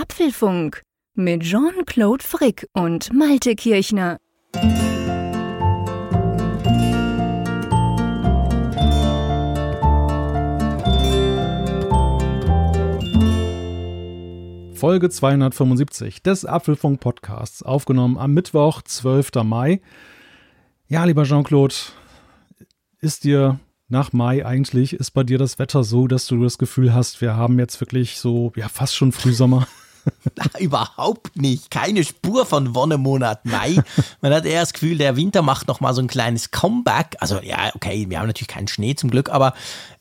Apfelfunk mit Jean-Claude Frick und Malte Kirchner. Folge 275 des Apfelfunk Podcasts, aufgenommen am Mittwoch, 12. Mai. Ja, lieber Jean-Claude, ist dir nach Mai eigentlich, ist bei dir das Wetter so, dass du das Gefühl hast, wir haben jetzt wirklich so, ja, fast schon Frühsommer? Überhaupt nicht. Keine Spur von Wonnemonat Mai. Man hat eher das Gefühl, der Winter macht noch mal so ein kleines Comeback. Also ja, okay, wir haben natürlich keinen Schnee zum Glück, aber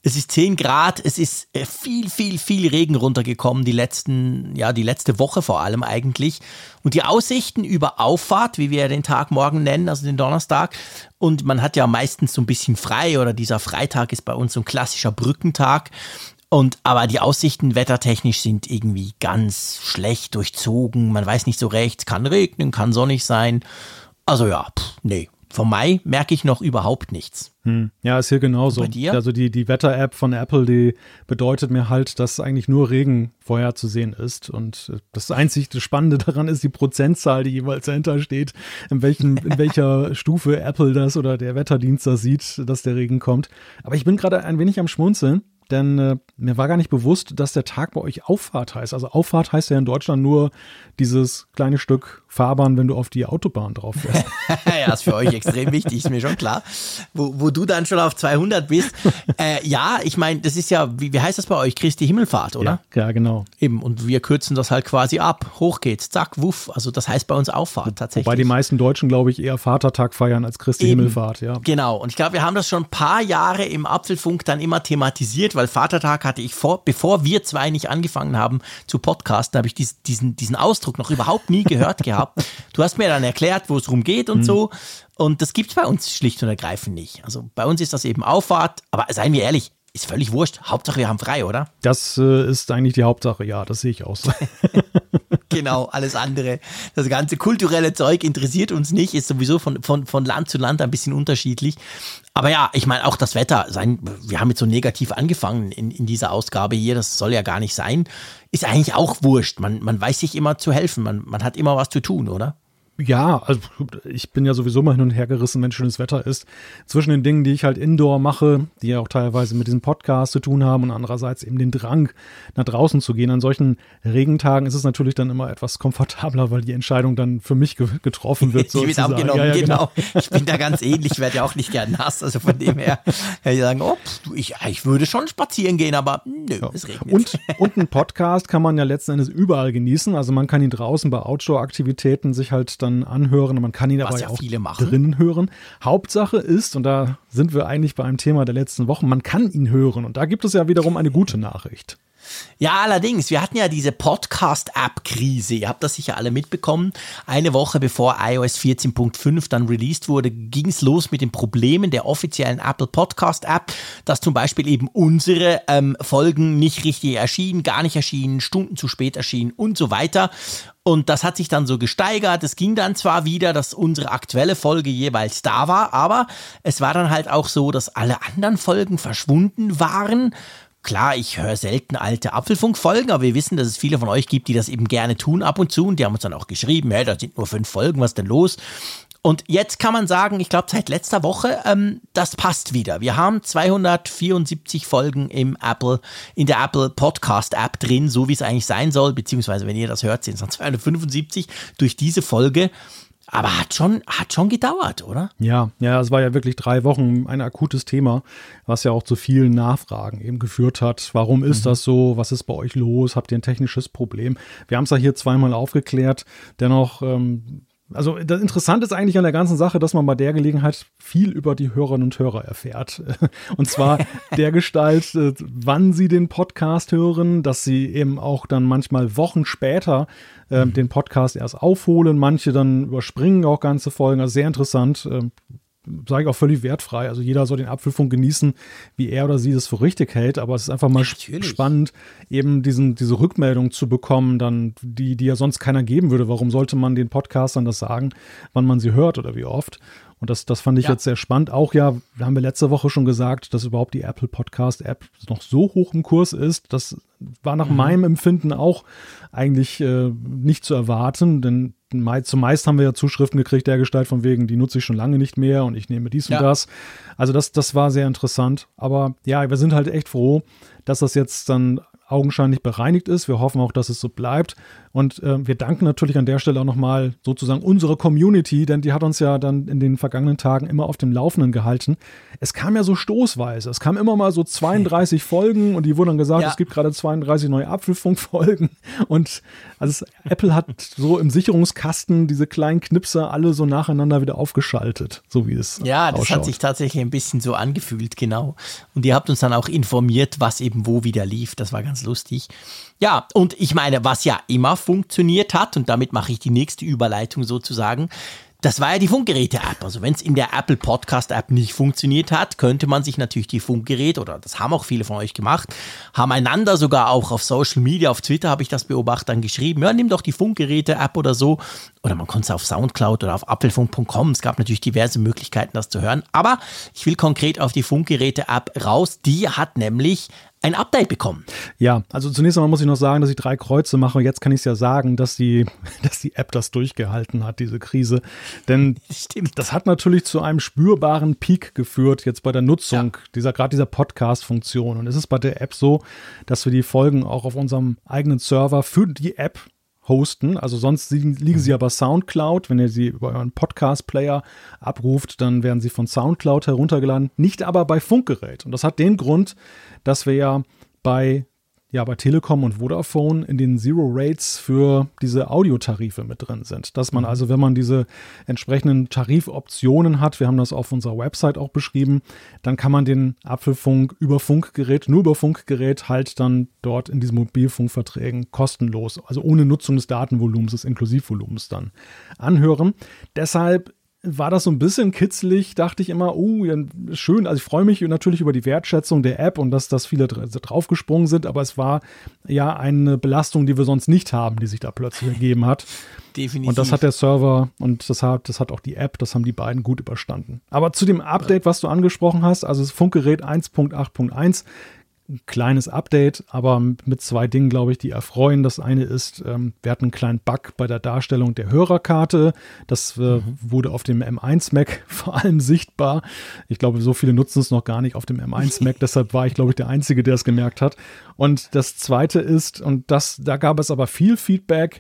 es ist 10 Grad, es ist äh, viel, viel, viel Regen runtergekommen, die letzten, ja, die letzte Woche vor allem eigentlich. Und die Aussichten über Auffahrt, wie wir den Tag morgen nennen, also den Donnerstag, und man hat ja meistens so ein bisschen frei oder dieser Freitag ist bei uns so ein klassischer Brückentag. Und aber die Aussichten wettertechnisch sind irgendwie ganz schlecht durchzogen. Man weiß nicht so recht, kann regnen, kann sonnig sein. Also ja, pff, nee. Vom Mai merke ich noch überhaupt nichts. Hm. Ja, ist hier genauso. bei dir? Also die, die Wetter-App von Apple, die bedeutet mir halt, dass eigentlich nur Regen vorherzusehen ist. Und äh, das einzig Spannende daran ist die Prozentzahl, die jeweils dahinter steht, in, welchen, in welcher Stufe Apple das oder der Wetterdienst da sieht, dass der Regen kommt. Aber ich bin gerade ein wenig am Schmunzeln, denn äh, mir war gar nicht bewusst, dass der Tag bei euch Auffahrt heißt. Also Auffahrt heißt ja in Deutschland nur dieses kleine Stück Fahrbahn, wenn du auf die Autobahn drauf fährst. ja, ist für euch extrem wichtig, ist mir schon klar. Wo, wo du dann schon auf 200 bist. Äh, ja, ich meine, das ist ja, wie, wie heißt das bei euch? Christi Himmelfahrt, oder? Ja, ja, genau. Eben, und wir kürzen das halt quasi ab. Hoch geht's, zack, wuff. Also das heißt bei uns Auffahrt tatsächlich. Wobei die meisten Deutschen, glaube ich, eher Vatertag feiern als Christi Eben. Himmelfahrt, ja. Genau, und ich glaube, wir haben das schon ein paar Jahre im Apfelfunk dann immer thematisiert, weil Vatertag hatte ich vor, bevor wir zwei nicht angefangen haben zu podcasten, habe ich dies, diesen, diesen Ausdruck noch überhaupt nie gehört gehabt. Du hast mir dann erklärt, wo es rumgeht und so. Und das gibt's bei uns schlicht und ergreifend nicht. Also bei uns ist das eben Auffahrt, aber seien wir ehrlich, ist völlig wurscht. Hauptsache wir haben frei, oder? Das äh, ist eigentlich die Hauptsache, ja, das sehe ich auch so. Genau, alles andere. Das ganze kulturelle Zeug interessiert uns nicht, ist sowieso von, von, von Land zu Land ein bisschen unterschiedlich. Aber ja, ich meine, auch das Wetter, sein, wir haben jetzt so negativ angefangen in, in dieser Ausgabe hier, das soll ja gar nicht sein, ist eigentlich auch wurscht. Man, man weiß sich immer zu helfen, man, man hat immer was zu tun, oder? Ja, also ich bin ja sowieso mal hin und her gerissen, wenn schönes Wetter ist. Zwischen den Dingen, die ich halt indoor mache, die ja auch teilweise mit diesem Podcast zu tun haben und andererseits eben den Drang, nach draußen zu gehen. An solchen Regentagen ist es natürlich dann immer etwas komfortabler, weil die Entscheidung dann für mich ge getroffen wird. Die wird sozusagen. abgenommen, Ja, ja, genau. Ich bin da ganz ähnlich, ich werde ja auch nicht gern nass. Also von dem her, ja, die sagen, oh, ich, ich würde schon spazieren gehen, aber nö, es regnet. Und, und einen Podcast kann man ja letzten Endes überall genießen. Also man kann ihn draußen bei Outdoor-Aktivitäten sich halt dann anhören und man kann ihn Was aber ja auch viele machen. drinnen hören. Hauptsache ist, und da sind wir eigentlich bei einem Thema der letzten Wochen, man kann ihn hören. Und da gibt es ja wiederum eine gute Nachricht. Ja, allerdings, wir hatten ja diese Podcast-App-Krise. Ihr habt das sicher alle mitbekommen. Eine Woche bevor iOS 14.5 dann released wurde, ging es los mit den Problemen der offiziellen Apple Podcast-App, dass zum Beispiel eben unsere ähm, Folgen nicht richtig erschienen, gar nicht erschienen, Stunden zu spät erschienen und so weiter. Und das hat sich dann so gesteigert. Es ging dann zwar wieder, dass unsere aktuelle Folge jeweils da war, aber es war dann halt auch so, dass alle anderen Folgen verschwunden waren. Klar, ich höre selten alte Apfelfunk-Folgen, aber wir wissen, dass es viele von euch gibt, die das eben gerne tun ab und zu. Und die haben uns dann auch geschrieben, hey, da sind nur fünf Folgen, was denn los? Und jetzt kann man sagen, ich glaube seit letzter Woche, ähm, das passt wieder. Wir haben 274 Folgen im Apple, in der Apple Podcast App drin, so wie es eigentlich sein soll, beziehungsweise wenn ihr das hört, sind es dann 275 durch diese Folge. Aber hat schon, hat schon gedauert, oder? Ja, ja, es war ja wirklich drei Wochen ein akutes Thema, was ja auch zu vielen Nachfragen eben geführt hat. Warum ist das so? Was ist bei euch los? Habt ihr ein technisches Problem? Wir haben es ja hier zweimal aufgeklärt. Dennoch, ähm, also das Interessante ist eigentlich an der ganzen Sache, dass man bei der Gelegenheit viel über die Hörerinnen und Hörer erfährt. Und zwar der Gestalt, äh, wann sie den Podcast hören, dass sie eben auch dann manchmal Wochen später äh, den Podcast erst aufholen. Manche dann überspringen auch ganze Folgen. Also sehr interessant. Ähm, sage ich auch völlig wertfrei. Also jeder soll den Apfelfunk genießen, wie er oder sie das für richtig hält. Aber es ist einfach mal Ja, spannend, eben diesen, diese Rückmeldung zu bekommen, dann, die, die ja sonst keiner geben würde. Warum sollte man den Podcastern das sagen, wann man sie hört oder wie oft? Und das, das fand ich ja. jetzt sehr spannend. Auch ja, haben wir letzte Woche schon gesagt, dass überhaupt die Apple Podcast App noch so hoch im Kurs ist. Das war nach mhm. meinem Empfinden auch eigentlich äh, nicht zu erwarten, denn zumeist haben wir ja Zuschriften gekriegt der Gestalt von wegen, die nutze ich schon lange nicht mehr und ich nehme dies ja. und das. Also das, das war sehr interessant. Aber ja, wir sind halt echt froh, dass das jetzt dann augenscheinlich bereinigt ist. Wir hoffen auch, dass es so bleibt. Und äh, wir danken natürlich an der Stelle auch nochmal sozusagen unsere Community, denn die hat uns ja dann in den vergangenen Tagen immer auf dem Laufenden gehalten. Es kam ja so stoßweise. Es kam immer mal so 32 Folgen und die wurden dann gesagt, ja. es gibt gerade 32 neue Apfelfunkfolgen. Und also Apple hat so im Sicherungskasten diese kleinen Knipser alle so nacheinander wieder aufgeschaltet, so wie es Ja, das ausschaut. hat sich tatsächlich ein bisschen so angefühlt, genau. Und ihr habt uns dann auch informiert, was eben wo wieder lief. Das war ganz lustig. Ja, und ich meine, was ja immer funktioniert hat, und damit mache ich die nächste Überleitung sozusagen, das war ja die Funkgeräte-App. Also wenn es in der Apple Podcast-App nicht funktioniert hat, könnte man sich natürlich die Funkgeräte, oder das haben auch viele von euch gemacht, haben einander sogar auch auf Social Media, auf Twitter habe ich das beobachtet, geschrieben, ja, nimm doch die Funkgeräte-App oder so. Oder man konnte es auf Soundcloud oder auf apfelfunk.com. Es gab natürlich diverse Möglichkeiten, das zu hören. Aber ich will konkret auf die Funkgeräte-App raus. Die hat nämlich ein Update bekommen. Ja, also zunächst einmal muss ich noch sagen, dass ich drei Kreuze mache. Jetzt kann ich es ja sagen, dass die, dass die App das durchgehalten hat, diese Krise. Denn Stimmt. das hat natürlich zu einem spürbaren Peak geführt, jetzt bei der Nutzung ja. dieser, gerade dieser Podcast-Funktion. Und es ist bei der App so, dass wir die Folgen auch auf unserem eigenen Server für die App hosten. Also sonst liegen, sie ja bei Soundcloud. Wenn ihr sie über euren Podcast-Player abruft, dann werden sie von Soundcloud heruntergeladen, nicht aber bei Funkgerät. Und das hat den Grund, dass wir ja bei ja bei Telekom und Vodafone in den Zero Rates für diese Audiotarife mit drin sind. Dass man mhm. also, wenn man diese entsprechenden Tarifoptionen hat, wir haben das auf unserer Website auch beschrieben, dann kann man den Apfelfunk über Funkgerät, nur über Funkgerät halt dann dort in diesen Mobilfunkverträgen kostenlos, also ohne Nutzung des Datenvolumens, des Inklusivvolumens dann anhören. Deshalb war das so ein bisschen kitzlig, dachte ich immer, oh, schön, also ich freue mich natürlich über die Wertschätzung der App und dass, dass viele draufgesprungen sind, aber es war ja eine Belastung, die wir sonst nicht haben, die sich da plötzlich ergeben hat. Definitiv. Und das hat der Server und das hat, das hat auch die App, das haben die beiden gut überstanden. Aber zu dem Update, was du angesprochen hast, also das Funkgerät 1.8.1 ein kleines Update, aber mit zwei Dingen, glaube ich, die erfreuen. Das eine ist, ähm, wir hatten einen kleinen Bug bei der Darstellung der Hörerkarte. Das äh, mhm. wurde auf dem M1 Mac vor allem sichtbar. Ich glaube, so viele nutzen es noch gar nicht auf dem M1 Mac. Deshalb war ich, glaube ich, der Einzige, der es gemerkt hat. Und das zweite ist, und das, da gab es aber viel Feedback,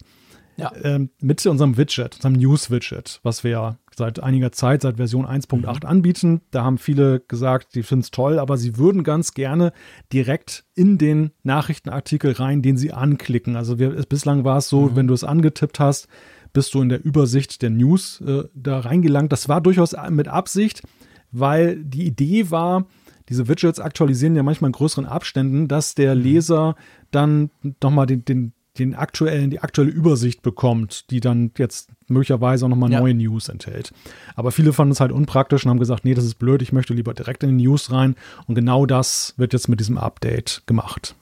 ja. ähm, mit unserem Widget, unserem News-Widget, was wir ja seit einiger Zeit, seit Version 1.8 mhm. anbieten. Da haben viele gesagt, die finden es toll, aber sie würden ganz gerne direkt in den Nachrichtenartikel rein, den sie anklicken. Also wir, bislang war es so, mhm. wenn du es angetippt hast, bist du in der Übersicht der News äh, da reingelangt. Das war durchaus mit Absicht, weil die Idee war, diese Widgets aktualisieren ja manchmal in größeren Abständen, dass der mhm. Leser dann nochmal den, den, den aktuellen, die aktuelle Übersicht bekommt, die dann jetzt möglicherweise auch nochmal ja. neue News enthält. Aber viele fanden es halt unpraktisch und haben gesagt, nee, das ist blöd, ich möchte lieber direkt in die News rein. Und genau das wird jetzt mit diesem Update gemacht.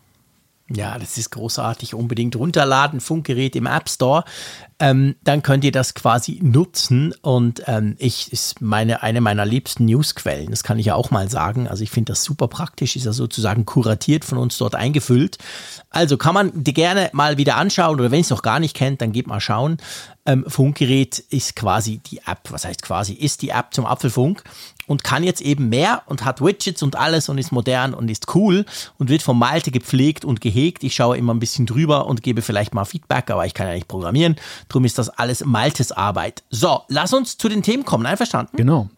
Ja, das ist großartig. Unbedingt runterladen, Funkgerät im App Store. Ähm, dann könnt ihr das quasi nutzen. Und ähm, ich ist meine eine meiner liebsten Newsquellen. Das kann ich ja auch mal sagen. Also ich finde das super praktisch. Ist ja sozusagen kuratiert von uns dort eingefüllt. Also kann man die gerne mal wieder anschauen oder wenn ihr es noch gar nicht kennt, dann geht mal schauen. Ähm, Funkgerät ist quasi die App. Was heißt quasi? Ist die App zum Apfelfunk und kann jetzt eben mehr und hat Widgets und alles und ist modern und ist cool und wird vom Malte gepflegt und gehegt. Ich schaue immer ein bisschen drüber und gebe vielleicht mal Feedback, aber ich kann ja nicht programmieren. Drum ist das alles Maltes Arbeit. So, lass uns zu den Themen kommen. Einverstanden? Genau.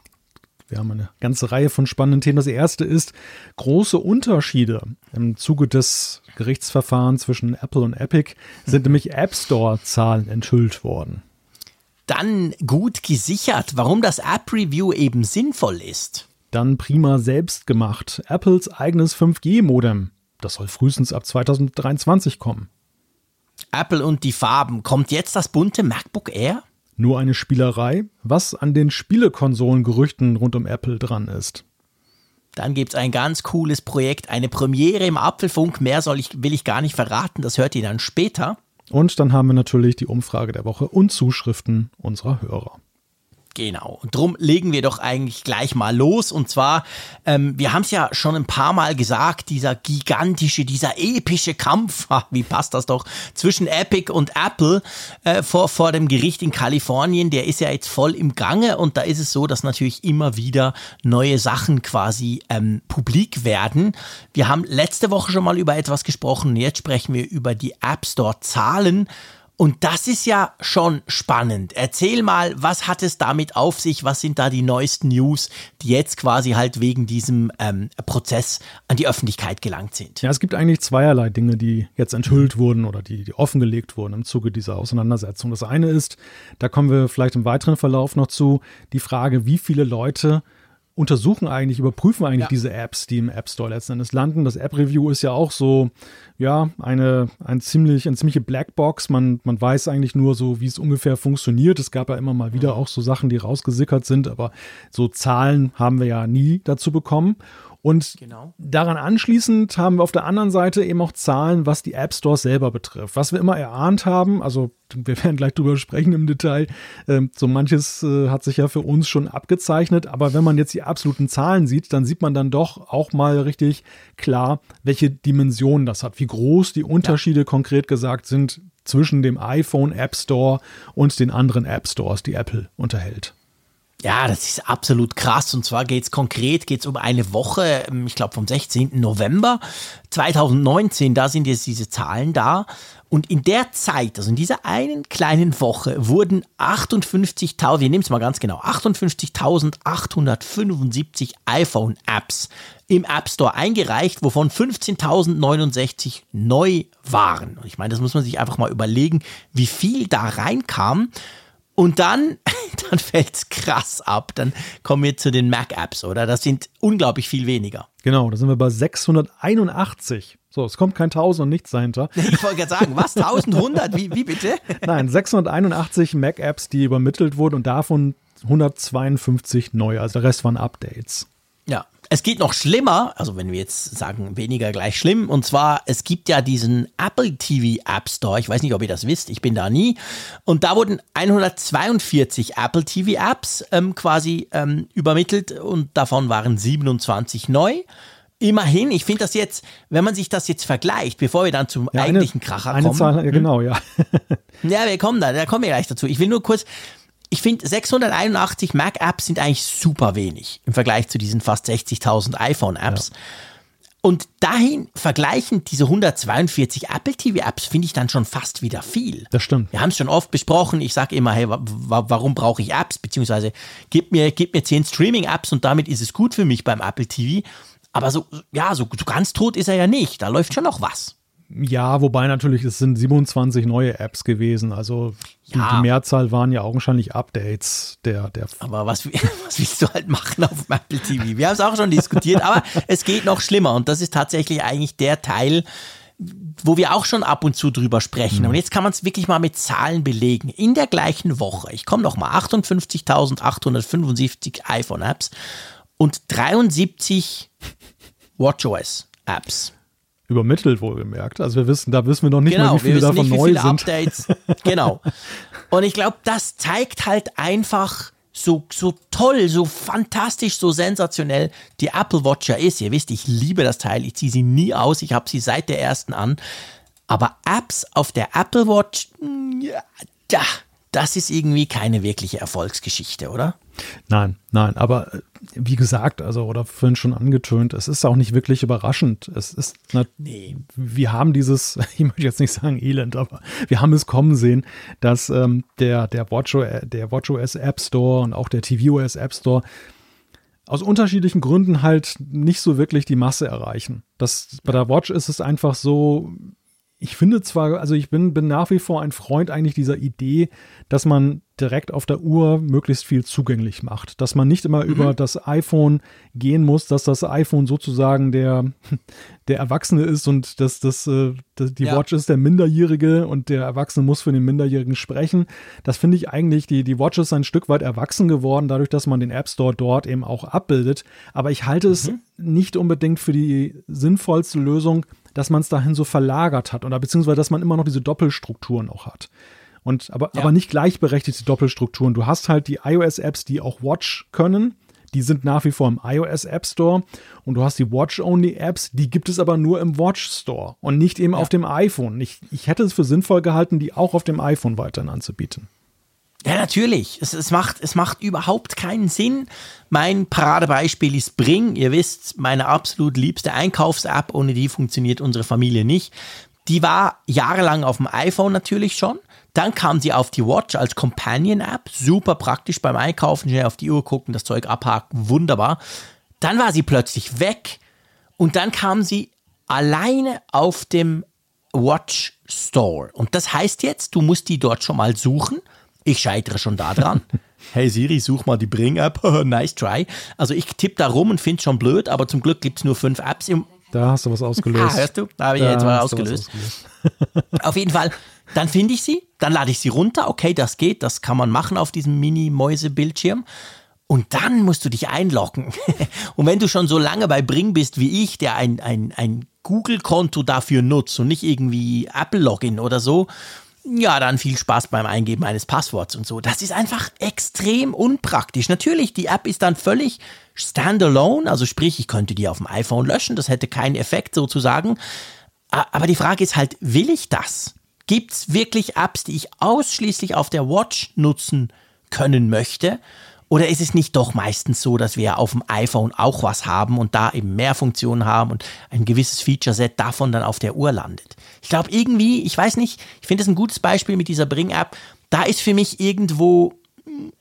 Wir haben eine ganze Reihe von spannenden Themen. Das erste ist große Unterschiede im Zuge des Gerichtsverfahrens zwischen Apple und Epic sind nämlich App Store Zahlen enthüllt worden dann gut gesichert, warum das App Review eben sinnvoll ist. Dann prima selbst gemacht. Apples eigenes 5G-Modem. Das soll frühestens ab 2023 kommen. Apple und die Farben. Kommt jetzt das bunte MacBook Air? Nur eine Spielerei, was an den Spielekonsolengerüchten rund um Apple dran ist. Dann gibt es ein ganz cooles Projekt, eine Premiere im Apfelfunk. Mehr soll ich, will ich gar nicht verraten, das hört ihr dann später. Und dann haben wir natürlich die Umfrage der Woche und Zuschriften unserer Hörer. Genau. Und drum legen wir doch eigentlich gleich mal los. Und zwar, ähm, wir haben es ja schon ein paar Mal gesagt, dieser gigantische, dieser epische Kampf, wie passt das doch, zwischen Epic und Apple äh, vor, vor dem Gericht in Kalifornien, der ist ja jetzt voll im Gange. Und da ist es so, dass natürlich immer wieder neue Sachen quasi ähm, publik werden. Wir haben letzte Woche schon mal über etwas gesprochen. Jetzt sprechen wir über die App Store Zahlen. Und das ist ja schon spannend. Erzähl mal, was hat es damit auf sich? Was sind da die neuesten News, die jetzt quasi halt wegen diesem ähm, Prozess an die Öffentlichkeit gelangt sind? Ja, es gibt eigentlich zweierlei Dinge, die jetzt enthüllt wurden oder die, die offengelegt wurden im Zuge dieser Auseinandersetzung. Das eine ist, da kommen wir vielleicht im weiteren Verlauf noch zu, die Frage, wie viele Leute untersuchen eigentlich, überprüfen eigentlich ja. diese Apps, die im App Store letzten Endes landen. Das App-Review ist ja auch so, ja, eine, ein ziemlich, eine ziemliche Blackbox. Man, man weiß eigentlich nur so, wie es ungefähr funktioniert. Es gab ja immer mal wieder mhm. auch so Sachen, die rausgesickert sind, aber so Zahlen haben wir ja nie dazu bekommen. Und genau. daran anschließend haben wir auf der anderen Seite eben auch Zahlen, was die App Stores selber betrifft. Was wir immer erahnt haben, also wir werden gleich drüber sprechen im Detail, äh, so manches äh, hat sich ja für uns schon abgezeichnet, aber wenn man jetzt die absoluten Zahlen sieht, dann sieht man dann doch auch mal richtig klar, welche Dimensionen das hat, wie groß die Unterschiede ja. konkret gesagt sind zwischen dem iPhone App Store und den anderen App Stores, die Apple unterhält. Ja, das ist absolut krass. Und zwar geht es konkret geht's um eine Woche, ähm, ich glaube vom 16. November 2019. Da sind jetzt diese Zahlen da. Und in der Zeit, also in dieser einen kleinen Woche, wurden 58.000, wir nehmen es mal ganz genau, 58.875 iPhone-Apps im App Store eingereicht, wovon 15.069 neu waren. Und ich meine, das muss man sich einfach mal überlegen, wie viel da reinkam. Und dann, dann fällt es krass ab. Dann kommen wir zu den Mac-Apps, oder? Das sind unglaublich viel weniger. Genau, da sind wir bei 681. So, es kommt kein 1000 und nichts dahinter. Ich wollte gerade sagen, was? 1100? Wie, wie bitte? Nein, 681 Mac-Apps, die übermittelt wurden und davon 152 neue. Also der Rest waren Updates. Ja, es geht noch schlimmer, also wenn wir jetzt sagen weniger gleich schlimm, und zwar es gibt ja diesen Apple TV App Store, ich weiß nicht, ob ihr das wisst, ich bin da nie, und da wurden 142 Apple TV Apps ähm, quasi ähm, übermittelt und davon waren 27 neu. Immerhin, ich finde das jetzt, wenn man sich das jetzt vergleicht, bevor wir dann zum ja, eigentlichen eine, Kracher eine kommen. Zahl, ja, genau, ja. ja, wir kommen da, da kommen wir gleich dazu. Ich will nur kurz, ich finde 681 Mac-Apps sind eigentlich super wenig im Vergleich zu diesen fast 60.000 iPhone-Apps. Ja. Und dahin vergleichend diese 142 Apple TV-Apps finde ich dann schon fast wieder viel. Das stimmt. Wir haben es schon oft besprochen. Ich sage immer, hey, warum brauche ich Apps? Beziehungsweise gib mir, gib mir 10 Streaming-Apps und damit ist es gut für mich beim Apple TV. Aber so, ja, so, so ganz tot ist er ja nicht. Da läuft schon noch was. Ja, wobei natürlich, es sind 27 neue Apps gewesen. Also ja. die Mehrzahl waren ja augenscheinlich Updates der. der aber was, was willst du halt machen auf dem Apple TV? Wir haben es auch schon diskutiert, aber es geht noch schlimmer. Und das ist tatsächlich eigentlich der Teil, wo wir auch schon ab und zu drüber sprechen. Mhm. Und jetzt kann man es wirklich mal mit Zahlen belegen. In der gleichen Woche, ich komme noch mal, 58.875 iPhone-Apps und 73 WatchOS-Apps übermittelt wohlgemerkt. Also wir wissen, da wissen wir noch nicht genau, mal, wie viele davon nicht, neu viele sind. Updates. genau. Und ich glaube, das zeigt halt einfach so, so toll, so fantastisch, so sensationell die Apple Watch ja ist. Ihr wisst, ich liebe das Teil. Ich ziehe sie nie aus. Ich habe sie seit der ersten an. Aber Apps auf der Apple Watch, ja, das ist irgendwie keine wirkliche Erfolgsgeschichte, oder? Nein, nein, aber äh, wie gesagt, also oder vorhin schon angetönt, es ist auch nicht wirklich überraschend. Es ist, na, nee. wir haben dieses, ich möchte jetzt nicht sagen Elend, aber wir haben es kommen sehen, dass ähm, der, der, WatchOS, der WatchOS App Store und auch der tvOS App Store aus unterschiedlichen Gründen halt nicht so wirklich die Masse erreichen. Das, bei der Watch ist es einfach so, ich finde zwar, also ich bin, bin nach wie vor ein Freund eigentlich dieser Idee, dass man direkt auf der Uhr möglichst viel zugänglich macht. Dass man nicht immer mhm. über das iPhone gehen muss, dass das iPhone sozusagen der, der Erwachsene ist und dass das, äh, die ja. Watch ist der Minderjährige und der Erwachsene muss für den Minderjährigen sprechen. Das finde ich eigentlich, die, die Watch ist ein Stück weit erwachsen geworden, dadurch, dass man den App Store dort eben auch abbildet. Aber ich halte mhm. es nicht unbedingt für die sinnvollste Lösung, dass man es dahin so verlagert hat oder beziehungsweise dass man immer noch diese Doppelstrukturen auch hat. Und aber, ja. aber nicht gleichberechtigte Doppelstrukturen. Du hast halt die iOS-Apps, die auch Watch können. Die sind nach wie vor im iOS App Store und du hast die Watch-Only-Apps, die gibt es aber nur im Watch Store und nicht eben ja. auf dem iPhone. Ich, ich hätte es für sinnvoll gehalten, die auch auf dem iPhone weiterhin anzubieten. Ja, natürlich. Es, es, macht, es macht überhaupt keinen Sinn. Mein Paradebeispiel ist Bring. Ihr wisst, meine absolut liebste Einkaufs-App. Ohne die funktioniert unsere Familie nicht. Die war jahrelang auf dem iPhone natürlich schon. Dann kam sie auf die Watch als Companion-App. Super praktisch beim Einkaufen, schnell auf die Uhr gucken, das Zeug abhaken, wunderbar. Dann war sie plötzlich weg und dann kam sie alleine auf dem Watch Store. Und das heißt jetzt, du musst die dort schon mal suchen. Ich scheitere schon da dran. hey Siri, such mal die Bring-App. nice try. Also ich tippe da rum und finde es schon blöd, aber zum Glück gibt es nur fünf Apps im da hast du was ausgelöst. Ah, hörst du? Da habe ich da jetzt mal ausgelöst. ausgelöst. Auf jeden Fall, dann finde ich sie, dann lade ich sie runter. Okay, das geht, das kann man machen auf diesem Mini-Mäuse-Bildschirm. Und dann musst du dich einloggen. und wenn du schon so lange bei Bring bist wie ich, der ein, ein, ein Google-Konto dafür nutzt und nicht irgendwie Apple-Login oder so, ja, dann viel Spaß beim Eingeben eines Passworts und so. Das ist einfach extrem unpraktisch. Natürlich, die App ist dann völlig standalone, also sprich, ich könnte die auf dem iPhone löschen, das hätte keinen Effekt sozusagen. Aber die Frage ist halt, will ich das? Gibt es wirklich Apps, die ich ausschließlich auf der Watch nutzen können möchte? Oder ist es nicht doch meistens so, dass wir auf dem iPhone auch was haben und da eben mehr Funktionen haben und ein gewisses Feature-Set davon dann auf der Uhr landet? Ich glaube irgendwie, ich weiß nicht, ich finde es ein gutes Beispiel mit dieser Bring-App. Da ist für mich irgendwo,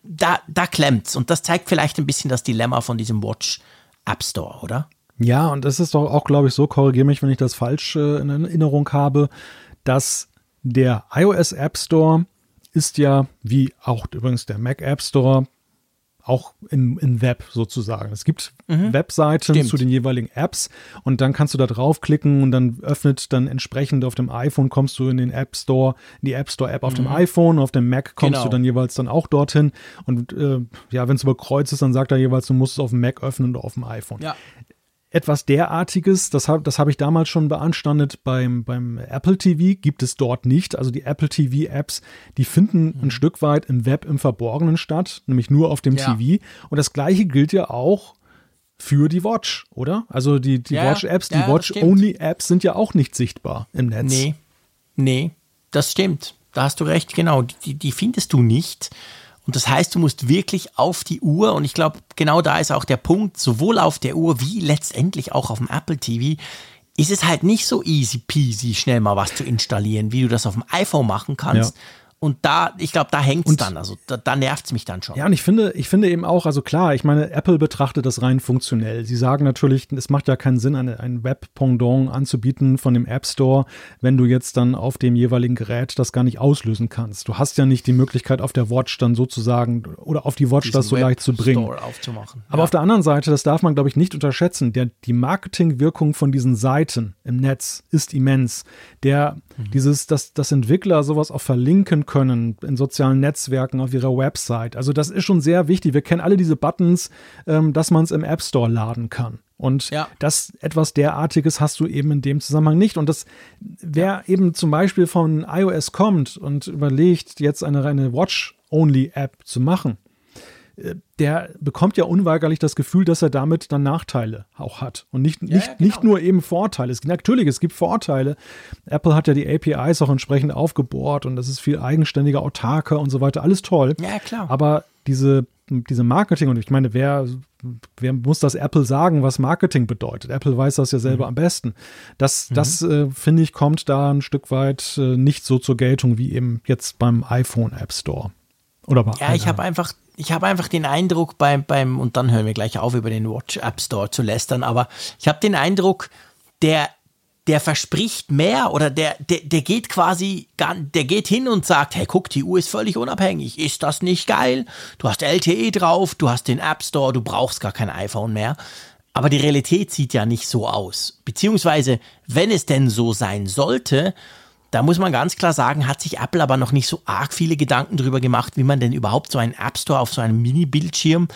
da, da klemmt's. Und das zeigt vielleicht ein bisschen das Dilemma von diesem Watch App Store, oder? Ja, und es ist doch auch, glaube ich, so, korrigiere mich, wenn ich das falsch äh, in Erinnerung habe, dass der iOS App Store ist ja, wie auch übrigens der Mac App Store, auch im, im Web sozusagen. Es gibt mhm. Webseiten Stimmt. zu den jeweiligen Apps und dann kannst du da draufklicken und dann öffnet dann entsprechend auf dem iPhone kommst du in den App Store, in die App Store App auf mhm. dem iPhone, auf dem Mac kommst genau. du dann jeweils dann auch dorthin und äh, ja, wenn es überkreuzt ist, dann sagt er jeweils, du musst es auf dem Mac öffnen oder auf dem iPhone. Ja etwas derartiges, das habe das hab ich damals schon beanstandet beim, beim Apple TV, gibt es dort nicht. Also die Apple TV-Apps, die finden mhm. ein Stück weit im Web im Verborgenen statt, nämlich nur auf dem ja. TV. Und das gleiche gilt ja auch für die Watch, oder? Also die, die Watch-Apps, die Watch-Only-Apps sind ja auch nicht sichtbar im Netz. Nee, nee, das stimmt. Da hast du recht, genau. Die, die findest du nicht. Und das heißt, du musst wirklich auf die Uhr, und ich glaube, genau da ist auch der Punkt, sowohl auf der Uhr wie letztendlich auch auf dem Apple TV, ist es halt nicht so easy peasy, schnell mal was zu installieren, wie du das auf dem iPhone machen kannst. Ja. Und da, ich glaube, da hängt es dann. Also da, da nervt es mich dann schon. Ja, und ich finde, ich finde eben auch, also klar, ich meine, Apple betrachtet das rein funktionell. Sie sagen natürlich, es macht ja keinen Sinn, eine, ein Web-Pendant anzubieten von dem App Store, wenn du jetzt dann auf dem jeweiligen Gerät das gar nicht auslösen kannst. Du hast ja nicht die Möglichkeit, auf der Watch dann sozusagen oder auf die Watch das so leicht zu bringen. aufzumachen. Aber ja. auf der anderen Seite, das darf man, glaube ich, nicht unterschätzen. Der, die Marketingwirkung von diesen Seiten im Netz ist immens. Der, mhm. dieses, dass, dass Entwickler sowas auch verlinken können in sozialen Netzwerken, auf ihrer Website. Also das ist schon sehr wichtig. Wir kennen alle diese Buttons, ähm, dass man es im App Store laden kann. Und ja. das etwas derartiges hast du eben in dem Zusammenhang nicht. Und das, wer ja. eben zum Beispiel von iOS kommt und überlegt, jetzt eine reine Watch-Only-App zu machen, der bekommt ja unweigerlich das Gefühl, dass er damit dann Nachteile auch hat und nicht, ja, nicht, ja, genau. nicht nur eben Vorteile. Es, natürlich, es gibt Vorteile. Apple hat ja die APIs auch entsprechend aufgebohrt und das ist viel eigenständiger, autarker und so weiter. Alles toll. Ja, klar. Aber diese, diese Marketing, und ich meine, wer, wer muss das Apple sagen, was Marketing bedeutet? Apple weiß das ja selber mhm. am besten. Das, mhm. das äh, finde ich, kommt da ein Stück weit äh, nicht so zur Geltung wie eben jetzt beim iPhone App Store. Oder bei ja, ich habe einfach ich habe einfach den Eindruck beim, beim, und dann hören wir gleich auf, über den Watch App Store zu lästern, aber ich habe den Eindruck, der, der verspricht mehr oder der, der, der geht quasi, der geht hin und sagt, hey, guck, die Uhr ist völlig unabhängig. Ist das nicht geil? Du hast LTE drauf, du hast den App Store, du brauchst gar kein iPhone mehr. Aber die Realität sieht ja nicht so aus. Beziehungsweise, wenn es denn so sein sollte, da muss man ganz klar sagen, hat sich Apple aber noch nicht so arg viele Gedanken darüber gemacht, wie man denn überhaupt so einen App Store auf so einem Mini-Bildschirm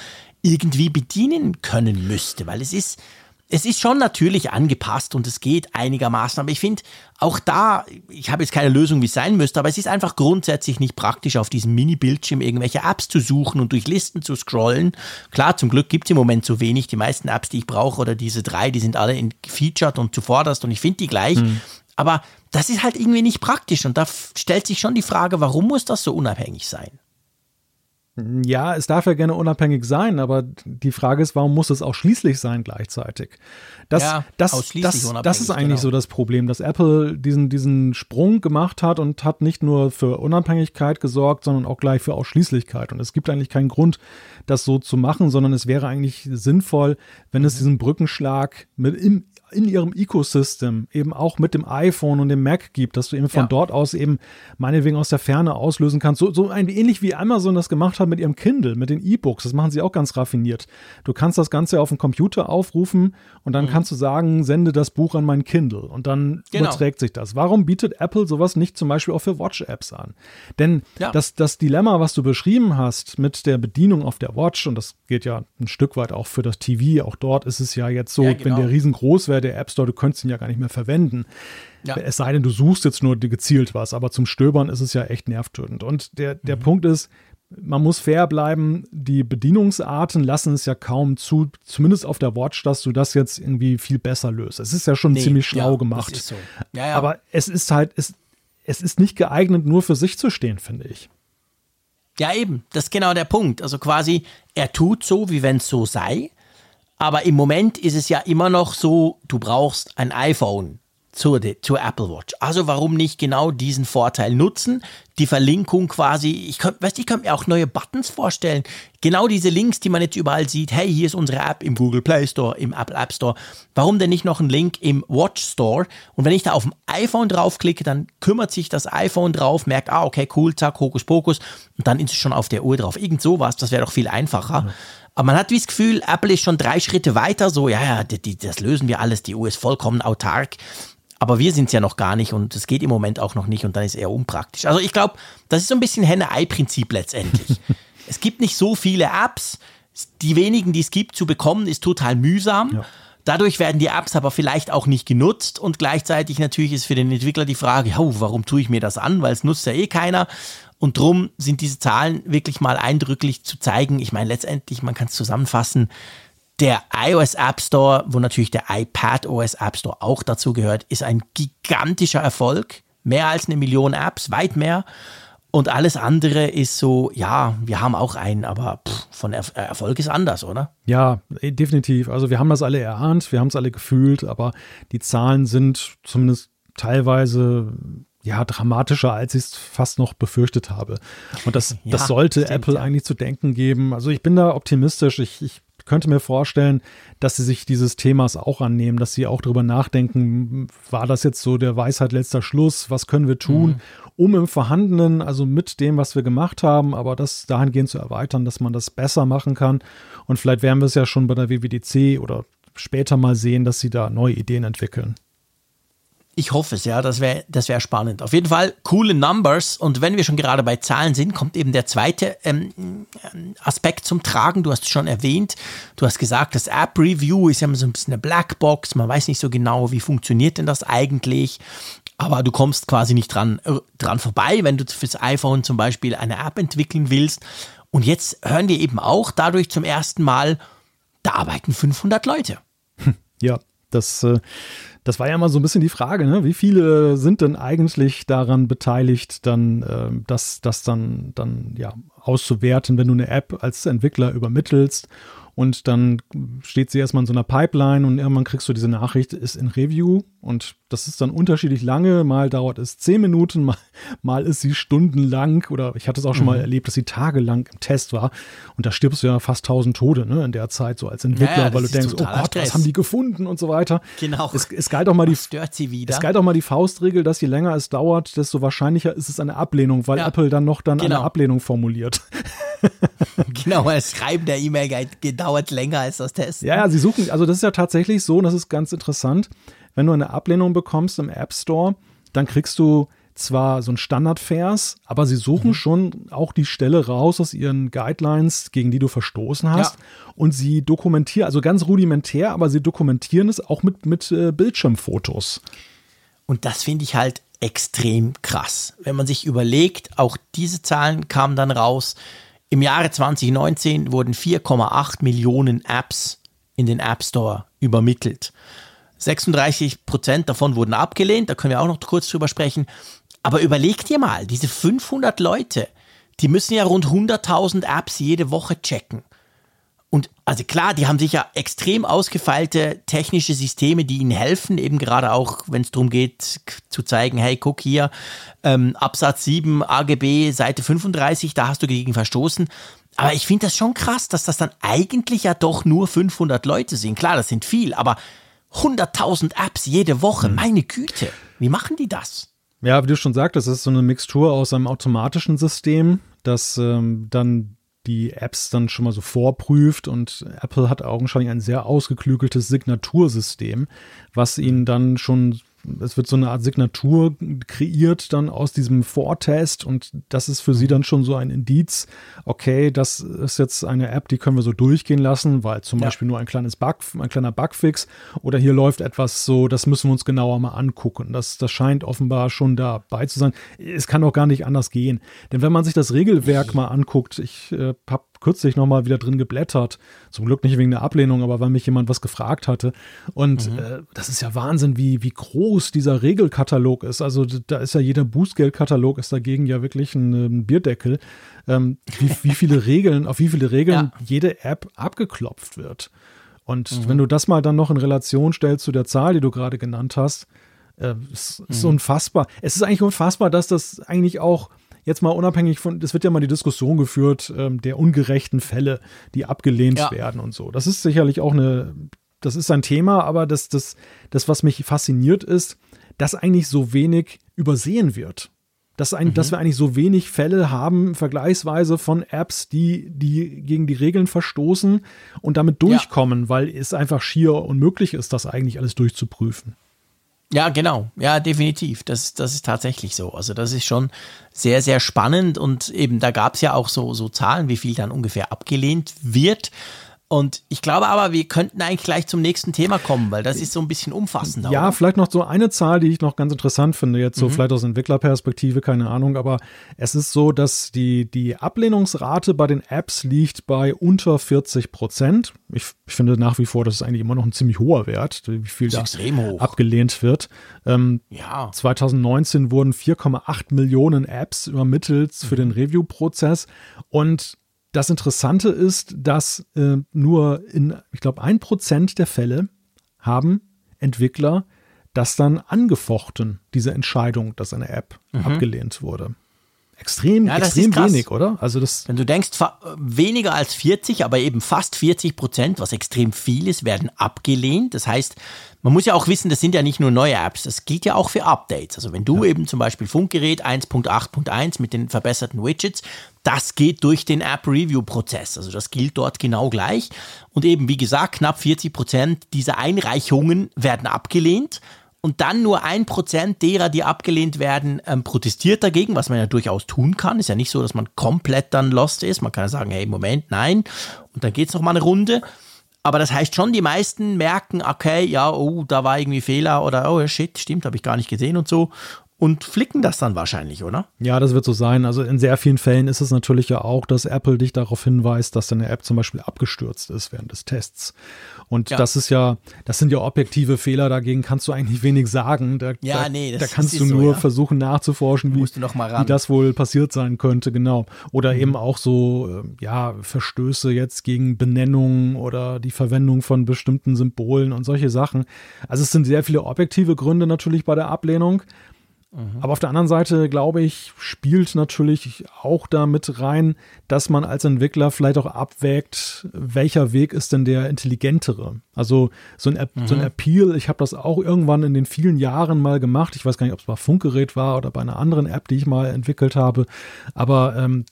irgendwie bedienen können müsste. Weil es ist, es ist schon natürlich angepasst und es geht einigermaßen, aber ich finde auch da, ich habe jetzt keine Lösung, wie es sein müsste, aber es ist einfach grundsätzlich nicht praktisch, auf diesem Mini-Bildschirm irgendwelche Apps zu suchen und durch Listen zu scrollen. Klar, zum Glück gibt es im Moment so wenig. Die meisten Apps, die ich brauche oder diese drei, die sind alle in featured und zuvorderst und ich finde die gleich. Mhm. Aber das ist halt irgendwie nicht praktisch und da stellt sich schon die Frage, warum muss das so unabhängig sein? Ja, es darf ja gerne unabhängig sein, aber die Frage ist, warum muss es auch schließlich sein gleichzeitig? Das, ja, das, das, das ist eigentlich genau. so das Problem, dass Apple diesen, diesen Sprung gemacht hat und hat nicht nur für Unabhängigkeit gesorgt, sondern auch gleich für Ausschließlichkeit. Und es gibt eigentlich keinen Grund, das so zu machen, sondern es wäre eigentlich sinnvoll, wenn es mhm. diesen Brückenschlag mit im, in ihrem Ecosystem eben auch mit dem iPhone und dem Mac gibt, dass du eben von ja. dort aus eben meinetwegen aus der Ferne auslösen kannst. So, so ein ähnlich wie Amazon das gemacht hat mit ihrem Kindle, mit den E-Books. Das machen sie auch ganz raffiniert. Du kannst das Ganze auf dem Computer aufrufen und dann mhm. kannst du sagen, sende das Buch an mein Kindle und dann genau. überträgt sich das. Warum bietet Apple sowas nicht zum Beispiel auch für Watch-Apps an? Denn ja. das, das Dilemma, was du beschrieben hast mit der Bedienung auf der Watch, und das geht ja ein Stück weit auch für das TV, auch dort ist es ja jetzt so, ja, genau. wenn der riesengroß wäre, der App Store, du könntest ihn ja gar nicht mehr verwenden. Ja. Es sei denn, du suchst jetzt nur gezielt was, aber zum Stöbern ist es ja echt nervtötend. Und der, der mhm. Punkt ist, man muss fair bleiben, die Bedienungsarten lassen es ja kaum zu, zumindest auf der Watch, dass du das jetzt irgendwie viel besser löst. Es ist ja schon nee, ziemlich schlau ja, gemacht. So. Ja. Aber es ist halt, es, es ist nicht geeignet, nur für sich zu stehen, finde ich. Ja, eben, das ist genau der Punkt. Also quasi, er tut so, wie wenn es so sei, aber im Moment ist es ja immer noch so, du brauchst ein iPhone zur, zur Apple Watch. Also warum nicht genau diesen Vorteil nutzen? Die Verlinkung quasi, ich könnte, weißt, ich könnte mir auch neue Buttons vorstellen. Genau diese Links, die man jetzt überall sieht. Hey, hier ist unsere App im Google Play Store, im Apple App Store. Warum denn nicht noch ein Link im Watch Store? Und wenn ich da auf dem iPhone draufklicke, dann kümmert sich das iPhone drauf, merkt, ah, okay, cool, zack, Hokus Pokus. Und dann ist es schon auf der Uhr drauf. Irgend sowas, das wäre doch viel einfacher. Mhm. Aber man hat wie das Gefühl, Apple ist schon drei Schritte weiter, so, ja, ja, die, die, das lösen wir alles, die Uhr ist vollkommen autark. Aber wir sind es ja noch gar nicht und es geht im Moment auch noch nicht und dann ist es eher unpraktisch. Also ich glaube, das ist so ein bisschen Henne-Ei-Prinzip letztendlich. es gibt nicht so viele Apps. Die wenigen, die es gibt, zu bekommen, ist total mühsam. Ja. Dadurch werden die Apps aber vielleicht auch nicht genutzt und gleichzeitig natürlich ist für den Entwickler die Frage, ja, warum tue ich mir das an, weil es nutzt ja eh keiner. Und drum sind diese Zahlen wirklich mal eindrücklich zu zeigen. Ich meine, letztendlich, man kann es zusammenfassen, der iOS App Store, wo natürlich der iPad OS App Store auch dazu gehört, ist ein gigantischer Erfolg. Mehr als eine Million Apps, weit mehr. Und alles andere ist so, ja, wir haben auch einen, aber pff, von er Erfolg ist anders, oder? Ja, definitiv. Also wir haben das alle erahnt, wir haben es alle gefühlt, aber die Zahlen sind zumindest teilweise ja, dramatischer, als ich es fast noch befürchtet habe. Und das, ja, das sollte stimmt, Apple ja. eigentlich zu denken geben. Also ich bin da optimistisch. Ich, ich könnte mir vorstellen, dass sie sich dieses Themas auch annehmen, dass sie auch darüber nachdenken, war das jetzt so der Weisheit letzter Schluss? Was können wir tun, mhm. um im Vorhandenen, also mit dem, was wir gemacht haben, aber das dahingehend zu erweitern, dass man das besser machen kann. Und vielleicht werden wir es ja schon bei der WWDC oder später mal sehen, dass sie da neue Ideen entwickeln. Ich hoffe es, ja, das wäre das wär spannend. Auf jeden Fall coole Numbers. Und wenn wir schon gerade bei Zahlen sind, kommt eben der zweite ähm, Aspekt zum Tragen. Du hast es schon erwähnt. Du hast gesagt, das App Review ist ja so ein bisschen eine Blackbox. Man weiß nicht so genau, wie funktioniert denn das eigentlich. Aber du kommst quasi nicht dran, äh, dran vorbei, wenn du fürs iPhone zum Beispiel eine App entwickeln willst. Und jetzt hören wir eben auch dadurch zum ersten Mal, da arbeiten 500 Leute. Ja, das äh, das war ja mal so ein bisschen die Frage, ne? wie viele sind denn eigentlich daran beteiligt, dann äh, das, das dann, dann ja auszuwerten, wenn du eine App als Entwickler übermittelst und dann steht sie erstmal in so einer Pipeline und irgendwann kriegst du diese Nachricht, ist in Review und das ist dann unterschiedlich lange. Mal dauert es zehn Minuten, mal, mal ist sie stundenlang oder ich hatte es auch schon mhm. mal erlebt, dass sie tagelang im Test war und da stirbst du ja fast tausend Tode ne, in der Zeit so als Entwickler, ja, weil du denkst, oh Gott, Stress. was haben die gefunden und so weiter. Genau. Es, es galt auch mal die, stört sie wieder. Es galt auch mal die Faustregel, dass je länger es dauert, desto wahrscheinlicher ist es eine Ablehnung, weil ja. Apple dann noch dann genau. eine Ablehnung formuliert. genau, das Schreiben der E-Mail dauert länger als das Testen. Ja, ja, sie suchen, also das ist ja tatsächlich so, und das ist ganz interessant, wenn du eine Ablehnung bekommst im App Store, dann kriegst du zwar so ein Standardvers, aber sie suchen mhm. schon auch die Stelle raus aus ihren Guidelines, gegen die du verstoßen hast. Ja. Und sie dokumentieren, also ganz rudimentär, aber sie dokumentieren es auch mit, mit äh, Bildschirmfotos. Und das finde ich halt extrem krass. Wenn man sich überlegt, auch diese Zahlen kamen dann raus. Im Jahre 2019 wurden 4,8 Millionen Apps in den App Store übermittelt. 36 Prozent davon wurden abgelehnt, da können wir auch noch kurz drüber sprechen. Aber überleg dir mal, diese 500 Leute, die müssen ja rund 100.000 Apps jede Woche checken. Und also klar, die haben sicher extrem ausgefeilte technische Systeme, die ihnen helfen, eben gerade auch, wenn es darum geht, zu zeigen, hey, guck hier, ähm, Absatz 7, AGB, Seite 35, da hast du gegen verstoßen. Aber ich finde das schon krass, dass das dann eigentlich ja doch nur 500 Leute sind. Klar, das sind viel, aber 100.000 Apps jede Woche, hm. meine Güte, wie machen die das? Ja, wie du schon sagtest, es ist so eine Mixtur aus einem automatischen System, das ähm, dann die Apps dann schon mal so vorprüft und Apple hat augenscheinlich ein sehr ausgeklügeltes Signatursystem, was ihnen dann schon es wird so eine Art Signatur kreiert dann aus diesem Vortest und das ist für sie dann schon so ein Indiz, okay, das ist jetzt eine App, die können wir so durchgehen lassen, weil zum ja. Beispiel nur ein kleines Bug, ein kleiner Bugfix oder hier läuft etwas so, das müssen wir uns genauer mal angucken. Das, das scheint offenbar schon dabei zu sein. Es kann auch gar nicht anders gehen. Denn wenn man sich das Regelwerk mal anguckt, ich äh, habe kürzlich nochmal wieder drin geblättert. Zum Glück nicht wegen der Ablehnung, aber weil mich jemand was gefragt hatte. Und mhm. äh, das ist ja Wahnsinn, wie, wie groß dieser Regelkatalog ist. Also da ist ja jeder Bußgeldkatalog ist dagegen ja wirklich ein, ein Bierdeckel. Ähm, wie, wie viele Regeln, auf wie viele Regeln ja. jede App abgeklopft wird. Und mhm. wenn du das mal dann noch in Relation stellst zu der Zahl, die du gerade genannt hast, äh, ist, ist mhm. unfassbar. Es ist eigentlich unfassbar, dass das eigentlich auch jetzt mal unabhängig von, es wird ja mal die Diskussion geführt ähm, der ungerechten Fälle, die abgelehnt ja. werden und so. Das ist sicherlich auch eine, das ist ein Thema, aber das, das, das, was mich fasziniert ist, dass eigentlich so wenig übersehen wird. Dass, ein, mhm. dass wir eigentlich so wenig Fälle haben, vergleichsweise von Apps, die, die gegen die Regeln verstoßen und damit durchkommen, ja. weil es einfach schier unmöglich ist, das eigentlich alles durchzuprüfen. Ja, genau. Ja, definitiv. Das, das ist tatsächlich so. Also das ist schon sehr, sehr spannend und eben da gab es ja auch so, so Zahlen, wie viel dann ungefähr abgelehnt wird. Und ich glaube aber, wir könnten eigentlich gleich zum nächsten Thema kommen, weil das ist so ein bisschen umfassender. Ja, oder? vielleicht noch so eine Zahl, die ich noch ganz interessant finde, jetzt so mhm. vielleicht aus Entwicklerperspektive, keine Ahnung, aber es ist so, dass die, die Ablehnungsrate bei den Apps liegt bei unter 40 Prozent. Ich, ich finde nach wie vor, das ist eigentlich immer noch ein ziemlich hoher Wert, wie viel da abgelehnt wird. Ähm, ja. 2019 wurden 4,8 Millionen Apps übermittelt für den Review-Prozess und das Interessante ist, dass äh, nur in, ich glaube, ein Prozent der Fälle haben Entwickler das dann angefochten, diese Entscheidung, dass eine App mhm. abgelehnt wurde. Extrem, ja, extrem wenig, oder? Also das Wenn du denkst, weniger als 40, aber eben fast 40 Prozent, was extrem viel ist, werden abgelehnt. Das heißt, man muss ja auch wissen, das sind ja nicht nur neue Apps, das gilt ja auch für Updates. Also wenn du ja. eben zum Beispiel Funkgerät 1.8.1 mit den verbesserten Widgets, das geht durch den App-Review-Prozess. Also das gilt dort genau gleich. Und eben, wie gesagt, knapp 40 Prozent dieser Einreichungen werden abgelehnt und dann nur ein Prozent derer, die abgelehnt werden, ähm, protestiert dagegen, was man ja durchaus tun kann. Ist ja nicht so, dass man komplett dann lost ist. Man kann ja sagen, hey, Moment, nein. Und dann geht's noch mal eine Runde. Aber das heißt schon, die meisten merken, okay, ja, oh, da war irgendwie Fehler oder oh, shit, stimmt, habe ich gar nicht gesehen und so und flicken das dann wahrscheinlich, oder? Ja, das wird so sein. Also in sehr vielen Fällen ist es natürlich ja auch, dass Apple dich darauf hinweist, dass deine App zum Beispiel abgestürzt ist während des Tests. Und ja. das ist ja, das sind ja objektive Fehler, dagegen kannst du eigentlich wenig sagen. Da, ja, da, nee, da kannst du nur so, ja. versuchen nachzuforschen, wie, wie, das wohl passiert sein könnte, genau. Oder mhm. eben auch so, ähm, ja, Verstöße jetzt gegen Benennungen oder die Verwendung von bestimmten Symbolen und solche Sachen. Also es sind sehr viele objektive Gründe natürlich bei der Ablehnung. Mhm. Aber auf der anderen Seite, glaube ich, spielt natürlich auch damit rein, dass man als Entwickler vielleicht auch abwägt, welcher Weg ist denn der intelligentere. Also so ein, mhm. so ein Appeal, ich habe das auch irgendwann in den vielen Jahren mal gemacht. Ich weiß gar nicht, ob es bei Funkgerät war oder bei einer anderen App, die ich mal entwickelt habe. Aber ähm,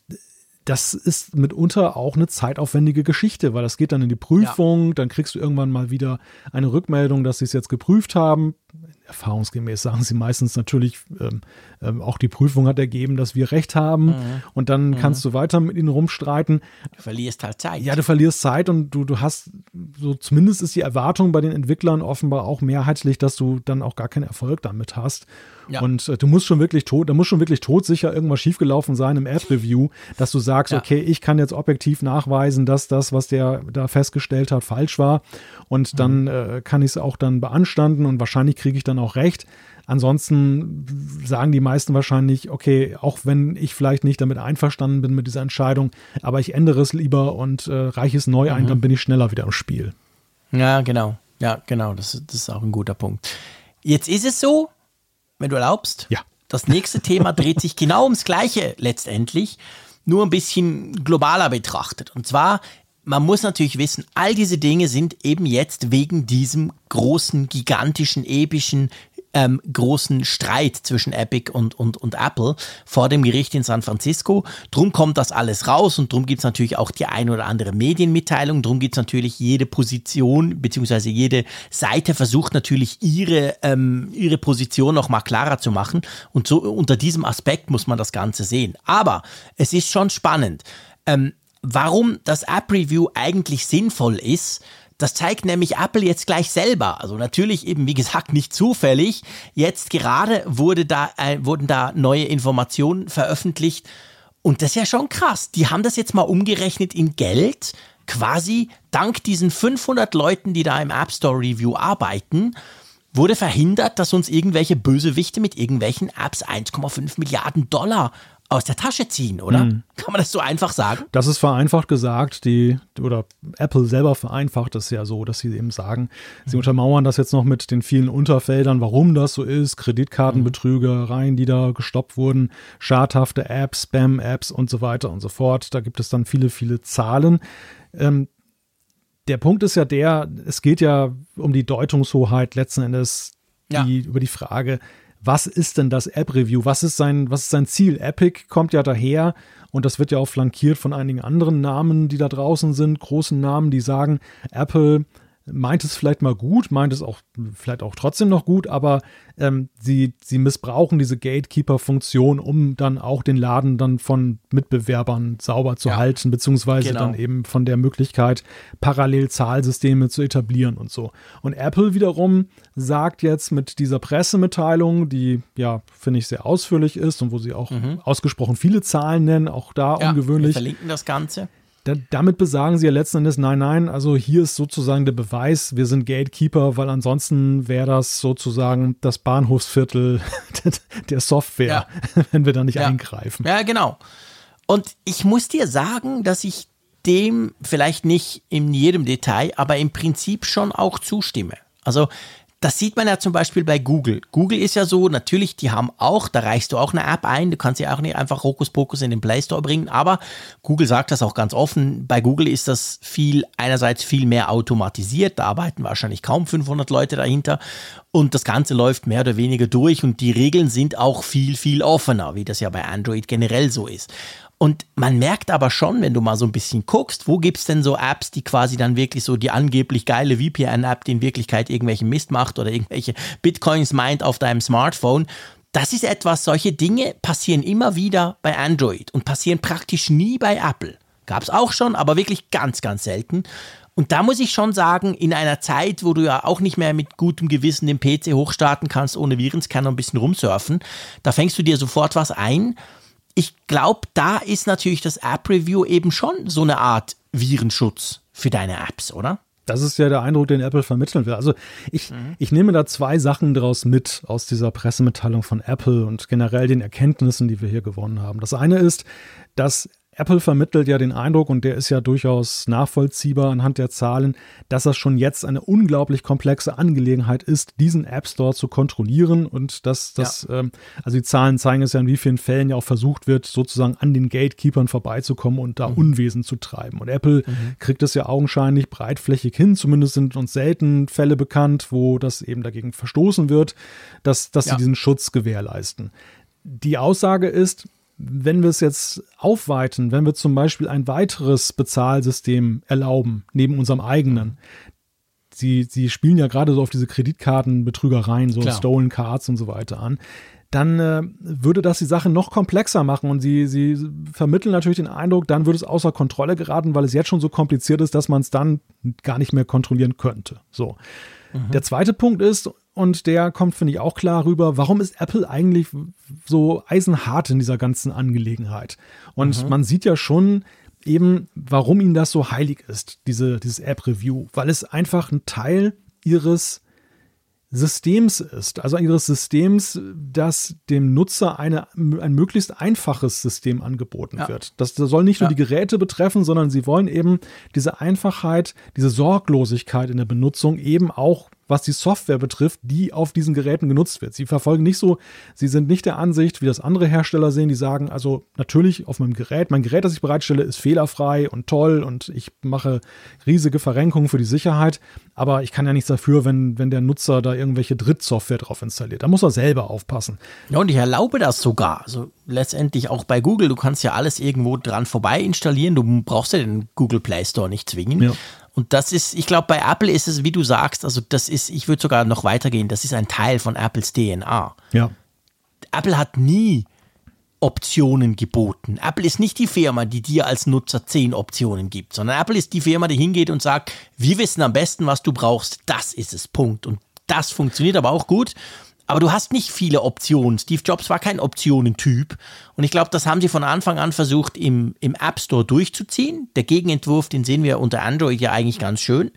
das ist mitunter auch eine zeitaufwendige Geschichte, weil das geht dann in die Prüfung, ja. dann kriegst du irgendwann mal wieder eine Rückmeldung, dass sie es jetzt geprüft haben erfahrungsgemäß sagen sie meistens natürlich, ähm, ähm, auch die Prüfung hat ergeben, dass wir recht haben mhm. und dann mhm. kannst du weiter mit ihnen rumstreiten. Du verlierst halt Zeit. Ja, du verlierst Zeit und du, du hast, so zumindest ist die Erwartung bei den Entwicklern offenbar auch mehrheitlich, dass du dann auch gar keinen Erfolg damit hast. Ja. Und äh, du musst schon wirklich tot, da muss schon wirklich todsicher irgendwas schiefgelaufen sein im App-Review, dass du sagst, ja. okay, ich kann jetzt objektiv nachweisen, dass das, was der da festgestellt hat, falsch war. Und mhm. dann äh, kann ich es auch dann beanstanden und wahrscheinlich kriege ich dann auch recht. Ansonsten sagen die meisten wahrscheinlich, okay, auch wenn ich vielleicht nicht damit einverstanden bin mit dieser Entscheidung, aber ich ändere es lieber und äh, reiche es neu mhm. ein, dann bin ich schneller wieder im Spiel. Ja, genau. Ja, genau. Das, das ist auch ein guter Punkt. Jetzt ist es so, wenn du erlaubst. Ja. Das nächste Thema dreht sich genau ums Gleiche letztendlich, nur ein bisschen globaler betrachtet. Und zwar, man muss natürlich wissen, all diese Dinge sind eben jetzt wegen diesem großen, gigantischen, epischen ähm, großen Streit zwischen Epic und, und, und Apple vor dem Gericht in San Francisco. Drum kommt das alles raus und drum es natürlich auch die ein oder andere Medienmitteilung. Drum gibt es natürlich jede Position, beziehungsweise jede Seite versucht natürlich ihre, ähm, ihre Position noch mal klarer zu machen. Und so unter diesem Aspekt muss man das Ganze sehen. Aber es ist schon spannend. Ähm, warum das App Review eigentlich sinnvoll ist, das zeigt nämlich Apple jetzt gleich selber. Also natürlich eben, wie gesagt, nicht zufällig. Jetzt gerade wurde da, äh, wurden da neue Informationen veröffentlicht. Und das ist ja schon krass. Die haben das jetzt mal umgerechnet in Geld. Quasi dank diesen 500 Leuten, die da im App Store Review arbeiten, wurde verhindert, dass uns irgendwelche Bösewichte mit irgendwelchen Apps 1,5 Milliarden Dollar aus der Tasche ziehen, oder? Mhm. Kann man das so einfach sagen? Das ist vereinfacht gesagt, die, oder Apple selber vereinfacht es ja so, dass sie eben sagen, sie mhm. untermauern das jetzt noch mit den vielen Unterfeldern, warum das so ist, Kreditkartenbetrügereien, die da gestoppt wurden, schadhafte Apps, Spam-Apps und so weiter und so fort. Da gibt es dann viele, viele Zahlen. Ähm, der Punkt ist ja der, es geht ja um die Deutungshoheit letzten Endes, die, ja. über die Frage, was ist denn das App-Review? Was ist sein, was ist sein Ziel? Epic kommt ja daher und das wird ja auch flankiert von einigen anderen Namen, die da draußen sind, großen Namen, die sagen, Apple meint es vielleicht mal gut, meint es auch vielleicht auch trotzdem noch gut, aber ähm, sie, sie missbrauchen diese Gatekeeper-Funktion, um dann auch den Laden dann von Mitbewerbern sauber zu ja, halten, beziehungsweise genau. dann eben von der Möglichkeit, parallel Zahlsysteme zu etablieren und so. Und Apple wiederum sagt jetzt mit dieser Pressemitteilung, die ja, finde ich, sehr ausführlich ist und wo sie auch mhm. ausgesprochen viele Zahlen nennen, auch da ja, ungewöhnlich. Wir verlinken das Ganze da, damit besagen sie ja letzten Endes, nein, nein, also hier ist sozusagen der Beweis, wir sind Gatekeeper, weil ansonsten wäre das sozusagen das Bahnhofsviertel der Software, ja. wenn wir da nicht ja. eingreifen. Ja, genau. Und ich muss dir sagen, dass ich dem vielleicht nicht in jedem Detail, aber im Prinzip schon auch zustimme. Also das sieht man ja zum Beispiel bei Google. Google ist ja so, natürlich, die haben auch, da reichst du auch eine App ein, du kannst sie auch nicht einfach Hokuspokus in den Play Store bringen, aber Google sagt das auch ganz offen. Bei Google ist das viel, einerseits viel mehr automatisiert, da arbeiten wahrscheinlich kaum 500 Leute dahinter und das Ganze läuft mehr oder weniger durch und die Regeln sind auch viel, viel offener, wie das ja bei Android generell so ist. Und man merkt aber schon, wenn du mal so ein bisschen guckst, wo gibt's denn so Apps, die quasi dann wirklich so die angeblich geile VPN-App, die in Wirklichkeit irgendwelchen Mist macht oder irgendwelche Bitcoins meint auf deinem Smartphone. Das ist etwas, solche Dinge passieren immer wieder bei Android und passieren praktisch nie bei Apple. Gab's auch schon, aber wirklich ganz, ganz selten. Und da muss ich schon sagen, in einer Zeit, wo du ja auch nicht mehr mit gutem Gewissen den PC hochstarten kannst, ohne Virenscanner ein bisschen rumsurfen, da fängst du dir sofort was ein ich glaube, da ist natürlich das App-Review eben schon so eine Art Virenschutz für deine Apps, oder? Das ist ja der Eindruck, den Apple vermitteln will. Also ich, mhm. ich nehme da zwei Sachen daraus mit aus dieser Pressemitteilung von Apple und generell den Erkenntnissen, die wir hier gewonnen haben. Das eine ist, dass Apple vermittelt ja den Eindruck, und der ist ja durchaus nachvollziehbar anhand der Zahlen, dass das schon jetzt eine unglaublich komplexe Angelegenheit ist, diesen App Store zu kontrollieren und dass das, ja. ähm, also die Zahlen zeigen es ja, in wie vielen Fällen ja auch versucht wird, sozusagen an den Gatekeepern vorbeizukommen und da mhm. Unwesen zu treiben. Und Apple mhm. kriegt es ja augenscheinlich breitflächig hin, zumindest sind uns selten Fälle bekannt, wo das eben dagegen verstoßen wird, dass, dass ja. sie diesen Schutz gewährleisten. Die Aussage ist, wenn wir es jetzt aufweiten, wenn wir zum Beispiel ein weiteres Bezahlsystem erlauben, neben unserem eigenen, sie, sie spielen ja gerade so auf diese Kreditkartenbetrügereien, so Klar. Stolen Cards und so weiter an, dann äh, würde das die Sache noch komplexer machen und sie, sie vermitteln natürlich den Eindruck, dann würde es außer Kontrolle geraten, weil es jetzt schon so kompliziert ist, dass man es dann gar nicht mehr kontrollieren könnte. So. Der zweite Punkt ist, und der kommt, finde ich, auch klar rüber, warum ist Apple eigentlich so eisenhart in dieser ganzen Angelegenheit? Und man sieht ja schon eben, warum ihnen das so heilig ist, diese, dieses App-Review, weil es einfach ein Teil ihres Systems ist, also ihres Systems, das dem Nutzer eine, ein möglichst einfaches System angeboten Ja. wird. Das, das soll nicht nur Ja. die Geräte betreffen, sondern sie wollen eben diese Einfachheit, diese Sorglosigkeit in der Benutzung eben auch was die Software betrifft, die auf diesen Geräten genutzt wird. Sie verfolgen nicht so, sie sind nicht der Ansicht, wie das andere Hersteller sehen, die sagen, also natürlich auf meinem Gerät, mein Gerät, das ich bereitstelle, ist fehlerfrei und toll und ich mache riesige Verrenkungen für die Sicherheit, aber ich kann ja nichts dafür, wenn, wenn der Nutzer da irgendwelche Drittsoftware drauf installiert. Da muss er selber aufpassen. Ja, und ich erlaube das sogar. Also letztendlich auch bei Google. Du kannst ja alles irgendwo dran vorbei installieren. Du brauchst ja den Google Play Store nicht zwingen. Ja. Und das ist, ich glaube, bei Apple ist es, wie du sagst, also das ist, ich würde sogar noch weitergehen, das ist ein Teil von Apples DNA. Ja. Apple hat nie Optionen geboten. Apple ist nicht die Firma, die dir als Nutzer zehn Optionen gibt, sondern Apple ist die Firma, die hingeht und sagt, wir wissen am besten, was du brauchst. Das ist es, Punkt. Und das funktioniert aber auch gut. Aber du hast nicht viele Optionen. Steve Jobs war kein Optionentyp. Und ich glaube, das haben sie von Anfang an versucht, im, im App Store durchzuziehen. Der Gegenentwurf, den sehen wir unter Android ja eigentlich ganz schön.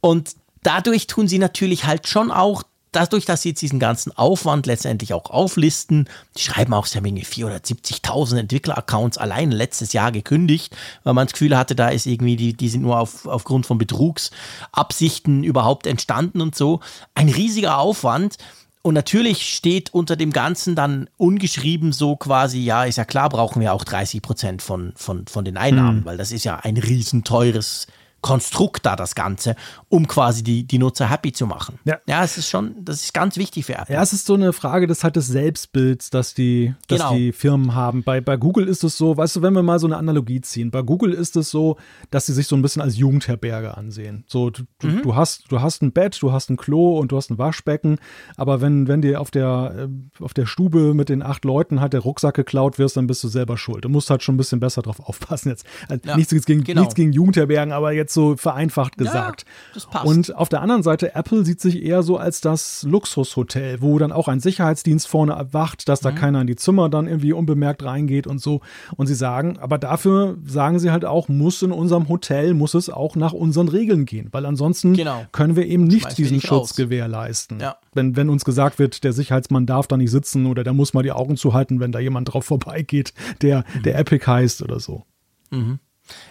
Und dadurch tun sie natürlich halt schon auch, dadurch, dass sie jetzt diesen ganzen Aufwand letztendlich auch auflisten, die schreiben auch, sie haben irgendwie 470.000 Entwickler-Accounts allein letztes Jahr gekündigt, weil man das Gefühl hatte, da ist irgendwie, die, die sind nur auf, aufgrund von Betrugsabsichten überhaupt entstanden und so. Ein riesiger Aufwand. Und natürlich steht unter dem Ganzen dann ungeschrieben so quasi, ja, ist ja klar, brauchen wir auch 30 Prozent von, von, von den Einnahmen, weil das ist ja ein riesenteures Konstrukt da, das Ganze, um quasi die, die Nutzer happy zu machen. Ja. ja, es ist schon, das ist ganz wichtig für Apple. Ja, es ist so eine Frage des halt des Selbstbilds, das die, das Genau. die Firmen haben. Bei, bei Google ist es so, weißt du, wenn wir mal so eine Analogie ziehen, bei Google ist es so, dass sie sich so ein bisschen als Jugendherberge ansehen. So, du, du, Mhm. du hast, du hast ein Bett, du hast ein Klo und du hast ein Waschbecken, aber wenn, wenn dir auf der, äh, auf der Stube mit den acht Leuten halt der Rucksack geklaut wirst, dann bist du selber schuld. Du musst halt schon ein bisschen besser drauf aufpassen jetzt. Also Ja, nichts, gegen, genau. nichts gegen Jugendherbergen, aber jetzt so vereinfacht Ja, gesagt. das passt. Und auf der anderen Seite, Apple sieht sich eher so als das Luxushotel, wo dann auch ein Sicherheitsdienst vorne erwacht, dass Mhm. da keiner in die Zimmer dann irgendwie unbemerkt reingeht und so. Und sie sagen, aber dafür sagen sie halt auch, muss in unserem Hotel, muss es auch nach unseren Regeln gehen, weil ansonsten Genau. können wir eben nicht diesen nicht Schutz raus. gewährleisten. Ja. Wenn, wenn uns gesagt wird, der Sicherheitsmann darf da nicht sitzen oder der muss mal die Augen zuhalten, wenn da jemand drauf vorbeigeht, der, der Mhm. Epic heißt oder so.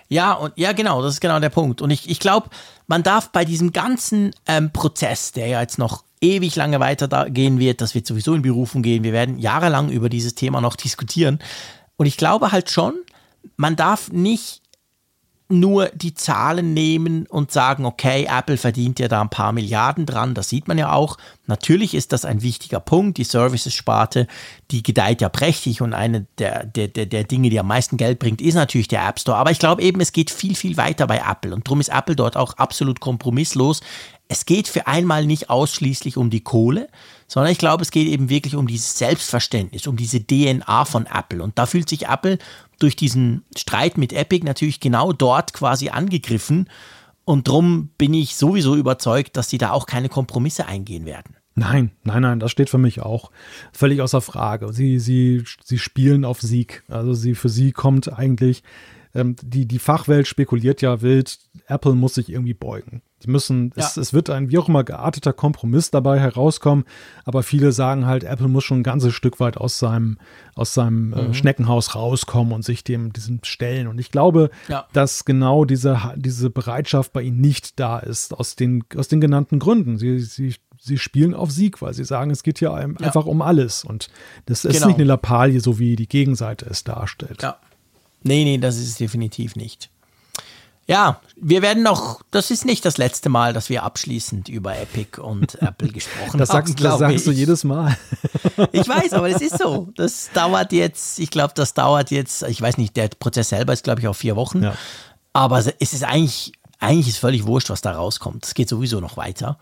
Ja, und ja, genau, das ist genau der Punkt. Und ich, ich glaube, man darf bei diesem ganzen ähm, Prozess, der ja jetzt noch ewig lange weitergehen wird, das wird sowieso in Berufung gehen, wir werden jahrelang über dieses Thema noch diskutieren. Und ich glaube halt schon, man darf nicht nur die Zahlen nehmen und sagen, okay, Apple verdient ja da ein paar Milliarden dran, das sieht man ja auch. Natürlich ist das ein wichtiger Punkt, die Services-Sparte, die gedeiht ja prächtig und eine der, der, der, Dinge, die am meisten Geld bringt, ist natürlich der App Store. Aber ich glaube eben, es geht viel, viel weiter bei Apple und darum ist Apple dort auch absolut kompromisslos. Es geht für einmal nicht ausschließlich um die Kohle, sondern ich glaube, es geht eben wirklich um dieses Selbstverständnis, um diese DNA von Apple. Und da fühlt sich Apple durch diesen Streit mit Epic natürlich genau dort quasi angegriffen. Und drum bin ich sowieso überzeugt, dass sie da auch keine Kompromisse eingehen werden. Nein, nein, nein, das steht für mich auch völlig außer Frage. Sie, sie, sie spielen auf Sieg. Also sie, für sie kommt eigentlich, ähm, die, die Fachwelt spekuliert ja wild, Apple muss sich irgendwie beugen. Die müssen, Ja. es, es wird ein wie auch immer gearteter Kompromiss dabei herauskommen, aber viele sagen halt, Apple muss schon ein ganzes Stück weit aus seinem, aus seinem äh, Schneckenhaus rauskommen und sich dem, diesem stellen. Und ich glaube, Ja. dass genau diese, diese Bereitschaft bei ihnen nicht da ist, aus den, aus den genannten Gründen. Sie, sie, sie spielen auf Sieg, weil sie sagen, es geht hier Ja. einfach um alles. Und das ist Genau. nicht eine Lappalie, so wie die Gegenseite es darstellt. Ja. Nee, nee, das ist es definitiv nicht. Ja, wir werden noch, das ist nicht das letzte Mal, dass wir abschließend über Epic und Apple gesprochen Das haben. sagst, das sagst du ich. jedes Mal. Ich weiß, aber das ist so. Das dauert jetzt, ich glaube, das dauert jetzt, ich weiß nicht, der Prozess selber ist, glaube ich, auf vier Wochen. Ja. Aber es ist eigentlich eigentlich ist völlig wurscht, was da rauskommt. Es geht sowieso noch weiter.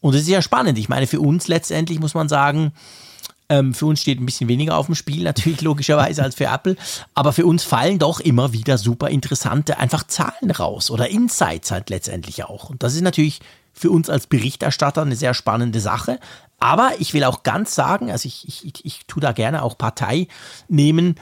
Und es ist ja spannend. Ich meine, für uns letztendlich muss man sagen, ähm, für uns steht ein bisschen weniger auf dem Spiel, natürlich logischerweise als für Apple. Aber für uns fallen doch immer wieder super interessante einfach Zahlen raus oder Insights halt letztendlich auch. Und das ist natürlich für uns als Berichterstatter eine sehr spannende Sache. Aber ich will auch ganz sagen, also ich, ich, ich, tue da gerne auch Partei nehmen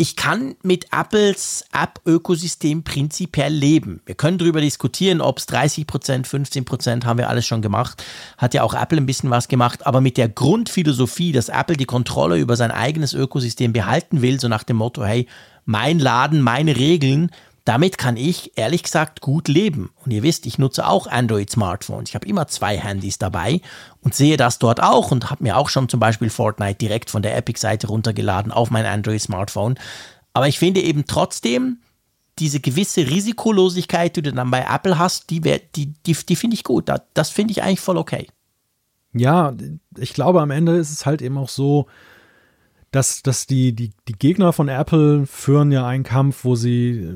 ich kann mit Apples App-Ökosystem prinzipiell leben. Wir können darüber diskutieren, ob es 30 Prozent, 15 Prozent haben wir alles schon gemacht. Hat ja auch Apple ein bisschen was gemacht. Aber mit der Grundphilosophie, dass Apple die Kontrolle über sein eigenes Ökosystem behalten will, so nach dem Motto, hey, mein Laden, meine Regeln, damit kann ich ehrlich gesagt gut leben. Und ihr wisst, ich nutze auch Android-Smartphones. Ich habe immer zwei Handys dabei und sehe das dort auch und habe mir auch schon zum Beispiel Fortnite direkt von der Epic-Seite runtergeladen auf mein Android-Smartphone. Aber ich finde eben trotzdem, diese gewisse Risikolosigkeit, die du dann bei Apple hast, die, die, die, die finde ich gut. Das finde ich eigentlich voll okay. Ja, ich glaube, am Ende ist es halt eben auch so, dass, dass die, die, die Gegner von Apple führen ja einen Kampf, wo sie äh,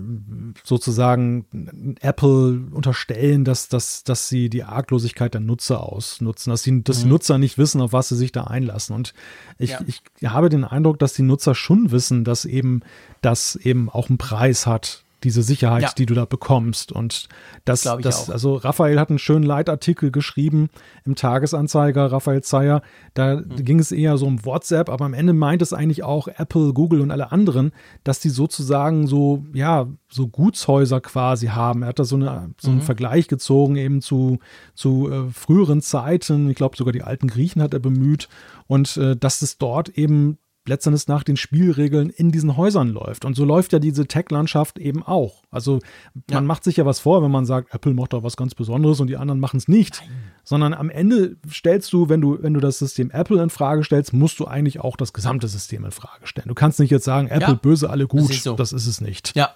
sozusagen Apple unterstellen, dass, dass, dass sie die Arglosigkeit der Nutzer ausnutzen, dass, die, dass mhm. die Nutzer nicht wissen, auf was sie sich da einlassen. Und ich, ja. ich habe den Eindruck, dass die Nutzer schon wissen, dass eben das eben auch einen Preis hat, diese Sicherheit, ja. die du da bekommst. Und das, das, also Raphael hat einen schönen Leitartikel geschrieben im Tagesanzeiger, Raphael Zeyer. Da mhm. ging es eher so um WhatsApp, aber am Ende meint es eigentlich auch Apple, Google und alle anderen, dass die sozusagen so, ja, so Gutshäuser quasi haben. Er hat da so, eine, so einen mhm. Vergleich gezogen eben zu, zu äh, früheren Zeiten. Ich glaube, sogar die alten Griechen hat er bemüht. Und äh, dass es dort eben letztendlich nach den Spielregeln in diesen Häusern läuft. Und so läuft ja diese Tech-Landschaft eben auch. Also man ja. macht sich ja was vor, wenn man sagt, Apple macht da was ganz Besonderes und die anderen machen es nicht. Nein. Sondern am Ende stellst du, wenn du, wenn du das System Apple in Frage stellst, musst du eigentlich auch das gesamte System in Frage stellen. Du kannst nicht jetzt sagen, Apple ja, böse, alle gut. Das ist, so. das ist es nicht. Ja,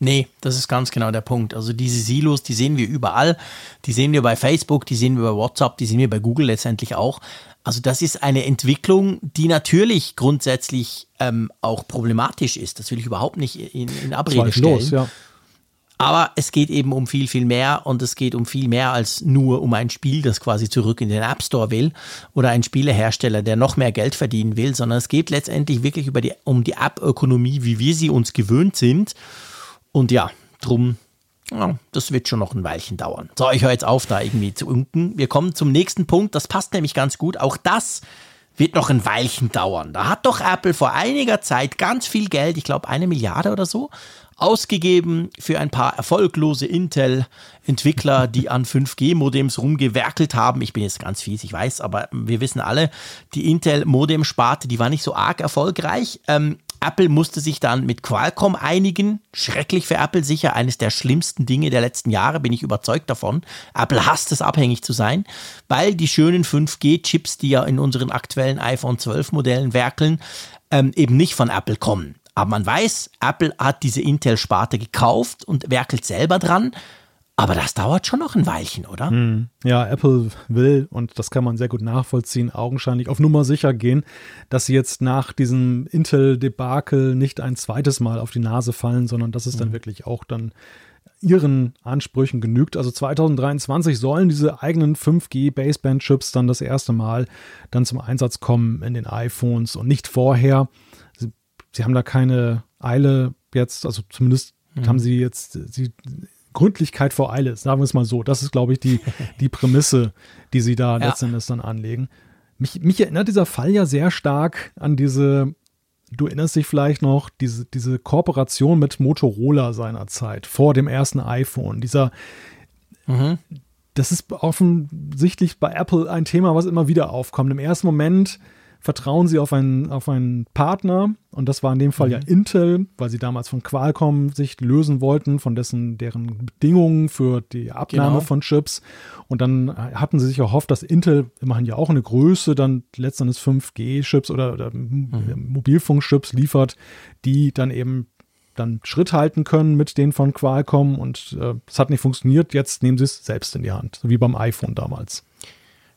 Nee, das ist ganz genau der Punkt. Also diese Silos, die sehen wir überall. Die sehen wir bei Facebook, die sehen wir bei WhatsApp, die sehen wir bei Google letztendlich auch. Also das ist eine Entwicklung, die natürlich grundsätzlich ähm, auch problematisch ist. Das will ich überhaupt nicht in, in Abrede stellen. Los, ja. Aber es geht eben um viel, viel mehr und es geht um viel mehr als nur um ein Spiel, das quasi zurück in den App Store will oder ein Spielehersteller, der noch mehr Geld verdienen will, sondern es geht letztendlich wirklich über die, um die App-Ökonomie, wie wir sie uns gewöhnt sind. Und ja, drum ja, das wird schon noch ein Weilchen dauern. So, ich höre jetzt auf, da irgendwie zu unken. Wir kommen zum nächsten Punkt. Das passt nämlich ganz gut. Auch das wird noch ein Weilchen dauern. Da hat doch Apple vor einiger Zeit ganz viel Geld, ich glaube eine Milliarde oder so, ausgegeben für ein paar erfolglose Intel-Entwickler, die an 5G-Modems rumgewerkelt haben. Ich bin jetzt ganz fies, ich weiß, aber wir wissen alle, die Intel-Modem-Sparte, die war nicht so arg erfolgreich. Ähm, Apple musste sich dann mit Qualcomm einigen. Schrecklich für Apple, sicher eines der schlimmsten Dinge der letzten Jahre, bin ich überzeugt davon. Apple hasst es, abhängig zu sein, weil die schönen 5G-Chips, die ja in unseren aktuellen iPhone 12 Modellen werkeln, ähm, eben nicht von Apple kommen. Aber man weiß, Apple hat diese Intel-Sparte gekauft und werkelt selber dran. Aber das dauert schon noch ein Weilchen, oder? Hm. Ja, Apple will, und das kann man sehr gut nachvollziehen, augenscheinlich auf Nummer sicher gehen, dass sie jetzt nach diesem Intel-Debakel nicht ein zweites Mal auf die Nase fallen, sondern dass es hm. dann wirklich auch dann ihren Ansprüchen genügt. Also 2023 sollen diese eigenen 5G Baseband-Chips dann das erste Mal dann zum Einsatz kommen in den iPhones und nicht vorher. Sie, sie haben da keine Eile jetzt, also zumindest mhm. haben sie jetzt, sie Gründlichkeit vor Eile, sagen wir es mal so. Das ist, glaube ich, die, die Prämisse, die sie da ja. letztendlich dann anlegen. Mich, mich erinnert dieser Fall ja sehr stark an diese, du erinnerst dich vielleicht noch, diese, diese Kooperation mit Motorola seinerzeit, vor dem ersten iPhone. Dieser, mhm. das ist offensichtlich bei Apple ein Thema, was immer wieder aufkommt. Im ersten Moment vertrauen sie auf einen, auf einen Partner und das war in dem Fall mhm. ja Intel, weil sie damals von Qualcomm sich lösen wollten, von dessen deren Bedingungen für die Abnahme genau. von Chips. Und dann hatten sie sich erhofft, dass Intel, immerhin ja auch eine Größe, dann letztendlich 5G-Chips oder, oder mhm. Mobilfunk-Chips liefert, die dann eben dann Schritt halten können mit denen von Qualcomm und äh, es äh, hat nicht funktioniert. Jetzt nehmen sie es selbst in die Hand, wie beim iPhone damals.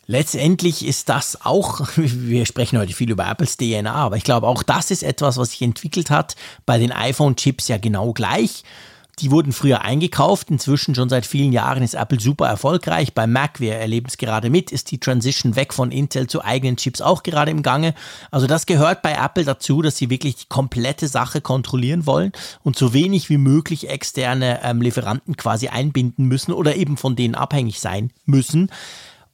Letztendlich ist das auch, wir sprechen heute viel über Apples DNA, aber ich glaube auch das ist etwas, was sich entwickelt hat bei den iPhone-Chips ja genau gleich. die wurden früher eingekauft, inzwischen schon seit vielen Jahren ist Apple super erfolgreich. Bei Mac, wir erleben es gerade mit, ist die Transition weg von Intel zu eigenen Chips auch gerade im Gange. Also das gehört bei Apple dazu, dass sie wirklich die komplette Sache kontrollieren wollen und so wenig wie möglich externe ähm, Lieferanten quasi einbinden müssen oder eben von denen abhängig sein müssen.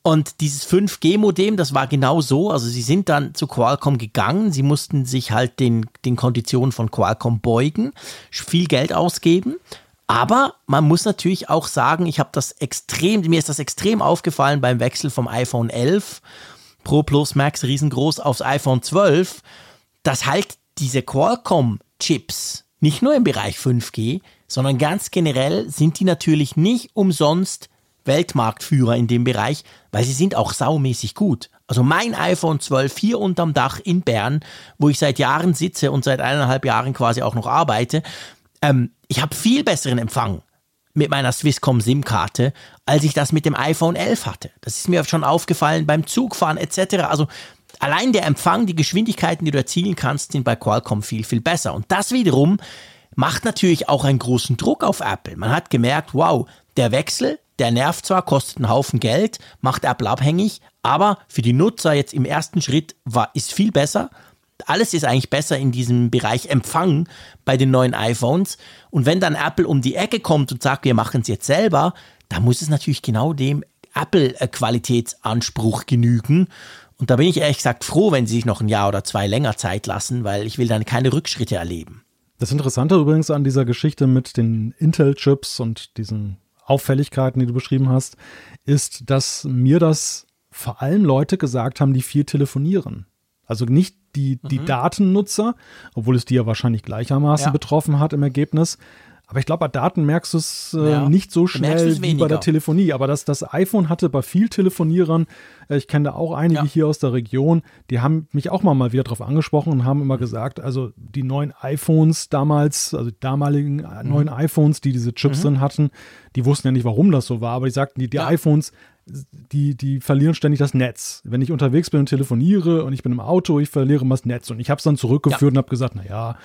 Und dieses 5G-Modem, das war genau so. Also sie sind dann zu Qualcomm gegangen. Sie mussten sich halt den, den Konditionen von Qualcomm beugen, viel Geld ausgeben. Aber man muss natürlich auch sagen, ich habe das extrem, mir ist das extrem aufgefallen beim Wechsel vom iPhone 11 Pro Plus Max riesengroß aufs iPhone 12, dass halt diese Qualcomm-Chips nicht nur im Bereich 5G, sondern ganz generell sind die natürlich nicht umsonst Weltmarktführer in dem Bereich, weil sie sind auch saumäßig gut. Also mein iPhone 12 hier unterm Dach in Bern, wo ich seit Jahren sitze und seit eineinhalb Jahren quasi auch noch arbeite, ähm, ich habe viel besseren Empfang mit meiner Swisscom SIM-Karte, als ich das mit dem iPhone 11 hatte. Das ist mir schon aufgefallen beim Zugfahren etc. Also allein der Empfang, die Geschwindigkeiten, die du erzielen kannst, sind bei Qualcomm viel, viel besser. Und das wiederum macht natürlich auch einen großen Druck auf Apple. Man hat gemerkt, wow, der Wechsel, der nervt zwar, kostet einen Haufen Geld, macht Apple abhängig, aber für die Nutzer jetzt im ersten Schritt war, ist viel besser. Alles ist eigentlich besser in diesem Bereich Empfang bei den neuen iPhones. Und wenn dann Apple um die Ecke kommt und sagt, wir machen es jetzt selber, dann muss es natürlich genau dem Apple-Qualitätsanspruch genügen. Und da bin ich ehrlich gesagt froh, wenn sie sich noch ein Jahr oder zwei länger Zeit lassen, weil ich will dann keine Rückschritte erleben. Das Interessante übrigens an dieser Geschichte mit den Intel-Chips und diesen Auffälligkeiten, die du beschrieben hast, ist, dass mir das vor allem Leute gesagt haben, die viel telefonieren. Also nicht die, die mhm. Datennutzer, obwohl es die ja wahrscheinlich gleichermaßen ja. betroffen hat im Ergebnis, aber ich glaube, bei Daten merkst du es äh, ja. nicht so schnell wie bei der Telefonie. Aber das, das iPhone hatte bei viel Telefonierern, äh, ich kenne da auch einige ja. hier aus der Region, die haben mich auch mal, mal wieder darauf angesprochen und haben immer gesagt, also die neuen iPhones damals, also die damaligen äh, mhm. neuen iPhones, die diese Chips mhm. drin hatten, die wussten ja nicht, warum das so war, aber die sagten, die, die ja. iPhones, die, die verlieren ständig das Netz. Wenn ich unterwegs bin und telefoniere und ich bin im Auto, ich verliere immer das Netz. Und ich habe es dann zurückgeführt ja. und habe gesagt, naja,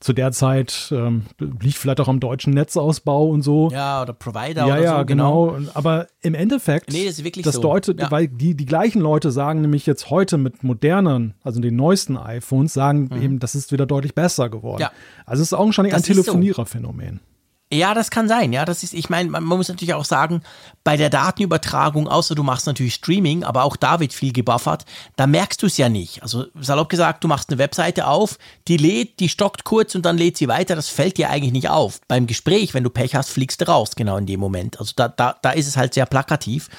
zu der Zeit ähm, liegt vielleicht auch am deutschen Netzausbau und so. Ja, oder Provider ja, oder ja, so. genau. genau. Aber im Endeffekt, nee, das, ist wirklich das so. deutet, ja. weil die, die gleichen Leute sagen nämlich jetzt heute mit modernen, also den neuesten iPhones, sagen mhm. eben, das ist wieder deutlich besser geworden. Ja. Also es ist augenscheinlich ein Telefoniererphänomen. So. Ja, das kann sein. Ja, das ist, ich meine, man, muss natürlich auch sagen, bei der Datenübertragung, außer du machst natürlich Streaming, aber auch da wird viel gebuffert, da merkst du es ja nicht. Also salopp gesagt, du machst eine Webseite auf, die lädt, die stockt kurz und dann lädt sie weiter. Das fällt dir eigentlich nicht auf. Beim Gespräch, wenn du Pech hast, fliegst du raus, genau in dem Moment. Also da, da, da ist es halt sehr plakativ.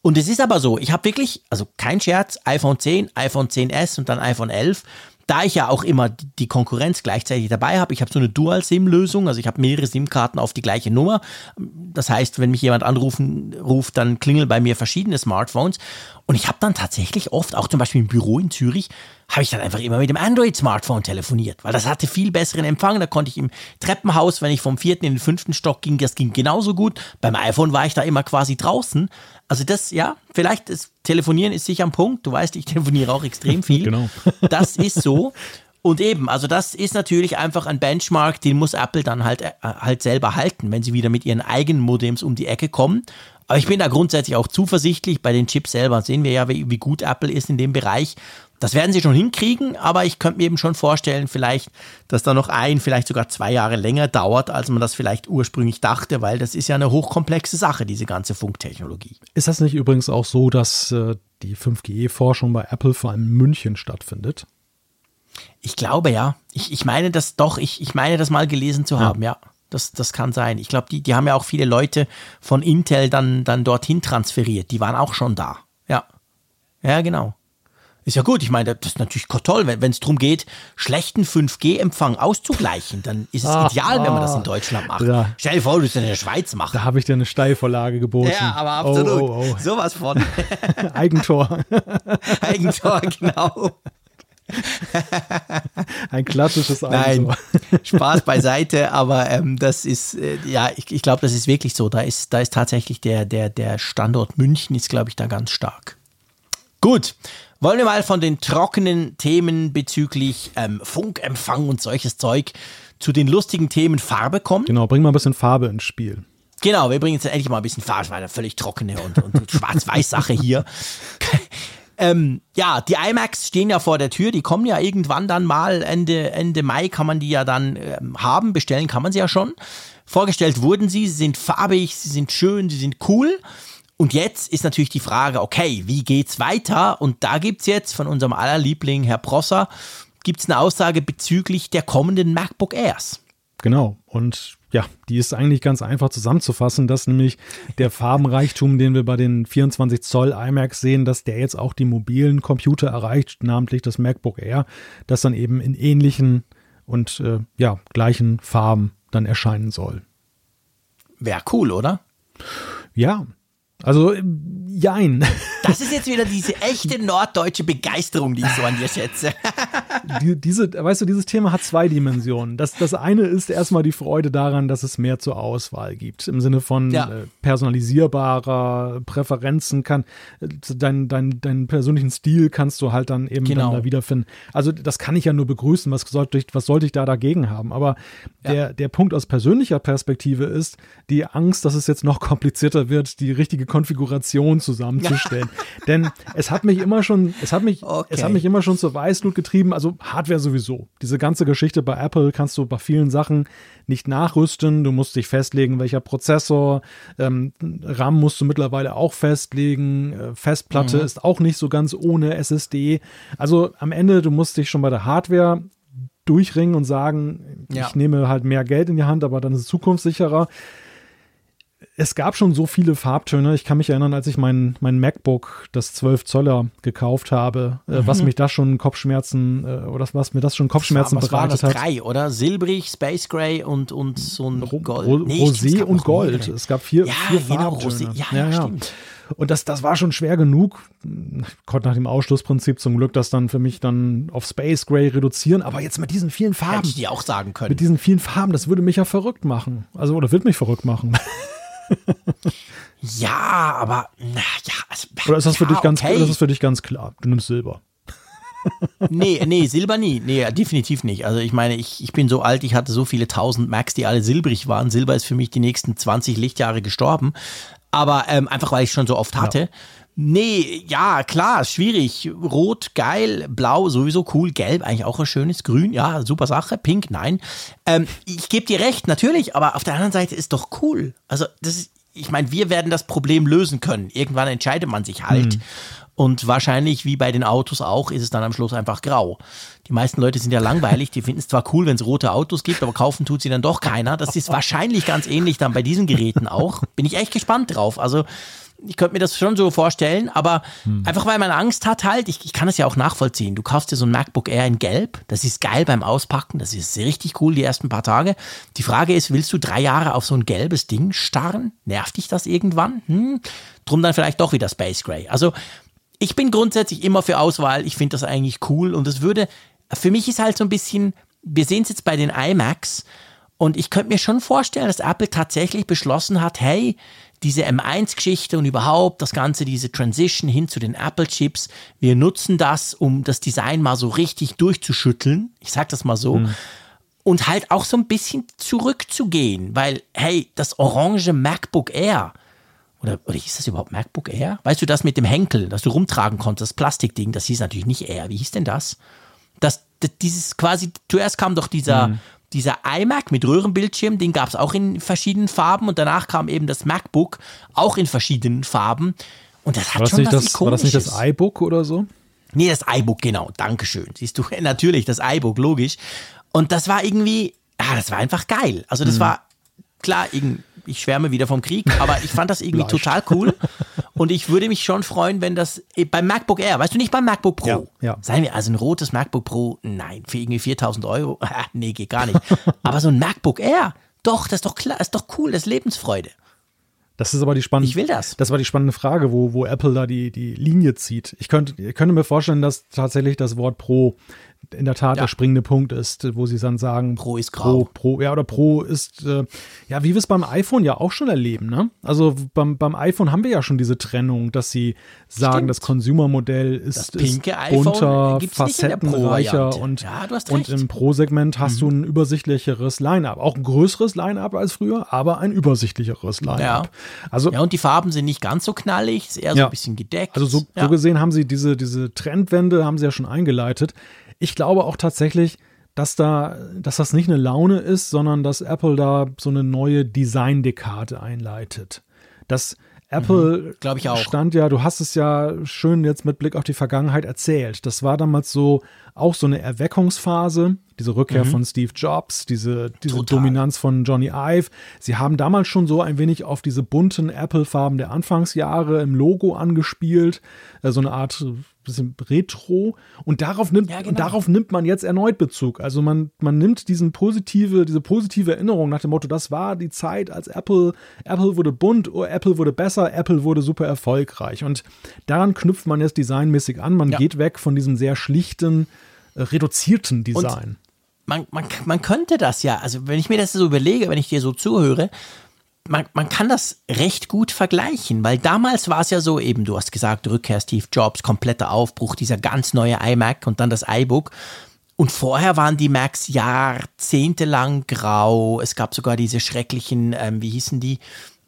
Und es ist aber so, ich habe wirklich, also kein Scherz, iPhone 10, iPhone 10s und dann iPhone 11 da ich ja auch immer die Konkurrenz gleichzeitig dabei habe, ich habe so eine Dual-SIM-Lösung, also ich habe mehrere SIM-Karten auf die gleiche Nummer. Das heißt, wenn mich jemand anrufen ruft, dann klingeln bei mir verschiedene Smartphones. Und ich habe dann tatsächlich oft, auch zum Beispiel im Büro in Zürich, habe ich dann einfach immer mit dem Android-Smartphone telefoniert, weil das hatte viel besseren Empfang. Da konnte ich im Treppenhaus, wenn ich vom vierten in den fünften Stock ging, das ging genauso gut. Beim iPhone war ich da immer quasi draußen. Also das, ja, vielleicht das Telefonieren ist sicher am Punkt. Du weißt, ich telefoniere auch extrem viel. genau. das ist so. Und eben, also das ist natürlich einfach ein Benchmark, den muss Apple dann halt, äh, halt selber halten, wenn sie wieder mit ihren eigenen Modems um die Ecke kommen. Aber ich bin da grundsätzlich auch zuversichtlich. Bei den Chips selber sehen wir ja, wie, wie gut Apple ist in dem Bereich. Das werden sie schon hinkriegen, aber ich könnte mir eben schon vorstellen, vielleicht, dass da noch ein, vielleicht sogar zwei Jahre länger dauert, als man das vielleicht ursprünglich dachte, weil das ist ja eine hochkomplexe Sache, diese ganze Funktechnologie. Ist das nicht übrigens auch so, dass äh, die 5G-Forschung bei Apple vor allem in München stattfindet? Ich glaube ja. Ich, ich meine das doch, ich, ich meine das mal gelesen zu haben, ja. Das, das kann sein. Ich glaube, die, die haben ja auch viele Leute von Intel dann, dann dorthin transferiert. Die waren auch schon da. Ja. Ja, genau. Ist ja gut, ich meine, das ist natürlich toll, wenn es darum geht, schlechten 5G-Empfang auszugleichen, dann ist es ah, ideal, ah, wenn man das in Deutschland macht. Ja. Stell dir vor, du bist in der Schweiz machen. Da habe ich dir eine Steilvorlage geboten. Ja, aber absolut. Oh, oh, oh. Sowas von. Eigentor. Eigentor, genau. Ein klassisches Eigentor. Nein, Spaß beiseite, aber ähm, das ist, äh, ja, ich, ich glaube, das ist wirklich so. Da ist, da ist tatsächlich der, der, der Standort München ist, glaube ich, da ganz stark. Gut, wollen wir mal von den trockenen Themen bezüglich ähm, Funkempfang und solches Zeug zu den lustigen Themen Farbe kommen. Genau, bring mal ein bisschen Farbe ins Spiel. Genau, wir bringen jetzt endlich mal ein bisschen Farbe, weil eine völlig trockene und, und Schwarz-Weiß-Sache hier. Ähm, ja, die IMAX stehen ja vor der Tür, die kommen ja irgendwann dann mal, Ende, Ende Mai kann man die ja dann ähm, haben, bestellen kann man sie ja schon. Vorgestellt wurden sie, sie sind farbig, sie sind schön, sie sind cool. Und jetzt ist natürlich die Frage, okay, wie geht's weiter? Und da gibt's jetzt von unserem allerliebling Herr Prosser, gibt's eine Aussage bezüglich der kommenden MacBook Airs. Genau. Und ja, die ist eigentlich ganz einfach zusammenzufassen, dass nämlich der Farbenreichtum, den wir bei den 24 Zoll iMacs sehen, dass der jetzt auch die mobilen Computer erreicht, namentlich das MacBook Air, das dann eben in ähnlichen und äh, ja, gleichen Farben dann erscheinen soll. Wäre cool, oder? Ja, also, jein. Das ist jetzt wieder diese echte norddeutsche Begeisterung, die ich so an dir schätze. Die, diese, weißt du, dieses Thema hat zwei Dimensionen. Das, das eine ist erstmal die Freude daran, dass es mehr zur Auswahl gibt. Im Sinne von ja. äh, personalisierbarer Präferenzen kann, äh, deinen dein, dein persönlichen Stil kannst du halt dann eben genau. dann da wiederfinden. Also, das kann ich ja nur begrüßen. Was sollte ich, was sollte ich da dagegen haben? Aber ja. der, der Punkt aus persönlicher Perspektive ist die Angst, dass es jetzt noch komplizierter wird, die richtige Konfiguration zusammenzustellen. Denn es hat mich immer schon, es hat mich, okay. es hat mich immer schon zur Weißglut getrieben, also Hardware sowieso. Diese ganze Geschichte bei Apple kannst du bei vielen Sachen nicht nachrüsten. Du musst dich festlegen, welcher Prozessor, ähm, RAM musst du mittlerweile auch festlegen, äh, Festplatte mhm. ist auch nicht so ganz ohne SSD. Also am Ende, du musst dich schon bei der Hardware durchringen und sagen, ja. ich nehme halt mehr Geld in die Hand, aber dann ist es zukunftssicherer es gab schon so viele Farbtöne. Ich kann mich erinnern, als ich mein, mein MacBook, das 12 Zoller, gekauft habe, äh, mhm. was mich das schon Kopfschmerzen äh, oder was mir das schon Kopfschmerzen was war, was bereitet war das? hat. Drei, oder? Silbrig, Space Gray und, und so ein Gold. Ro nee, Rosé stimmt, und Gold. Es gab vier, ja, vier genau, Farbtöne. Ja, ja, ja, stimmt. Und das, das war schon schwer genug. Ich konnte nach dem Ausschlussprinzip zum Glück das dann für mich dann auf Space Gray reduzieren. Aber jetzt mit diesen vielen Farben. Hätte ich dir auch sagen können. Mit diesen vielen Farben, das würde mich ja verrückt machen. Also, oder wird mich verrückt machen. ja, aber naja. Also, Oder ist das, ja, für dich ganz, okay. das ist für dich ganz klar? Du nimmst Silber. nee, nee, Silber nie. Nee, definitiv nicht. Also ich meine, ich, ich bin so alt, ich hatte so viele tausend Macs, die alle silbrig waren. Silber ist für mich die nächsten 20 Lichtjahre gestorben. Aber ähm, einfach, weil ich schon so oft hatte. Ja. Nee, ja, klar, schwierig. Rot, geil, blau, sowieso cool, gelb, eigentlich auch ein schönes, grün, ja, super Sache, pink, nein. Ähm, ich gebe dir recht, natürlich, aber auf der anderen Seite ist doch cool. Also, das ist, ich meine, wir werden das Problem lösen können. Irgendwann entscheidet man sich halt. Mhm. Und wahrscheinlich, wie bei den Autos auch, ist es dann am Schluss einfach grau. Die meisten Leute sind ja langweilig, die finden es zwar cool, wenn es rote Autos gibt, aber kaufen tut sie dann doch keiner. Das ist wahrscheinlich ganz ähnlich dann bei diesen Geräten auch. Bin ich echt gespannt drauf. Also, ich könnte mir das schon so vorstellen, aber hm. einfach weil man Angst hat halt, ich, ich kann das ja auch nachvollziehen. Du kaufst dir so ein MacBook Air in Gelb, das ist geil beim Auspacken, das ist richtig cool die ersten paar Tage. Die Frage ist, willst du drei Jahre auf so ein gelbes Ding starren? Nervt dich das irgendwann? Hm? Drum dann vielleicht doch wieder Space Gray. Also ich bin grundsätzlich immer für Auswahl, ich finde das eigentlich cool und es würde, für mich ist halt so ein bisschen, wir sehen es jetzt bei den iMacs, und ich könnte mir schon vorstellen, dass Apple tatsächlich beschlossen hat, hey, diese M1-Geschichte und überhaupt das Ganze, diese Transition hin zu den Apple-Chips, wir nutzen das, um das Design mal so richtig durchzuschütteln. Ich sag das mal so. Mhm. Und halt auch so ein bisschen zurückzugehen, weil, hey, das orange MacBook Air, oder, oder hieß das überhaupt MacBook Air? Weißt du, das mit dem Henkel, das du rumtragen konntest, das Plastikding, das hieß natürlich nicht Air. Wie hieß denn das? Das, das dieses quasi, zuerst kam doch dieser mhm dieser iMac mit Röhrenbildschirm, den gab es auch in verschiedenen Farben und danach kam eben das MacBook auch in verschiedenen Farben. Und das hat war schon das was das, War das nicht das iBook oder so? Nee, das iBook, genau. Dankeschön. Siehst du, natürlich, das iBook, logisch. Und das war irgendwie, ja, das war einfach geil. Also das mhm. war, klar, ich schwärme wieder vom Krieg, aber ich fand das irgendwie total cool. Und ich würde mich schon freuen, wenn das äh, beim MacBook Air, weißt du nicht beim MacBook Pro, ja, ja. seien wir also ein rotes MacBook Pro, nein, für irgendwie 4000 Euro, nee, geht gar nicht. Aber so ein MacBook Air, doch, das ist doch klar, ist doch cool, das ist Lebensfreude. Das ist aber die spannende. Ich will das. Das war die spannende Frage, wo, wo Apple da die, die Linie zieht. Ich könnte, ich könnte mir vorstellen, dass tatsächlich das Wort Pro in der Tat Ja. der springende Punkt ist, wo sie dann sagen, Pro ist Pro, grau. Pro, ja, oder Pro ist, äh, ja, wie wir es beim iPhone ja auch schon erleben, ne? Also beim, beim iPhone haben wir ja schon diese Trennung, dass sie sagen, Stimmt. das Consumer-Modell ist, Das ist bunter, facettenreicher und, Ja, und. Mhm. im Pro-Segment hast du ein übersichtlicheres Line-Up. Auch ein größeres Line-Up als früher, aber ein übersichtlicheres Line-Up. Ja. Also Ja, und die Farben sind nicht ganz so knallig, ist eher so ein bisschen gedeckt. also so, so gesehen haben sie diese, diese Trendwende haben sie ja schon eingeleitet. Ich glaube auch tatsächlich, dass da, dass das nicht eine Laune ist, sondern dass Apple da so eine neue Design-Dekade einleitet. Dass Apple Mhm. ich auch. stand ja, du hast es ja schön jetzt mit Blick auf die Vergangenheit erzählt. Das war damals so auch so eine Erweckungsphase, diese Rückkehr von Steve Jobs, diese, diese Mhm. Total. Dominanz von Johnny Ive. Sie haben damals schon so ein wenig auf diese bunten Apple-Farben der Anfangsjahre im Logo angespielt, äh, so eine Art äh, bisschen Retro. Und darauf nimmt, Ja, genau. darauf nimmt man jetzt erneut Bezug. Also man, man nimmt diesen positive, diese positive Erinnerung nach dem Motto, das war die Zeit, als Apple, Apple wurde bunt, oh, Apple wurde besser, Apple wurde super erfolgreich. Und daran knüpft man jetzt designmäßig an. Man Ja. geht weg von diesem sehr schlichten, reduzierten Design. man, man, man könnte das ja, also wenn ich mir das so überlege, wenn ich dir so zuhöre, man, man kann das recht gut vergleichen, weil damals war es ja so, eben, du hast gesagt, Rückkehr Steve Jobs, kompletter Aufbruch, dieser ganz neue iMac und dann das iBook. Und vorher waren die Macs jahrzehntelang grau. Es gab sogar diese schrecklichen, ähm, wie hießen die?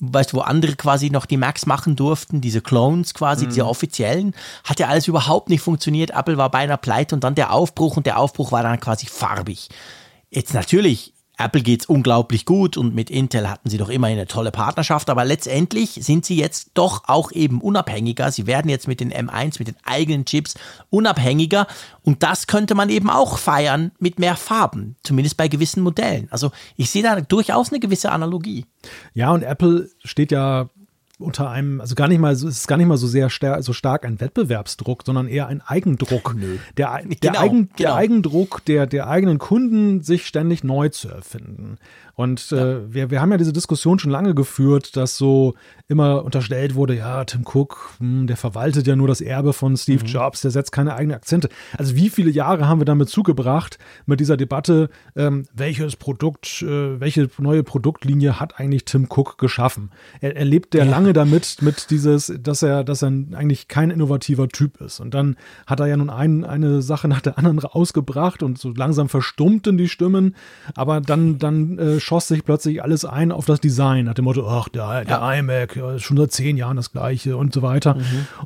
Weißt du, wo andere quasi noch die Macs machen durften, diese Clones quasi, diese offiziellen, hat ja alles überhaupt nicht funktioniert. Apple war beinahe pleite und dann der Aufbruch und der Aufbruch war dann quasi farbig. Jetzt natürlich, Apple geht's unglaublich gut und mit Intel hatten sie doch immer eine tolle Partnerschaft, aber letztendlich sind sie jetzt doch auch eben unabhängiger. Sie werden jetzt mit den M1, mit den eigenen Chips unabhängiger und das könnte man eben auch feiern mit mehr Farben, zumindest bei gewissen Modellen. Also ich sehe da durchaus eine gewisse Analogie. Ja, und Apple steht ja unter einem, also gar nicht mal, so- es ist gar nicht mal so sehr star so stark ein Wettbewerbsdruck, sondern eher ein Eigendruck. Der, der, Genau, Eigen, der genau. Eigendruck der, der eigenen Kunden, sich ständig neu zu erfinden. Und äh, wir, wir haben ja diese Diskussion schon lange geführt, dass so immer unterstellt wurde, ja, Tim Cook, hm, der verwaltet ja nur das Erbe von Steve Jobs, der setzt keine eigenen Akzente. Also wie viele Jahre haben wir damit zugebracht mit dieser Debatte, ähm, welches Produkt, äh, welche neue Produktlinie hat eigentlich Tim Cook geschaffen? Er, er lebt ja lange damit, mit dieses, dass er, dass er eigentlich kein innovativer Typ ist. Und dann hat er ja nun ein, eine Sache nach der anderen ausgebracht und so langsam verstummten die Stimmen, aber dann, dann äh, schoss sich plötzlich alles ein auf das Design, nach dem Motto, ach, der, der iMac, ja, ist schon seit zehn Jahren das gleiche und so weiter.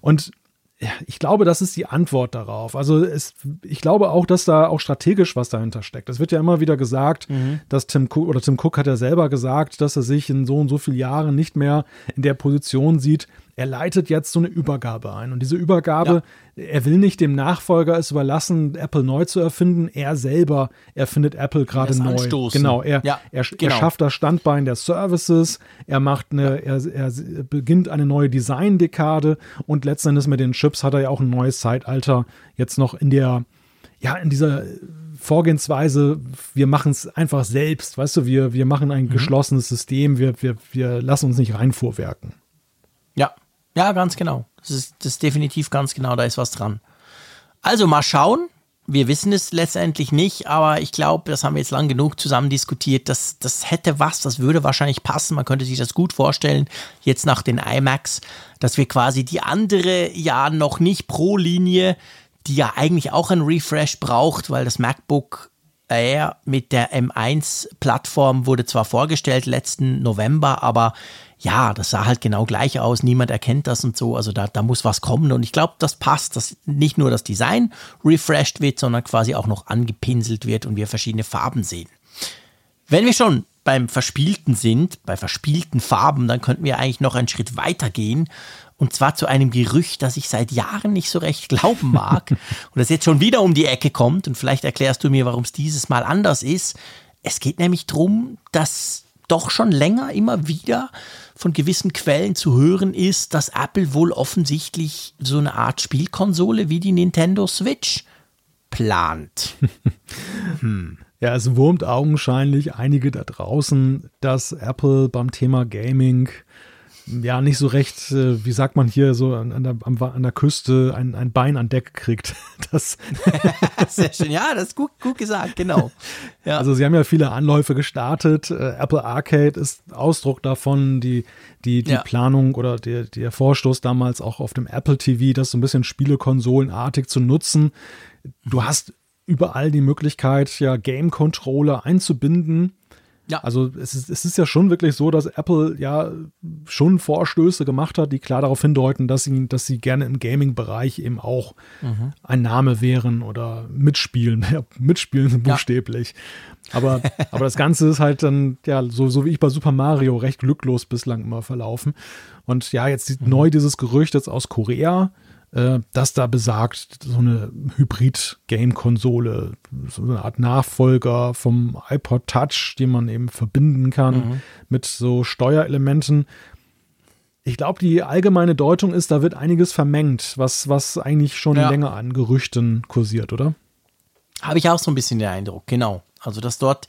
Und ja, ich glaube, das ist die Antwort darauf. Also es, ich glaube auch, dass da auch strategisch was dahinter steckt. Es wird ja immer wieder gesagt, dass Tim Cook oder Tim Cook hat ja selber gesagt, dass er sich in so und so vielen Jahren nicht mehr in der Position sieht. Er leitet jetzt so eine Übergabe ein. Und diese Übergabe, er will nicht dem Nachfolger es überlassen, Apple neu zu erfinden. Er selber erfindet Apple gerade neu. anstoßen. Genau, er, Ja, er, genau. er schafft das Standbein der Services, er macht eine, er, er beginnt eine neue Design-Dekade und letzten Endes mit den Chips hat er ja auch ein neues Zeitalter jetzt noch in der, ja, in dieser Vorgehensweise, wir machen es einfach selbst, weißt du, wir, wir machen Mhm. ein geschlossenes System, wir, wir, wir lassen uns nicht reinfuhrwerken. Ja, ja, ganz genau. Das ist, das ist definitiv ganz genau, da ist was dran. Also mal schauen. Wir wissen es letztendlich nicht, aber ich glaube, das haben wir jetzt lang genug zusammen diskutiert. Das, das hätte was, das würde wahrscheinlich passen. Man könnte sich das gut vorstellen, jetzt nach den iMacs, dass wir quasi die andere ja noch nicht pro Linie, die ja eigentlich auch ein Refresh braucht, weil das MacBook Air mit der M1-Plattform wurde zwar vorgestellt letzten November, aber ja, das sah halt genau gleich aus. Niemand erkennt das und so. Also da, da muss was kommen. Und ich glaube, das passt, dass nicht nur das Design refreshed wird, sondern quasi auch noch angepinselt wird und wir verschiedene Farben sehen. Wenn wir schon beim Verspielten sind, bei verspielten Farben, dann könnten wir eigentlich noch einen Schritt weiter gehen. Und zwar zu einem Gerücht, das ich seit Jahren nicht so recht glauben mag. und das jetzt schon wieder um die Ecke kommt. Und vielleicht erklärst du mir, warum es dieses Mal anders ist. Es geht nämlich darum, dass doch schon länger immer wieder von gewissen Quellen zu hören ist, dass Apple wohl offensichtlich so eine Art Spielkonsole wie die Nintendo Switch plant. Ja, es wurmt augenscheinlich einige da draußen, dass Apple beim Thema Gaming ja nicht so recht, äh, wie sagt man hier, so an, der, an der Küste ein, ein Bein an Deck kriegt. Das Sehr schön, ja, das ist gut, gut gesagt, genau. Ja. Also sie haben ja viele Anläufe gestartet. Äh, Apple Arcade ist Ausdruck davon, die, die, die ja. Planung oder der, der Vorstoß damals auch auf dem Apple TV, das so ein bisschen Spielekonsolenartig zu nutzen. Du hast überall die Möglichkeit, ja, Game-Controller einzubinden ja. Also es ist, es ist ja schon wirklich so, dass Apple ja schon Vorstöße gemacht hat, die klar darauf hindeuten, dass sie, dass sie gerne im Gaming-Bereich eben auch mhm. ein Name wären oder mitspielen, ja, mitspielen buchstäblich. Ja. Aber, aber das Ganze ist halt dann, ja, so, so wie ich bei Super Mario, recht glücklos bislang immer verlaufen. Und ja, jetzt mhm. neu dieses Gerücht jetzt aus Korea, äh, das da besagt, so eine Hybrid-Game-Konsole, so eine Art Nachfolger vom iPod Touch, den man eben verbinden kann mhm. mit so Steuerelementen. Ich glaube, die allgemeine Deutung ist, da wird einiges vermengt, was, was eigentlich schon ja. länger an Gerüchten kursiert, oder? Habe ich auch so ein bisschen den Eindruck, genau. Also, dass dort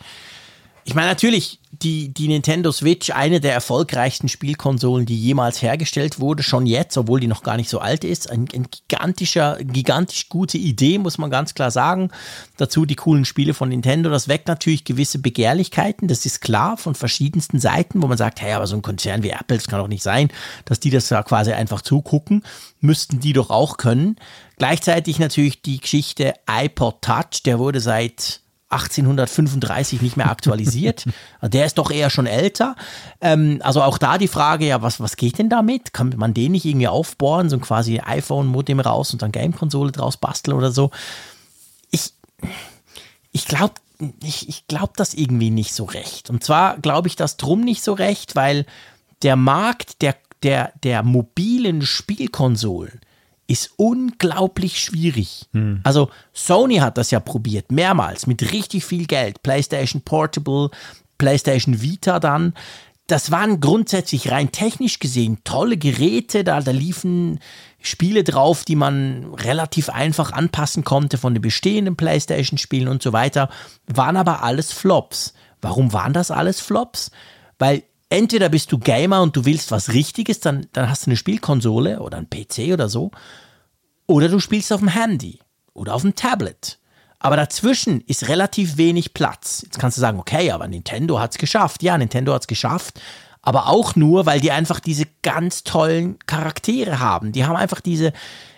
ich meine, natürlich, die, die Nintendo Switch, eine der erfolgreichsten Spielkonsolen, die jemals hergestellt wurde, schon jetzt, obwohl die noch gar nicht so alt ist. Ein, ein gigantischer, gigantisch gute Idee, muss man ganz klar sagen. Dazu die coolen Spiele von Nintendo. Das weckt natürlich gewisse Begehrlichkeiten, das ist klar, von verschiedensten Seiten, wo man sagt, hey, aber so ein Konzern wie Apple, das kann doch nicht sein, dass die das da quasi einfach zugucken. Müssten die doch auch können. Gleichzeitig natürlich die Geschichte iPod Touch, der wurde seit 1835 nicht mehr aktualisiert. Der ist doch eher schon älter. Ähm, also auch da die Frage, ja, was, was geht denn damit? Kann man den nicht irgendwie aufbohren, so quasi iPhone-Modem raus und dann Game-Konsole draus basteln oder so? Ich, ich glaube, ich, ich glaube das irgendwie nicht so recht. Und zwar glaube ich das drum nicht so recht, weil der Markt der, der, der mobilen Spielkonsolen ist unglaublich schwierig. Hm. Also Sony hat das ja probiert, mehrmals, mit richtig viel Geld. PlayStation Portable, PlayStation Vita dann. Das waren grundsätzlich rein technisch gesehen tolle Geräte, da, da liefen Spiele drauf, die man relativ einfach anpassen konnte von den bestehenden PlayStation-Spielen und so weiter, waren aber alles Flops. Warum waren das alles Flops? Weil entweder bist du Gamer und du willst was Richtiges, dann, dann hast du eine Spielkonsole oder ein PC oder so. Oder du spielst auf dem Handy oder auf dem Tablet. Aber dazwischen ist relativ wenig Platz. Jetzt kannst du sagen, okay, aber Nintendo hat es geschafft. Ja, Nintendo hat es geschafft. Aber auch nur, weil die einfach diese ganz tollen Charaktere haben. Die haben einfach diese,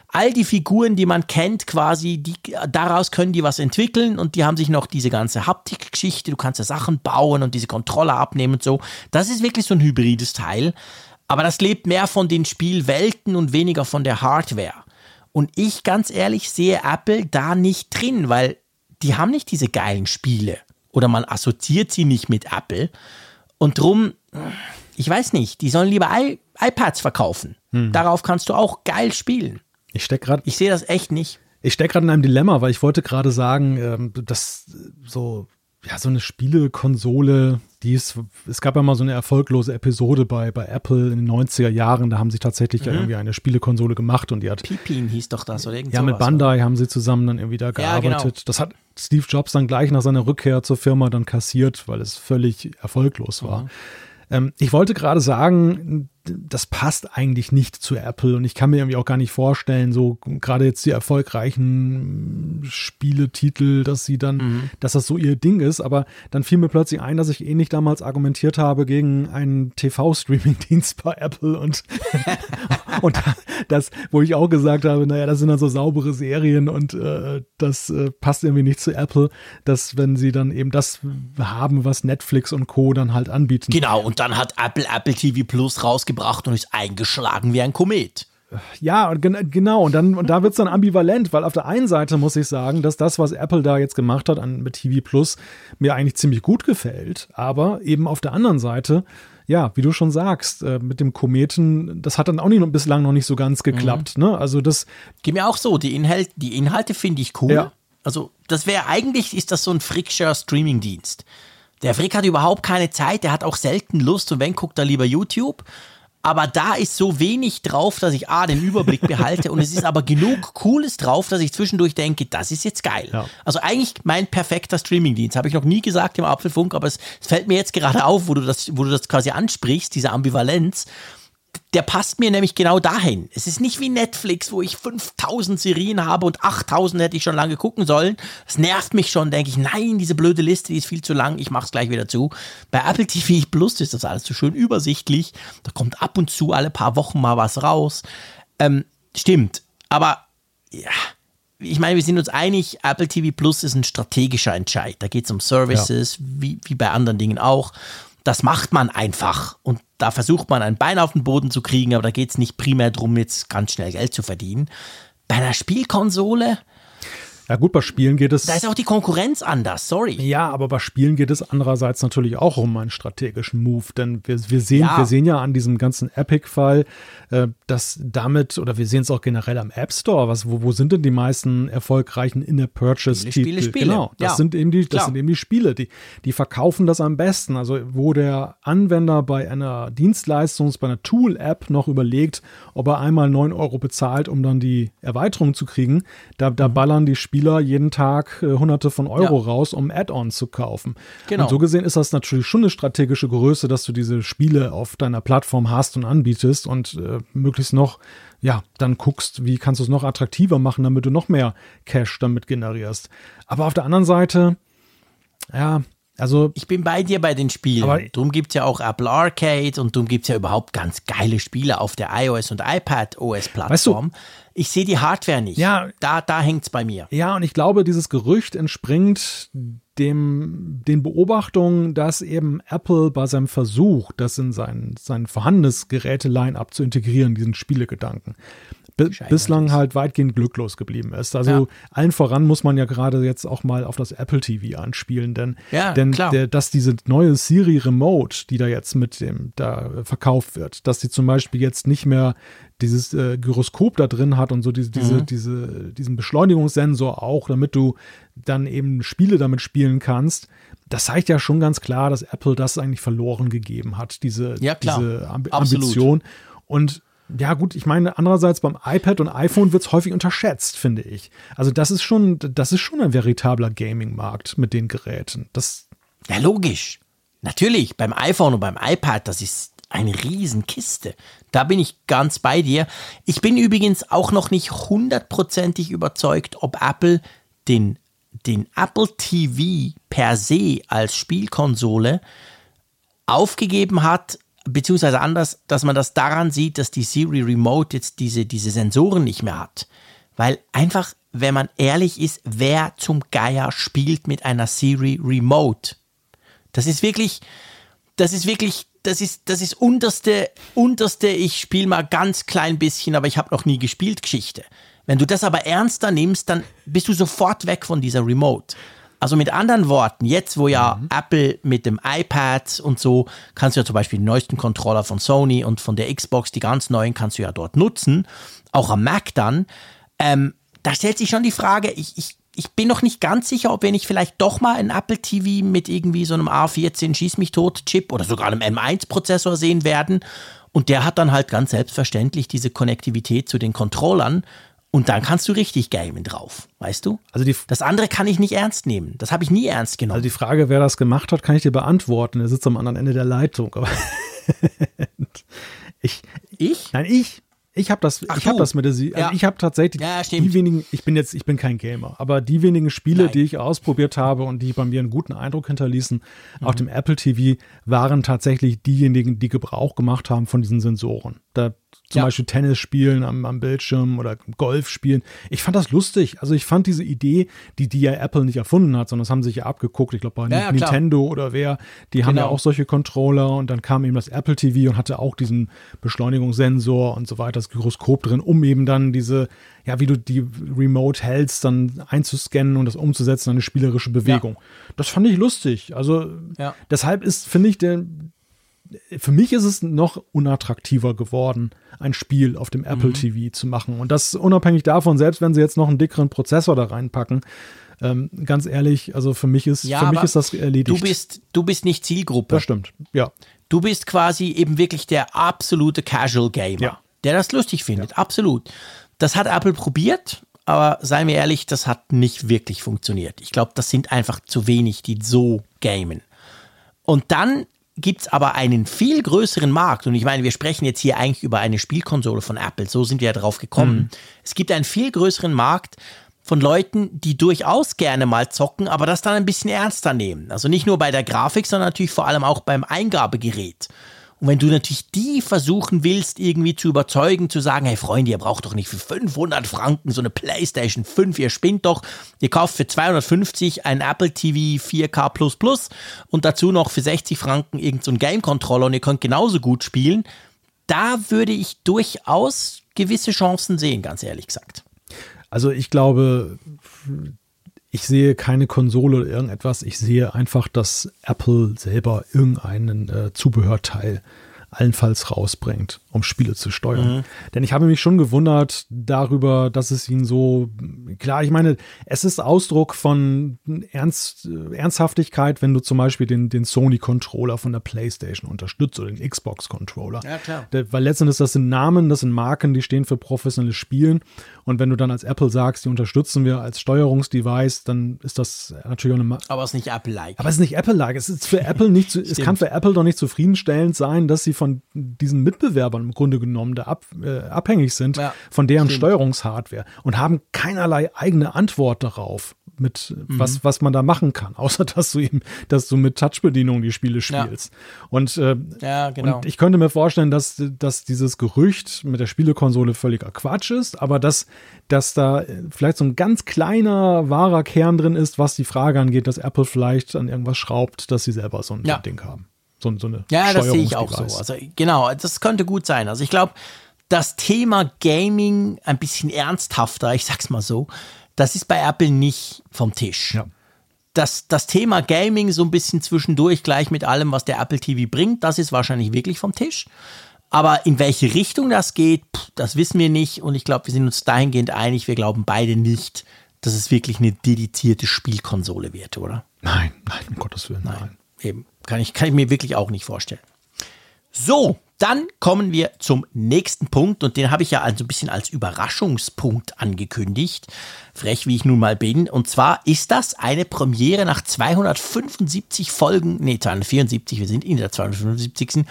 all die Figuren, die man kennt, quasi, die, daraus können die was entwickeln und die haben sich noch diese ganze Haptik-Geschichte, du kannst ja Sachen bauen und diese Controller abnehmen und so. Das ist wirklich so ein hybrides Teil. Aber das lebt mehr von den Spielwelten und weniger von der Hardware. Und ich ganz ehrlich sehe Apple da nicht drin, weil die haben nicht diese geilen Spiele. Oder man assoziiert sie nicht mit Apple. Und drum, ich weiß nicht, die sollen lieber I iPads verkaufen. Hm. Darauf kannst du auch geil spielen. Ich steck gerade. Ich sehe das echt nicht. Ich stecke gerade in einem Dilemma, weil ich wollte gerade sagen, ähm, dass so, ja, so eine Spielekonsole, die ist, es gab ja mal so eine erfolglose Episode bei, bei Apple in den 90er Jahren, da haben sie tatsächlich mhm. ja irgendwie eine Spielekonsole gemacht und die hat. Pipin hieß doch das, oder irgend Ja, mit Bandai haben sie zusammen dann irgendwie da gearbeitet. Ja, genau. Das hat Steve Jobs dann gleich nach seiner Rückkehr zur Firma dann kassiert, weil es völlig erfolglos war. Mhm. Ähm, ich wollte gerade sagen, das passt eigentlich nicht zu Apple und ich kann mir irgendwie auch gar nicht vorstellen, so gerade jetzt die erfolgreichen Spieletitel, dass sie dann, mhm. dass das so ihr Ding ist, aber dann fiel mir plötzlich ein, dass ich ähnlich damals argumentiert habe gegen einen TV-Streaming-Dienst bei Apple und, und das, wo ich auch gesagt habe, naja, das sind dann so saubere Serien und äh, das äh, passt irgendwie nicht zu Apple, dass wenn sie dann eben das haben, was Netflix und Co. dann halt anbieten. Genau, und dann hat Apple Apple TV Plus rausgebracht gebracht und ist eingeschlagen wie ein Komet. Ja, und gen genau, und dann und da wird es dann ambivalent, weil auf der einen Seite muss ich sagen, dass das, was Apple da jetzt gemacht hat an, mit TV Plus, mir eigentlich ziemlich gut gefällt. Aber eben auf der anderen Seite, ja, wie du schon sagst, äh, mit dem Kometen, das hat dann auch nicht, bislang noch nicht so ganz geklappt. Mhm. Ne? Also das. Geht mir auch so, die, Inhalt, die Inhalte finde ich cool. Ja. Also, das wäre eigentlich, ist das so ein Frickscher Streaming-Dienst. Der Frick hat überhaupt keine Zeit, der hat auch selten Lust und wenn, guckt er lieber YouTube aber da ist so wenig drauf, dass ich A, den Überblick behalte und es ist aber genug Cooles drauf, dass ich zwischendurch denke, das ist jetzt geil. Ja. Also eigentlich mein perfekter Streamingdienst, habe ich noch nie gesagt im Apfelfunk, aber es, es, fällt mir jetzt gerade auf, wo du das, wo du das quasi ansprichst, diese Ambivalenz. Der passt mir nämlich genau dahin. Es ist nicht wie Netflix, wo ich 5000 Serien habe und 8000 hätte ich schon lange gucken sollen. Das nervt mich schon, denke ich, nein, diese blöde Liste, die ist viel zu lang, ich mach's gleich wieder zu. Bei Apple TV Plus ist das alles so schön übersichtlich. Da kommt ab und zu alle paar Wochen mal was raus. Ähm, stimmt, aber ja, ich meine, wir sind uns einig, Apple TV Plus ist ein strategischer Entscheid. Da geht es um Services, ja. wie, wie bei anderen Dingen auch. Das macht man einfach. Und da versucht man ein Bein auf den Boden zu kriegen, aber da geht es nicht primär darum, jetzt ganz schnell Geld zu verdienen. Bei einer Spielkonsole, ja gut, bei Spielen geht es. Da ist auch die Konkurrenz anders, sorry. Ja, aber bei Spielen geht es andererseits natürlich auch um einen strategischen Move, denn wir, wir, sehen, ja. wir sehen ja an diesem ganzen Epic-Fall, äh, dass damit, oder wir sehen es auch generell am App Store, was, wo, wo sind denn die meisten erfolgreichen In-App-Purchase-Titel? Spiele, Spiele, Genau, das, ja. sind eben die, das sind eben die Spiele, die, die verkaufen das am besten. Also wo der Anwender bei einer Dienstleistung, bei einer Tool-App noch überlegt, ob er einmal 9 Euro bezahlt, um dann die Erweiterung zu kriegen, da, da mhm. ballern die Spiele Spieler jeden Tag äh, hunderte von Euro ja. raus, um Add-ons zu kaufen. Genau. Und so gesehen ist das natürlich schon eine strategische Größe, dass du diese Spiele auf deiner Plattform hast und anbietest und äh, möglichst noch, ja, dann guckst, wie kannst du es noch attraktiver machen, damit du noch mehr Cash damit generierst. Aber auf der anderen Seite, ja, also, ich bin bei dir bei den Spielen. Aber drum gibt es ja auch Apple Arcade und drum gibt es ja überhaupt ganz geile Spiele auf der iOS und iPad OS-Plattform. Weißt du, ich sehe die Hardware nicht. Ja, da, da hängt es bei mir. Ja, und ich glaube, dieses Gerücht entspringt dem, den Beobachtungen, dass eben Apple bei seinem Versuch, das in sein, sein vorhandenes Geräte-Line-Up zu integrieren, diesen Spielegedanken, bislang halt weitgehend glücklos geblieben ist. Also ja. allen voran muss man ja gerade jetzt auch mal auf das Apple TV anspielen, denn, ja, denn der, dass diese neue Siri Remote, die da jetzt mit dem da verkauft wird, dass die zum Beispiel jetzt nicht mehr dieses äh, Gyroskop da drin hat und so diese, diese, mhm. diese, diesen Beschleunigungssensor auch, damit du dann eben Spiele damit spielen kannst. Das zeigt ja schon ganz klar, dass Apple das eigentlich verloren gegeben hat, diese, ja, diese Amb Absolut. Ambition. Und ja, gut, ich meine, andererseits beim iPad und iPhone wird es häufig unterschätzt, finde ich. Also, das ist schon, das ist schon ein veritabler Gaming-Markt mit den Geräten. Das ja, logisch. Natürlich, beim iPhone und beim iPad, das ist eine Riesenkiste. Da bin ich ganz bei dir. Ich bin übrigens auch noch nicht hundertprozentig überzeugt, ob Apple den, den Apple TV per se als Spielkonsole aufgegeben hat, beziehungsweise anders, dass man das daran sieht, dass die Siri Remote jetzt diese, diese Sensoren nicht mehr hat. Weil einfach, wenn man ehrlich ist, wer zum Geier spielt mit einer Siri Remote? Das ist wirklich, das ist wirklich das ist, das ist unterste, unterste, ich spiele mal ganz klein bisschen, aber ich habe noch nie gespielt Geschichte. Wenn du das aber ernster nimmst, dann bist du sofort weg von dieser Remote. Also mit anderen Worten, jetzt wo ja mhm. Apple mit dem iPad und so, kannst du ja zum Beispiel den neuesten Controller von Sony und von der Xbox, die ganz neuen, kannst du ja dort nutzen, auch am Mac dann. Ähm, da stellt sich schon die Frage, ich, ich ich bin noch nicht ganz sicher, ob wir nicht vielleicht doch mal ein Apple TV mit irgendwie so einem A14 Schieß mich tot Chip oder sogar einem M1 Prozessor sehen werden. Und der hat dann halt ganz selbstverständlich diese Konnektivität zu den Controllern. Und dann kannst du richtig gamen drauf, weißt du? Also die, das andere kann ich nicht ernst nehmen. Das habe ich nie ernst genommen. Also die Frage, wer das gemacht hat, kann ich dir beantworten. Er sitzt am anderen Ende der Leitung. Ich, ich? Nein, ich. Ich habe das, Ach, ich habe das mit der, also ja. ich habe tatsächlich ja, die wenigen, ich bin jetzt, ich bin kein Gamer, aber die wenigen Spiele, Nein. die ich ausprobiert habe und die bei mir einen guten Eindruck hinterließen mhm. auf dem Apple TV, waren tatsächlich diejenigen, die Gebrauch gemacht haben von diesen Sensoren. Da zum ja. Beispiel Tennis spielen am, am, Bildschirm oder Golf spielen. Ich fand das lustig. Also ich fand diese Idee, die, die ja Apple nicht erfunden hat, sondern das haben sich ja abgeguckt. Ich glaube bei ja, Nintendo klar. oder wer, die genau. haben ja genau. auch solche Controller und dann kam eben das Apple TV und hatte auch diesen Beschleunigungssensor und so weiter, das Gyroskop drin, um eben dann diese, ja, wie du die Remote hältst, dann einzuscannen und das umzusetzen, eine spielerische Bewegung. Das fand ich lustig. Also deshalb ist, finde ich, der, für mich ist es noch unattraktiver geworden, ein Spiel auf dem Apple mhm. TV zu machen. Und das unabhängig davon, selbst wenn sie jetzt noch einen dickeren Prozessor da reinpacken. Ähm, ganz ehrlich, also für mich ist, ja, für mich ist das erledigt. Du bist, du bist nicht Zielgruppe. Das stimmt, ja. Du bist quasi eben wirklich der absolute Casual Gamer, ja. der das lustig findet, ja. absolut. Das hat Apple probiert, aber seien wir ehrlich, das hat nicht wirklich funktioniert. Ich glaube, das sind einfach zu wenig, die so gamen. Und dann gibt's aber einen viel größeren Markt. Und ich meine, wir sprechen jetzt hier eigentlich über eine Spielkonsole von Apple. So sind wir ja drauf gekommen. Mhm. Es gibt einen viel größeren Markt von Leuten, die durchaus gerne mal zocken, aber das dann ein bisschen ernster nehmen. Also nicht nur bei der Grafik, sondern natürlich vor allem auch beim Eingabegerät. Und wenn du natürlich die versuchen willst, irgendwie zu überzeugen, zu sagen, hey Freunde, ihr braucht doch nicht für 500 Franken so eine PlayStation 5, ihr spinnt doch, ihr kauft für 250 ein Apple TV 4K und dazu noch für 60 Franken irgendein so Game-Controller und ihr könnt genauso gut spielen, da würde ich durchaus gewisse Chancen sehen, ganz ehrlich gesagt. Also ich glaube, ich sehe keine Konsole oder irgendetwas. Ich sehe einfach, dass Apple selber irgendeinen äh, Zubehörteil allenfalls rausbringt, um Spiele zu steuern. Mhm. Denn ich habe mich schon gewundert darüber, dass es ihn so, klar, ich meine, es ist Ausdruck von Ernst, Ernsthaftigkeit, wenn du zum Beispiel den, den Sony-Controller von der PlayStation unterstützt oder den Xbox-Controller. Ja, klar. Der, weil letztendlich das sind Namen, das sind Marken, die stehen für professionelles Spielen. Und wenn du dann als Apple sagst, die unterstützen wir als Steuerungsdevice, dann ist das natürlich auch eine. Ma Aber es ist nicht Apple-like. Aber es ist nicht Apple-like. Es ist für Apple nicht, es kann für Apple doch nicht zufriedenstellend sein, dass sie von diesen Mitbewerbern im Grunde genommen da ab, äh, abhängig sind ja, von deren stimmt. Steuerungshardware und haben keinerlei eigene Antwort darauf mit mhm. was, was man da machen kann, außer dass du eben, dass du mit Touchbedienung die Spiele spielst. Ja. Und, äh, ja, genau. und ich könnte mir vorstellen, dass, dass dieses Gerücht mit der Spielekonsole völliger Quatsch ist, aber dass, dass da vielleicht so ein ganz kleiner, wahrer Kern drin ist, was die Frage angeht, dass Apple vielleicht an irgendwas schraubt, dass sie selber so ein ja. Ding haben. So, so eine ja, das sehe ich auch so. Also genau, das könnte gut sein. Also ich glaube, das Thema Gaming ein bisschen ernsthafter, ich sag's mal so, das ist bei Apple nicht vom Tisch. Ja. Das, das Thema Gaming so ein bisschen zwischendurch gleich mit allem, was der Apple TV bringt, das ist wahrscheinlich wirklich vom Tisch. Aber in welche Richtung das geht, das wissen wir nicht. Und ich glaube, wir sind uns dahingehend einig, wir glauben beide nicht, dass es wirklich eine dedizierte Spielkonsole wird, oder? Nein, nein, um Gottes Willen, nein. nein. Eben. Kann ich, kann ich mir wirklich auch nicht vorstellen. So, dann kommen wir zum nächsten Punkt und den habe ich ja also ein bisschen als Überraschungspunkt angekündigt. Frech wie ich nun mal bin. Und zwar ist das eine Premiere nach 275 Folgen, nee, 274, wir sind in der 275.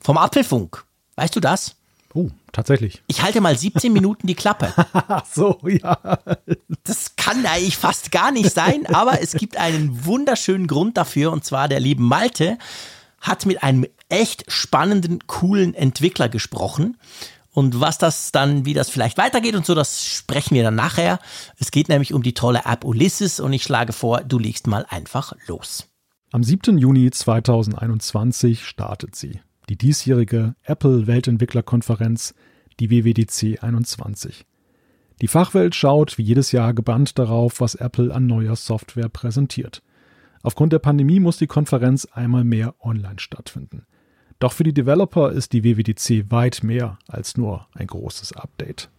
vom Apfelfunk. Weißt du das? Oh, tatsächlich. Ich halte mal 17 Minuten die Klappe. So, ja. Das kann eigentlich fast gar nicht sein, aber es gibt einen wunderschönen Grund dafür und zwar der liebe Malte hat mit einem echt spannenden, coolen Entwickler gesprochen. Und was das dann, wie das vielleicht weitergeht und so, das sprechen wir dann nachher. Es geht nämlich um die tolle App Ulysses und ich schlage vor, du legst mal einfach los. Am 7. Juni 2021 startet sie. Die diesjährige Apple Weltentwicklerkonferenz, die WWDC 21. Die Fachwelt schaut wie jedes Jahr gebannt darauf, was Apple an neuer Software präsentiert. Aufgrund der Pandemie muss die Konferenz einmal mehr online stattfinden. Doch für die Developer ist die WWDC weit mehr als nur ein großes Update.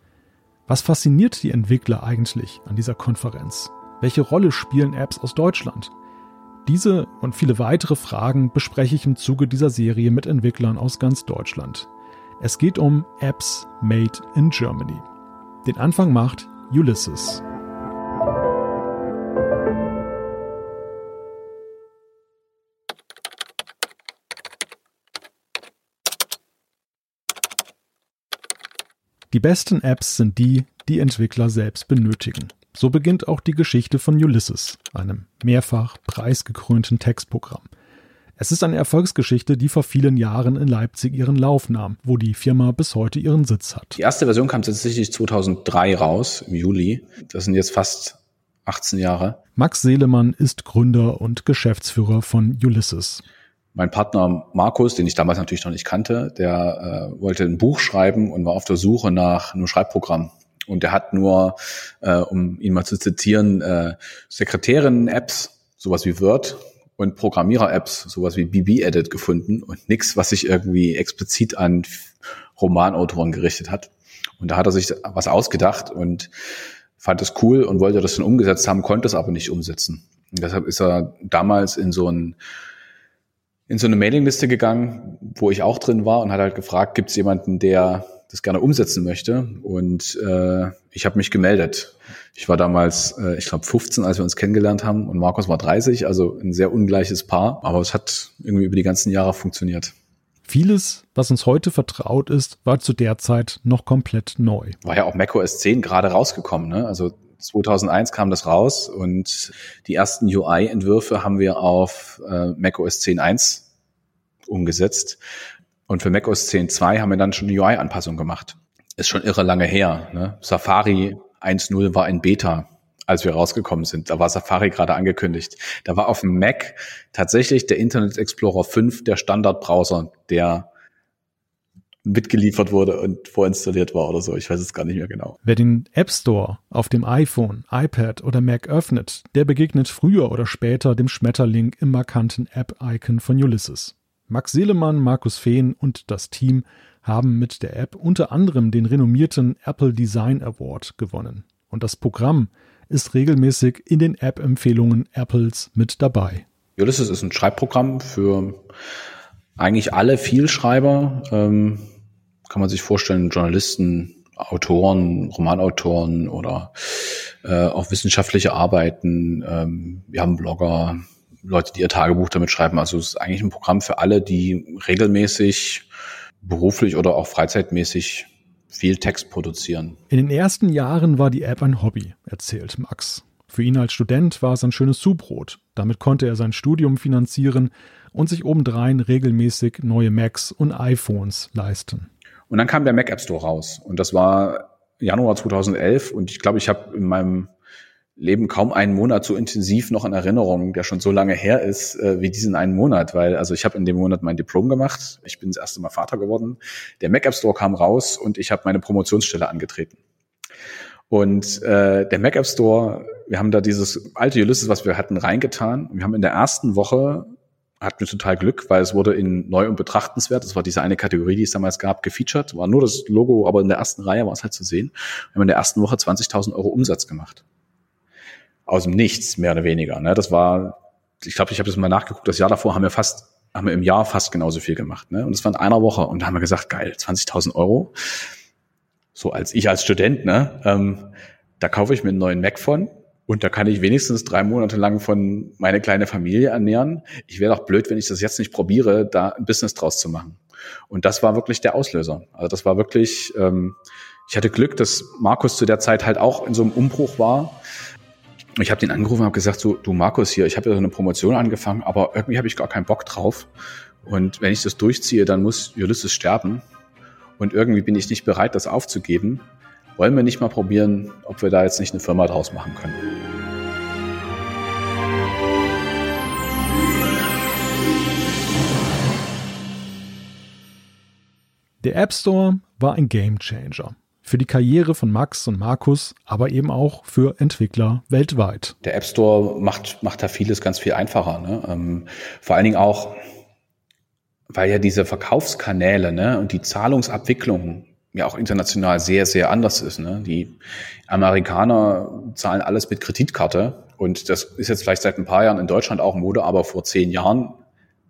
Was fasziniert die Entwickler eigentlich an dieser Konferenz? Welche Rolle spielen Apps aus Deutschland? Diese und viele weitere Fragen bespreche ich im Zuge dieser Serie mit Entwicklern aus ganz Deutschland. Es geht um Apps Made in Germany. Den Anfang macht Ulysses. Die besten Apps sind die, die Entwickler selbst benötigen. So beginnt auch die Geschichte von Ulysses, einem mehrfach preisgekrönten Textprogramm. Es ist eine Erfolgsgeschichte, die vor vielen Jahren in Leipzig ihren Lauf nahm, wo die Firma bis heute ihren Sitz hat. Die erste Version kam tatsächlich 2003 raus, im Juli. Das sind jetzt fast 18 Jahre. Max Seelemann ist Gründer und Geschäftsführer von Ulysses mein Partner Markus, den ich damals natürlich noch nicht kannte, der äh, wollte ein Buch schreiben und war auf der Suche nach einem Schreibprogramm. Und der hat nur, äh, um ihn mal zu zitieren, äh, Sekretärinnen-Apps, sowas wie Word und Programmierer-Apps, sowas wie BB-Edit gefunden und nichts, was sich irgendwie explizit an Romanautoren gerichtet hat. Und da hat er sich was ausgedacht und fand es cool und wollte das dann umgesetzt haben, konnte es aber nicht umsetzen. Und deshalb ist er damals in so ein in so eine Mailingliste gegangen, wo ich auch drin war und hat halt gefragt, gibt es jemanden, der das gerne umsetzen möchte. Und äh, ich habe mich gemeldet. Ich war damals, äh, ich glaube, 15, als wir uns kennengelernt haben und Markus war 30, also ein sehr ungleiches Paar. Aber es hat irgendwie über die ganzen Jahre funktioniert. Vieles, was uns heute vertraut ist, war zu der Zeit noch komplett neu. War ja auch macOS 10 gerade rausgekommen. Ne? Also 2001 kam das raus und die ersten UI-Entwürfe haben wir auf äh, macOS 10.1 umgesetzt. Und für macOS 10.2 haben wir dann schon eine UI-Anpassung gemacht. Ist schon irre lange her. Ne? Safari 1.0 war in Beta, als wir rausgekommen sind. Da war Safari gerade angekündigt. Da war auf dem Mac tatsächlich der Internet Explorer 5 der Standardbrowser, der mitgeliefert wurde und vorinstalliert war oder so. Ich weiß es gar nicht mehr genau. Wer den App Store auf dem iPhone, iPad oder Mac öffnet, der begegnet früher oder später dem Schmetterling im markanten App-Icon von Ulysses. Max Seelemann, Markus Fehn und das Team haben mit der App unter anderem den renommierten Apple Design Award gewonnen. Und das Programm ist regelmäßig in den App-Empfehlungen Apples mit dabei. Ulysses ist ein Schreibprogramm für eigentlich alle Vielschreiber. Ähm, kann man sich vorstellen, Journalisten, Autoren, Romanautoren oder äh, auch wissenschaftliche Arbeiten. Ähm, wir haben Blogger, Leute, die ihr Tagebuch damit schreiben. Also es ist eigentlich ein Programm für alle, die regelmäßig beruflich oder auch freizeitmäßig viel Text produzieren. In den ersten Jahren war die App ein Hobby, erzählt Max. Für ihn als Student war es ein schönes Zubrot. Damit konnte er sein Studium finanzieren und sich obendrein regelmäßig neue Macs und iPhones leisten. Und dann kam der Mac App Store raus und das war Januar 2011 und ich glaube, ich habe in meinem Leben kaum einen Monat so intensiv noch in Erinnerung, der schon so lange her ist, äh, wie diesen einen Monat, weil also ich habe in dem Monat mein Diplom gemacht, ich bin das erste Mal Vater geworden, der Mac App Store kam raus und ich habe meine Promotionsstelle angetreten. Und äh, der Mac App Store, wir haben da dieses alte Ulysses, was wir hatten, reingetan. Wir haben in der ersten Woche hatten wir total Glück, weil es wurde in neu und betrachtenswert, das war diese eine Kategorie, die es damals gab, gefeatured, war nur das Logo, aber in der ersten Reihe war es halt zu sehen. Wir haben in der ersten Woche 20.000 Euro Umsatz gemacht aus dem Nichts, mehr oder weniger. Ne? Das war, ich glaube, ich habe das mal nachgeguckt, das Jahr davor haben wir fast, haben wir im Jahr fast genauso viel gemacht. Ne? Und das war in einer Woche. Und da haben wir gesagt, geil, 20.000 Euro. So als ich als Student, ne? Ähm, da kaufe ich mir einen neuen Mac von und da kann ich wenigstens drei Monate lang von meine kleine Familie ernähren. Ich wäre doch blöd, wenn ich das jetzt nicht probiere, da ein Business draus zu machen. Und das war wirklich der Auslöser. Also das war wirklich, ähm, ich hatte Glück, dass Markus zu der Zeit halt auch in so einem Umbruch war ich habe den angerufen und habe gesagt, so, du Markus hier, ich habe ja so eine Promotion angefangen, aber irgendwie habe ich gar keinen Bock drauf. Und wenn ich das durchziehe, dann muss Ulysses sterben. Und irgendwie bin ich nicht bereit, das aufzugeben. Wollen wir nicht mal probieren, ob wir da jetzt nicht eine Firma draus machen können? Der App Store war ein Game Changer für die Karriere von Max und Markus, aber eben auch für Entwickler weltweit. Der App Store macht, macht da vieles ganz viel einfacher. Ne? Ähm, vor allen Dingen auch, weil ja diese Verkaufskanäle ne, und die Zahlungsabwicklung ja auch international sehr, sehr anders ist. Ne? Die Amerikaner zahlen alles mit Kreditkarte und das ist jetzt vielleicht seit ein paar Jahren in Deutschland auch Mode, aber vor zehn Jahren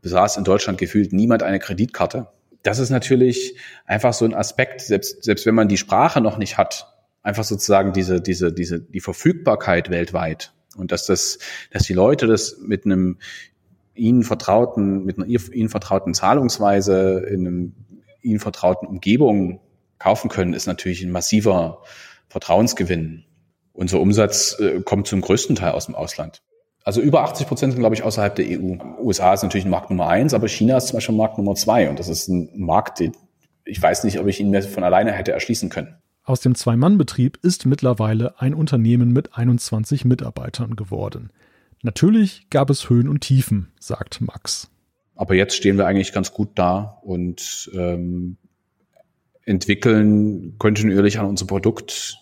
besaß in Deutschland gefühlt niemand eine Kreditkarte das ist natürlich einfach so ein Aspekt, selbst, selbst wenn man die Sprache noch nicht hat, einfach sozusagen diese, diese, diese, die Verfügbarkeit weltweit und dass das, dass die Leute das mit einem ihnen vertrauten, mit einer ihnen vertrauten Zahlungsweise in einem ihnen vertrauten Umgebung kaufen können, ist natürlich ein massiver Vertrauensgewinn. Unser Umsatz äh, kommt zum größten Teil aus dem Ausland. Also über 80 Prozent sind, glaube ich, außerhalb der EU. USA ist natürlich Markt Nummer eins, aber China ist zum Beispiel Markt Nummer zwei. Und das ist ein Markt, den ich weiß nicht, ob ich ihn mir von alleine hätte erschließen können. Aus dem Zwei-Mann-Betrieb ist mittlerweile ein Unternehmen mit 21 Mitarbeitern geworden. Natürlich gab es Höhen und Tiefen, sagt Max. Aber jetzt stehen wir eigentlich ganz gut da und ähm, entwickeln kontinuierlich an unser Produkt,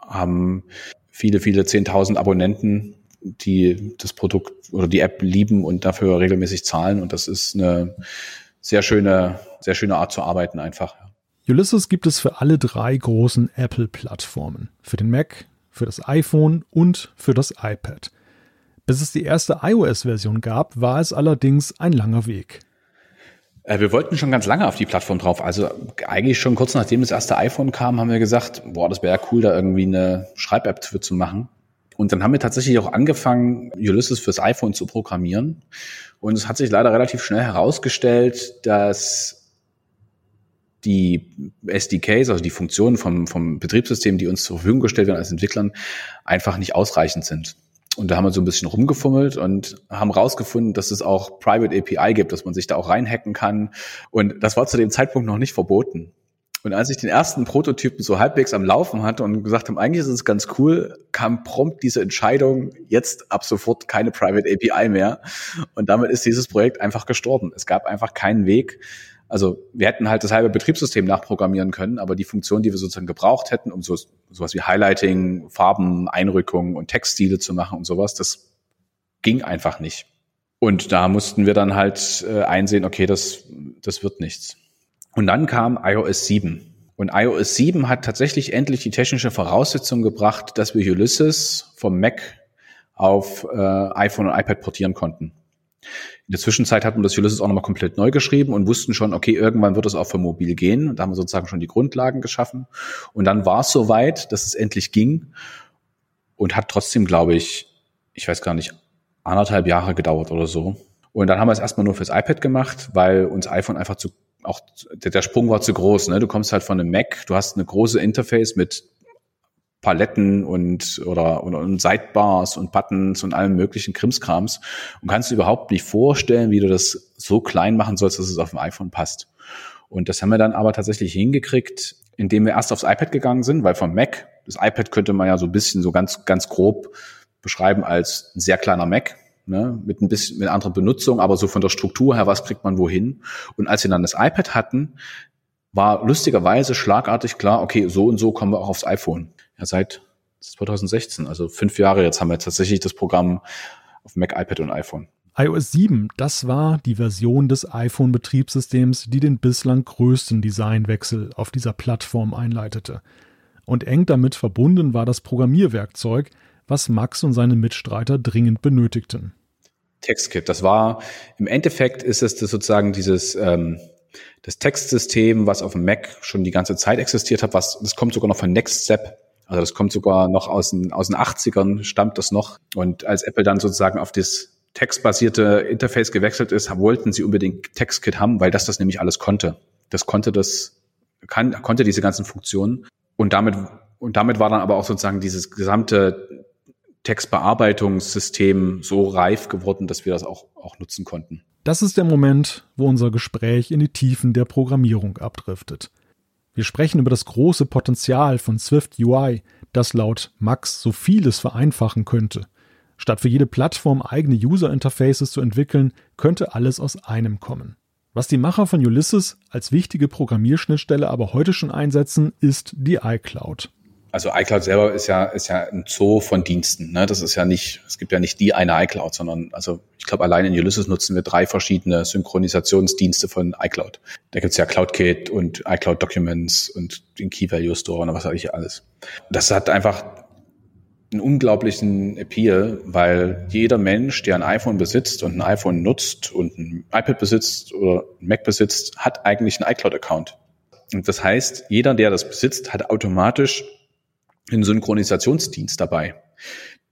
haben viele, viele 10.000 Abonnenten die das Produkt oder die App lieben und dafür regelmäßig zahlen. Und das ist eine sehr schöne, sehr schöne Art zu arbeiten einfach. Ulysses gibt es für alle drei großen Apple-Plattformen. Für den Mac, für das iPhone und für das iPad. Bis es die erste iOS-Version gab, war es allerdings ein langer Weg. Äh, wir wollten schon ganz lange auf die Plattform drauf. Also eigentlich schon kurz nachdem das erste iPhone kam, haben wir gesagt, boah, das wäre ja cool, da irgendwie eine Schreib-App für zu machen. Und dann haben wir tatsächlich auch angefangen, Ulysses fürs iPhone zu programmieren. Und es hat sich leider relativ schnell herausgestellt, dass die SDKs, also die Funktionen vom, vom Betriebssystem, die uns zur Verfügung gestellt werden als Entwicklern, einfach nicht ausreichend sind. Und da haben wir so ein bisschen rumgefummelt und haben rausgefunden, dass es auch Private API gibt, dass man sich da auch reinhacken kann. Und das war zu dem Zeitpunkt noch nicht verboten. Und als ich den ersten Prototypen so halbwegs am Laufen hatte und gesagt habe, eigentlich ist es ganz cool, kam prompt diese Entscheidung, jetzt ab sofort keine Private API mehr. Und damit ist dieses Projekt einfach gestorben. Es gab einfach keinen Weg, also wir hätten halt das halbe Betriebssystem nachprogrammieren können, aber die Funktion, die wir sozusagen gebraucht hätten, um so, sowas wie Highlighting, Farben, Einrückung und Textstile zu machen und sowas, das ging einfach nicht. Und da mussten wir dann halt äh, einsehen, okay, das, das wird nichts. Und dann kam iOS 7. Und iOS 7 hat tatsächlich endlich die technische Voraussetzung gebracht, dass wir Ulysses vom Mac auf äh, iPhone und iPad portieren konnten. In der Zwischenzeit hatten wir das Ulysses auch nochmal komplett neu geschrieben und wussten schon, okay, irgendwann wird es auch für mobil gehen. Da haben wir sozusagen schon die Grundlagen geschaffen. Und dann war es soweit, dass es endlich ging und hat trotzdem, glaube ich, ich weiß gar nicht, anderthalb Jahre gedauert oder so. Und dann haben wir es erstmal nur fürs iPad gemacht, weil uns iPhone einfach zu, auch, der, der Sprung war zu groß. Ne? Du kommst halt von einem Mac, du hast eine große Interface mit Paletten und oder, oder und Sidebars und Buttons und allem möglichen Krimskrams und kannst du überhaupt nicht vorstellen, wie du das so klein machen sollst, dass es auf dem iPhone passt. Und das haben wir dann aber tatsächlich hingekriegt, indem wir erst aufs iPad gegangen sind, weil vom Mac, das iPad könnte man ja so ein bisschen so ganz, ganz grob beschreiben als ein sehr kleiner Mac, ne, mit ein bisschen mit anderer Benutzung, aber so von der Struktur her, was kriegt man wohin? Und als wir dann das iPad hatten, war lustigerweise schlagartig klar, okay, so und so kommen wir auch aufs iPhone ja, seit 2016, also fünf Jahre jetzt haben wir tatsächlich das Programm auf Mac, iPad und iPhone. iOS 7, das war die Version des iPhone-Betriebssystems, die den bislang größten Designwechsel auf dieser Plattform einleitete. Und eng damit verbunden war das Programmierwerkzeug, was Max und seine Mitstreiter dringend benötigten. TextKit, das war im Endeffekt ist es das sozusagen dieses ähm, das Textsystem, was auf dem Mac schon die ganze Zeit existiert hat, was das kommt sogar noch von NextStep, also das kommt sogar noch aus den, aus den 80ern, stammt das noch. Und als Apple dann sozusagen auf das textbasierte Interface gewechselt ist, wollten sie unbedingt TextKit haben, weil das das nämlich alles konnte. Das konnte das, kann, konnte diese ganzen Funktionen. Und damit, und damit war dann aber auch sozusagen dieses gesamte Textbearbeitungssystem so reif geworden, dass wir das auch, auch nutzen konnten. Das ist der Moment, wo unser Gespräch in die Tiefen der Programmierung abdriftet. Wir sprechen über das große Potenzial von Swift UI, das laut Max so vieles vereinfachen könnte. Statt für jede Plattform eigene User Interfaces zu entwickeln, könnte alles aus einem kommen. Was die Macher von Ulysses als wichtige Programmierschnittstelle aber heute schon einsetzen, ist die iCloud also iCloud selber ist ja, ist ja ein Zoo von Diensten. Ne? Das ist ja nicht, es gibt ja nicht die eine iCloud, sondern also ich glaube, allein in Ulysses nutzen wir drei verschiedene Synchronisationsdienste von iCloud. Da gibt's ja CloudKit und iCloud Documents und den Key Value Store und was weiß ich alles. Das hat einfach einen unglaublichen Appeal, weil jeder Mensch, der ein iPhone besitzt und ein iPhone nutzt und ein iPad besitzt oder ein Mac besitzt, hat eigentlich einen iCloud-Account. Und das heißt, jeder, der das besitzt, hat automatisch einen Synchronisationsdienst dabei.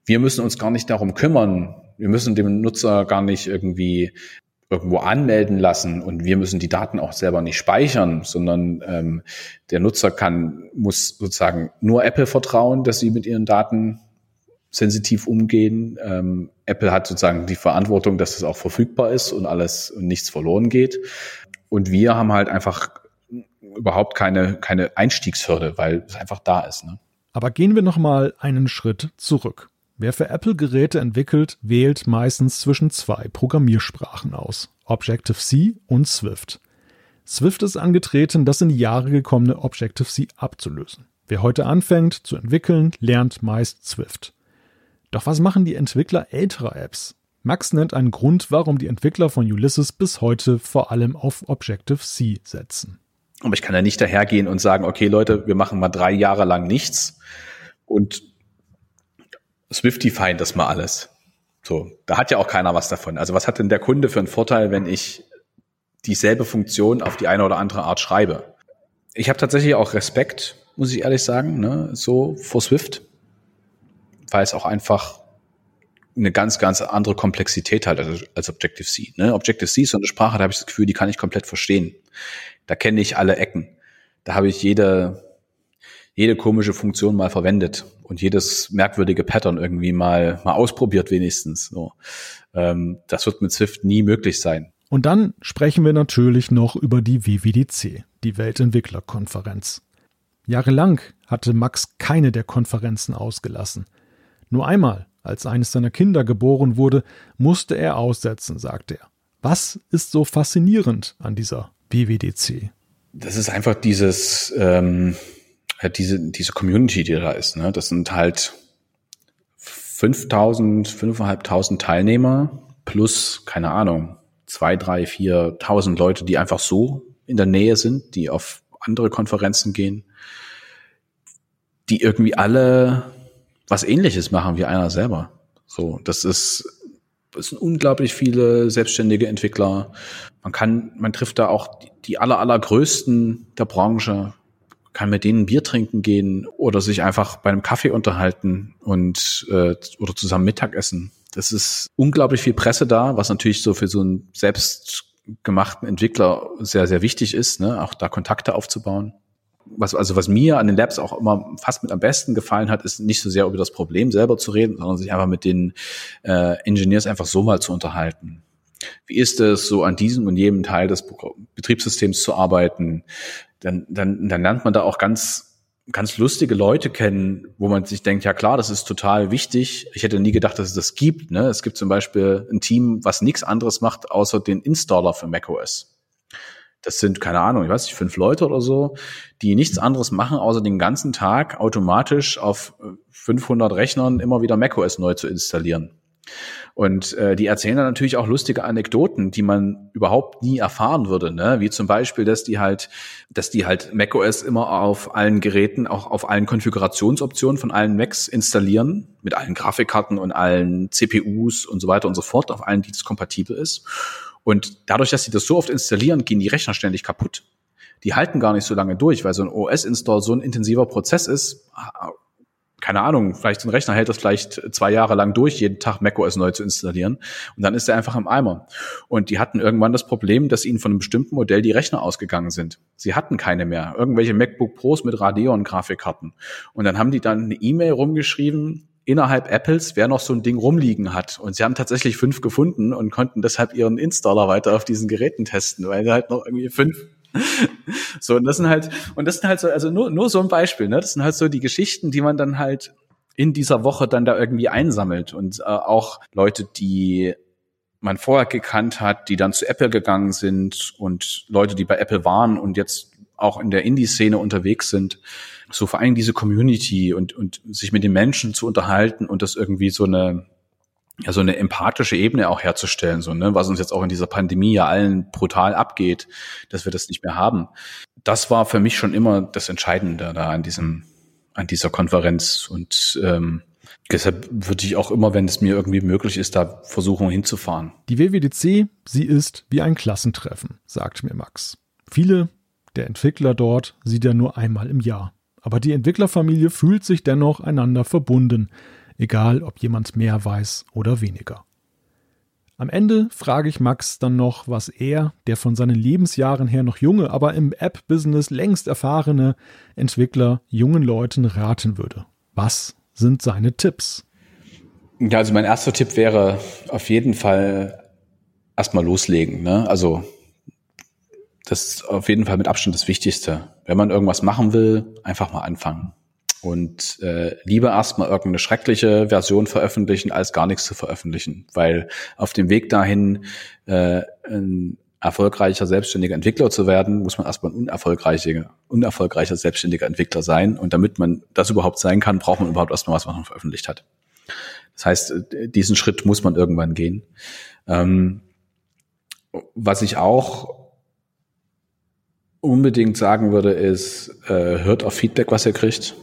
Wir müssen uns gar nicht darum kümmern. Wir müssen dem Nutzer gar nicht irgendwie irgendwo anmelden lassen und wir müssen die Daten auch selber nicht speichern, sondern ähm, der Nutzer kann muss sozusagen nur Apple vertrauen, dass sie mit ihren Daten sensitiv umgehen. Ähm, Apple hat sozusagen die Verantwortung, dass es auch verfügbar ist und alles und nichts verloren geht. Und wir haben halt einfach überhaupt keine keine Einstiegshürde, weil es einfach da ist. Ne? Aber gehen wir nochmal einen Schritt zurück. Wer für Apple-Geräte entwickelt, wählt meistens zwischen zwei Programmiersprachen aus, Objective-C und Swift. Swift ist angetreten, das in die Jahre gekommene Objective-C abzulösen. Wer heute anfängt zu entwickeln, lernt meist Swift. Doch was machen die Entwickler älterer Apps? Max nennt einen Grund, warum die Entwickler von Ulysses bis heute vor allem auf Objective-C setzen. Aber ich kann ja nicht dahergehen und sagen, okay Leute, wir machen mal drei Jahre lang nichts und Swiftify das mal alles. So, da hat ja auch keiner was davon. Also was hat denn der Kunde für einen Vorteil, wenn ich dieselbe Funktion auf die eine oder andere Art schreibe. Ich habe tatsächlich auch Respekt, muss ich ehrlich sagen, ne, so vor Swift, weil es auch einfach eine ganz, ganz andere Komplexität hat als, als Objective-C. Ne? Objective-C ist so eine Sprache, da habe ich das Gefühl, die kann ich komplett verstehen. Da kenne ich alle Ecken. Da habe ich jede, jede komische Funktion mal verwendet und jedes merkwürdige Pattern irgendwie mal, mal ausprobiert wenigstens. So. Ähm, das wird mit Swift nie möglich sein. Und dann sprechen wir natürlich noch über die WWDC, die Weltentwicklerkonferenz. Jahrelang hatte Max keine der Konferenzen ausgelassen. Nur einmal, als eines seiner Kinder geboren wurde, musste er aussetzen, sagt er. Was ist so faszinierend an dieser WWDC? Das ist einfach dieses, ähm, diese, diese Community, die da ist. Ne? Das sind halt 5000, 5.500 Teilnehmer plus, keine Ahnung, zwei, drei, vier tausend Leute, die einfach so in der Nähe sind, die auf andere Konferenzen gehen, die irgendwie alle was ähnliches machen wie einer selber. So, das ist, es sind unglaublich viele selbstständige Entwickler. Man kann, man trifft da auch die aller, allergrößten der Branche, kann mit denen Bier trinken gehen oder sich einfach bei einem Kaffee unterhalten und äh, oder zusammen Mittag essen. Das ist unglaublich viel Presse da, was natürlich so für so einen selbstgemachten Entwickler sehr, sehr wichtig ist, ne? auch da Kontakte aufzubauen was, also was mir an den Labs auch immer fast mit am besten gefallen hat, ist nicht so sehr über das Problem selber zu reden, sondern sich einfach mit den äh, Engineers einfach so mal zu unterhalten. Wie ist es, so an diesem und jedem Teil des Betriebssystems zu arbeiten? Dann, dann, dann lernt man da auch ganz, ganz lustige Leute kennen, wo man sich denkt, ja klar, das ist total wichtig. Ich hätte nie gedacht, dass es das gibt. Ne? Es gibt zum Beispiel ein Team, was nichts anderes macht, außer den Installer für macOS. Das sind, keine Ahnung, ich weiß nicht, fünf Leute oder so, die nichts anderes machen, außer den ganzen Tag automatisch auf 500 Rechnern immer wieder macOS neu zu installieren. Und äh, die erzählen dann natürlich auch lustige Anekdoten, die man überhaupt nie erfahren würde, ne? Wie zum Beispiel, dass die halt, dass die halt macOS immer auf allen Geräten, auch auf allen Konfigurationsoptionen von allen Macs installieren, mit allen Grafikkarten und allen CPUs und so weiter und so fort, auf allen, die das kompatibel ist. Und dadurch, dass sie das so oft installieren, gehen die Rechner ständig kaputt. Die halten gar nicht so lange durch, weil so ein OS-Install so ein intensiver Prozess ist. Keine Ahnung, vielleicht ein Rechner hält das vielleicht zwei Jahre lang durch, jeden Tag macOS neu zu installieren. Und dann ist er einfach im Eimer. Und die hatten irgendwann das Problem, dass ihnen von einem bestimmten Modell die Rechner ausgegangen sind. Sie hatten keine mehr. Irgendwelche MacBook Pros mit Radeon-Grafikkarten. Und dann haben die dann eine E-Mail rumgeschrieben, innerhalb Apples, wer noch so ein Ding rumliegen hat. Und sie haben tatsächlich fünf gefunden und konnten deshalb ihren Installer weiter auf diesen Geräten testen, weil sie halt noch irgendwie fünf so, und das sind halt, und das sind halt so, also nur, nur so ein Beispiel, ne? Das sind halt so die Geschichten, die man dann halt in dieser Woche dann da irgendwie einsammelt. Und äh, auch Leute, die man vorher gekannt hat, die dann zu Apple gegangen sind und Leute, die bei Apple waren und jetzt auch in der Indie-Szene unterwegs sind so vor allem diese Community und, und sich mit den Menschen zu unterhalten und das irgendwie so eine, ja, so eine empathische Ebene auch herzustellen, so, ne, was uns jetzt auch in dieser Pandemie ja allen brutal abgeht, dass wir das nicht mehr haben. Das war für mich schon immer das Entscheidende da an diesem, an dieser Konferenz und, ähm, Deshalb würde ich auch immer, wenn es mir irgendwie möglich ist, da versuchen hinzufahren. Die WWDC, sie ist wie ein Klassentreffen, sagt mir Max. Viele der Entwickler dort sieht er nur einmal im Jahr. Aber die Entwicklerfamilie fühlt sich dennoch einander verbunden, egal ob jemand mehr weiß oder weniger. Am Ende frage ich Max dann noch, was er, der von seinen Lebensjahren her noch junge, aber im App-Business längst erfahrene Entwickler jungen Leuten raten würde. Was sind seine Tipps? Ja, also mein erster Tipp wäre auf jeden Fall erstmal loslegen. Ne? Also das ist auf jeden Fall mit Abstand das Wichtigste. Wenn man irgendwas machen will, einfach mal anfangen. Und äh, lieber erstmal irgendeine schreckliche Version veröffentlichen, als gar nichts zu veröffentlichen. Weil auf dem Weg dahin, äh, ein erfolgreicher selbstständiger Entwickler zu werden, muss man erstmal ein unerfolgreicher, unerfolgreicher selbstständiger Entwickler sein. Und damit man das überhaupt sein kann, braucht man überhaupt erstmal was, was man veröffentlicht hat. Das heißt, diesen Schritt muss man irgendwann gehen. Ähm, was ich auch unbedingt sagen würde, ist, äh, hört auf Feedback, was ihr kriegt.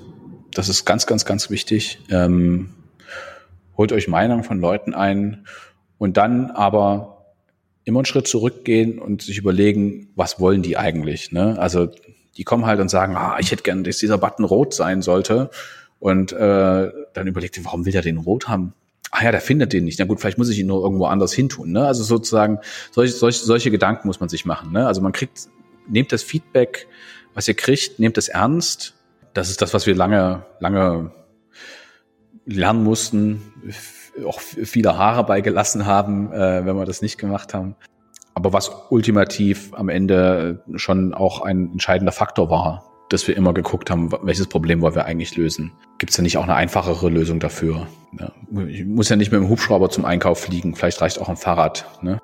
Das ist ganz, ganz, ganz wichtig. Ähm, holt euch Meinung von Leuten ein und dann aber immer einen Schritt zurückgehen und sich überlegen, was wollen die eigentlich? Ne? Also die kommen halt und sagen, ah, ich hätte gern, dass dieser Button rot sein sollte. Und äh, dann überlegt ihr, warum will der den rot haben? Ah ja, der findet den nicht. Na gut, vielleicht muss ich ihn nur irgendwo anders hintun. Ne? Also sozusagen, solche, solche, solche Gedanken muss man sich machen. Ne? Also man kriegt, nehmt das Feedback, was ihr kriegt, nehmt es ernst. Das ist das, was wir lange, lange lernen mussten, auch viele Haare beigelassen haben, äh, wenn wir das nicht gemacht haben. Aber was ultimativ am Ende schon auch ein entscheidender Faktor war, dass wir immer geguckt haben, welches Problem wollen wir eigentlich lösen. Gibt es da nicht auch eine einfachere Lösung dafür? Ja, ich muss ja nicht mit dem Hubschrauber zum Einkauf fliegen, vielleicht reicht auch ein Fahrrad. Ne?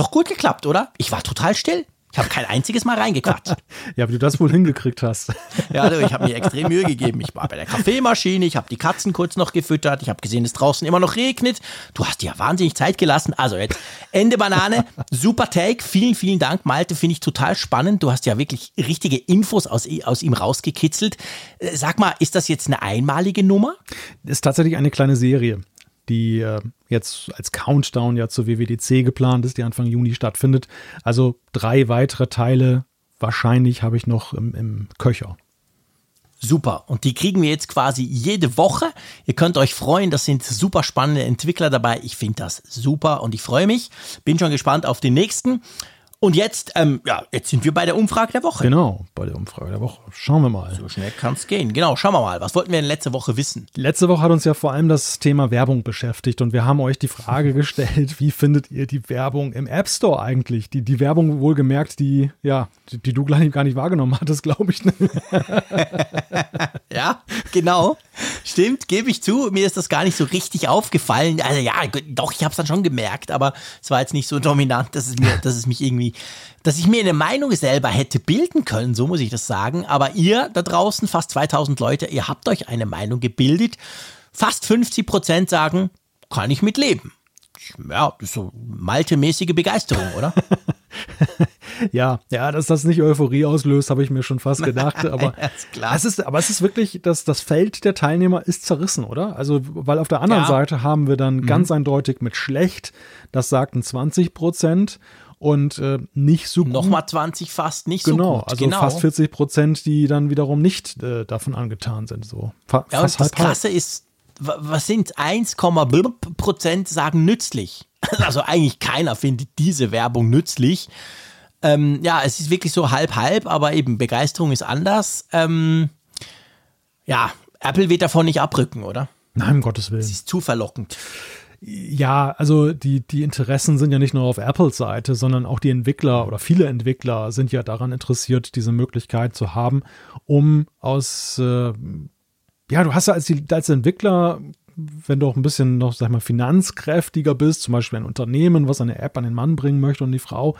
Doch gut geklappt, oder? Ich war total still. Ich habe kein einziges Mal reingequatscht. ja, wie du das wohl hingekriegt hast. ja, du, ich habe mir extrem Mühe gegeben. Ich war bei der Kaffeemaschine, ich habe die Katzen kurz noch gefüttert, ich habe gesehen, es draußen immer noch regnet. Du hast dir wahnsinnig Zeit gelassen. Also jetzt Ende Banane, super Take. Vielen, vielen Dank, Malte, finde ich total spannend. Du hast ja wirklich richtige Infos aus, aus ihm rausgekitzelt. Äh, sag mal, ist das jetzt eine einmalige Nummer? Das ist tatsächlich eine kleine Serie die äh, jetzt als Countdown ja zur WWDC geplant ist, die Anfang Juni stattfindet. Also drei weitere Teile wahrscheinlich habe ich noch im, im Köcher. Super. Und die kriegen wir jetzt quasi jede Woche. Ihr könnt euch freuen, das sind super spannende Entwickler dabei. Ich finde das super und ich freue mich. Bin schon gespannt auf den nächsten. Und jetzt, ähm, ja, jetzt sind wir bei der Umfrage der Woche. Genau, bei der Umfrage der Woche. Schauen wir mal. So schnell kann es gehen. Genau, schauen wir mal. Was wollten wir denn letzte Woche wissen? Letzte Woche hat uns ja vor allem das Thema Werbung beschäftigt und wir haben euch die Frage gestellt, wie findet ihr die Werbung im App Store eigentlich? Die, die Werbung wohlgemerkt, die, ja, die, die du gar nicht wahrgenommen hattest, glaube ich. ja, genau. Stimmt, gebe ich zu. Mir ist das gar nicht so richtig aufgefallen. Also ja, doch, ich habe es dann schon gemerkt, aber es war jetzt nicht so dominant, dass es, mir, dass es mich irgendwie dass ich mir eine Meinung selber hätte bilden können, so muss ich das sagen. Aber ihr da draußen, fast 2000 Leute, ihr habt euch eine Meinung gebildet. Fast 50 Prozent sagen, kann ich mitleben. Ja, das ist so maltemäßige Begeisterung, oder? ja, ja, dass das nicht Euphorie auslöst, habe ich mir schon fast gedacht. Aber, es ist, aber es ist wirklich, das, das Feld der Teilnehmer ist zerrissen, oder? Also, weil auf der anderen ja. Seite haben wir dann mhm. ganz eindeutig mit schlecht, das sagten 20 Prozent und äh, nicht so gut. Nochmal 20 fast nicht genau, so gut. Also genau, also fast 40 Prozent, die dann wiederum nicht äh, davon angetan sind. So. Fa ja, fast und das halb, Krasse halb. ist, was sind 1, Prozent sagen nützlich. Also eigentlich keiner findet diese Werbung nützlich. Ähm, ja, es ist wirklich so halb-halb, aber eben Begeisterung ist anders. Ähm, ja, Apple wird davon nicht abrücken, oder? Nein, um Gottes Willen. Es ist zu verlockend. Ja, also die, die Interessen sind ja nicht nur auf Apples Seite, sondern auch die Entwickler oder viele Entwickler sind ja daran interessiert, diese Möglichkeit zu haben, um aus, äh, ja, du hast ja als, die, als Entwickler, wenn du auch ein bisschen noch, sag mal, finanzkräftiger bist, zum Beispiel ein Unternehmen, was eine App an den Mann bringen möchte und die Frau,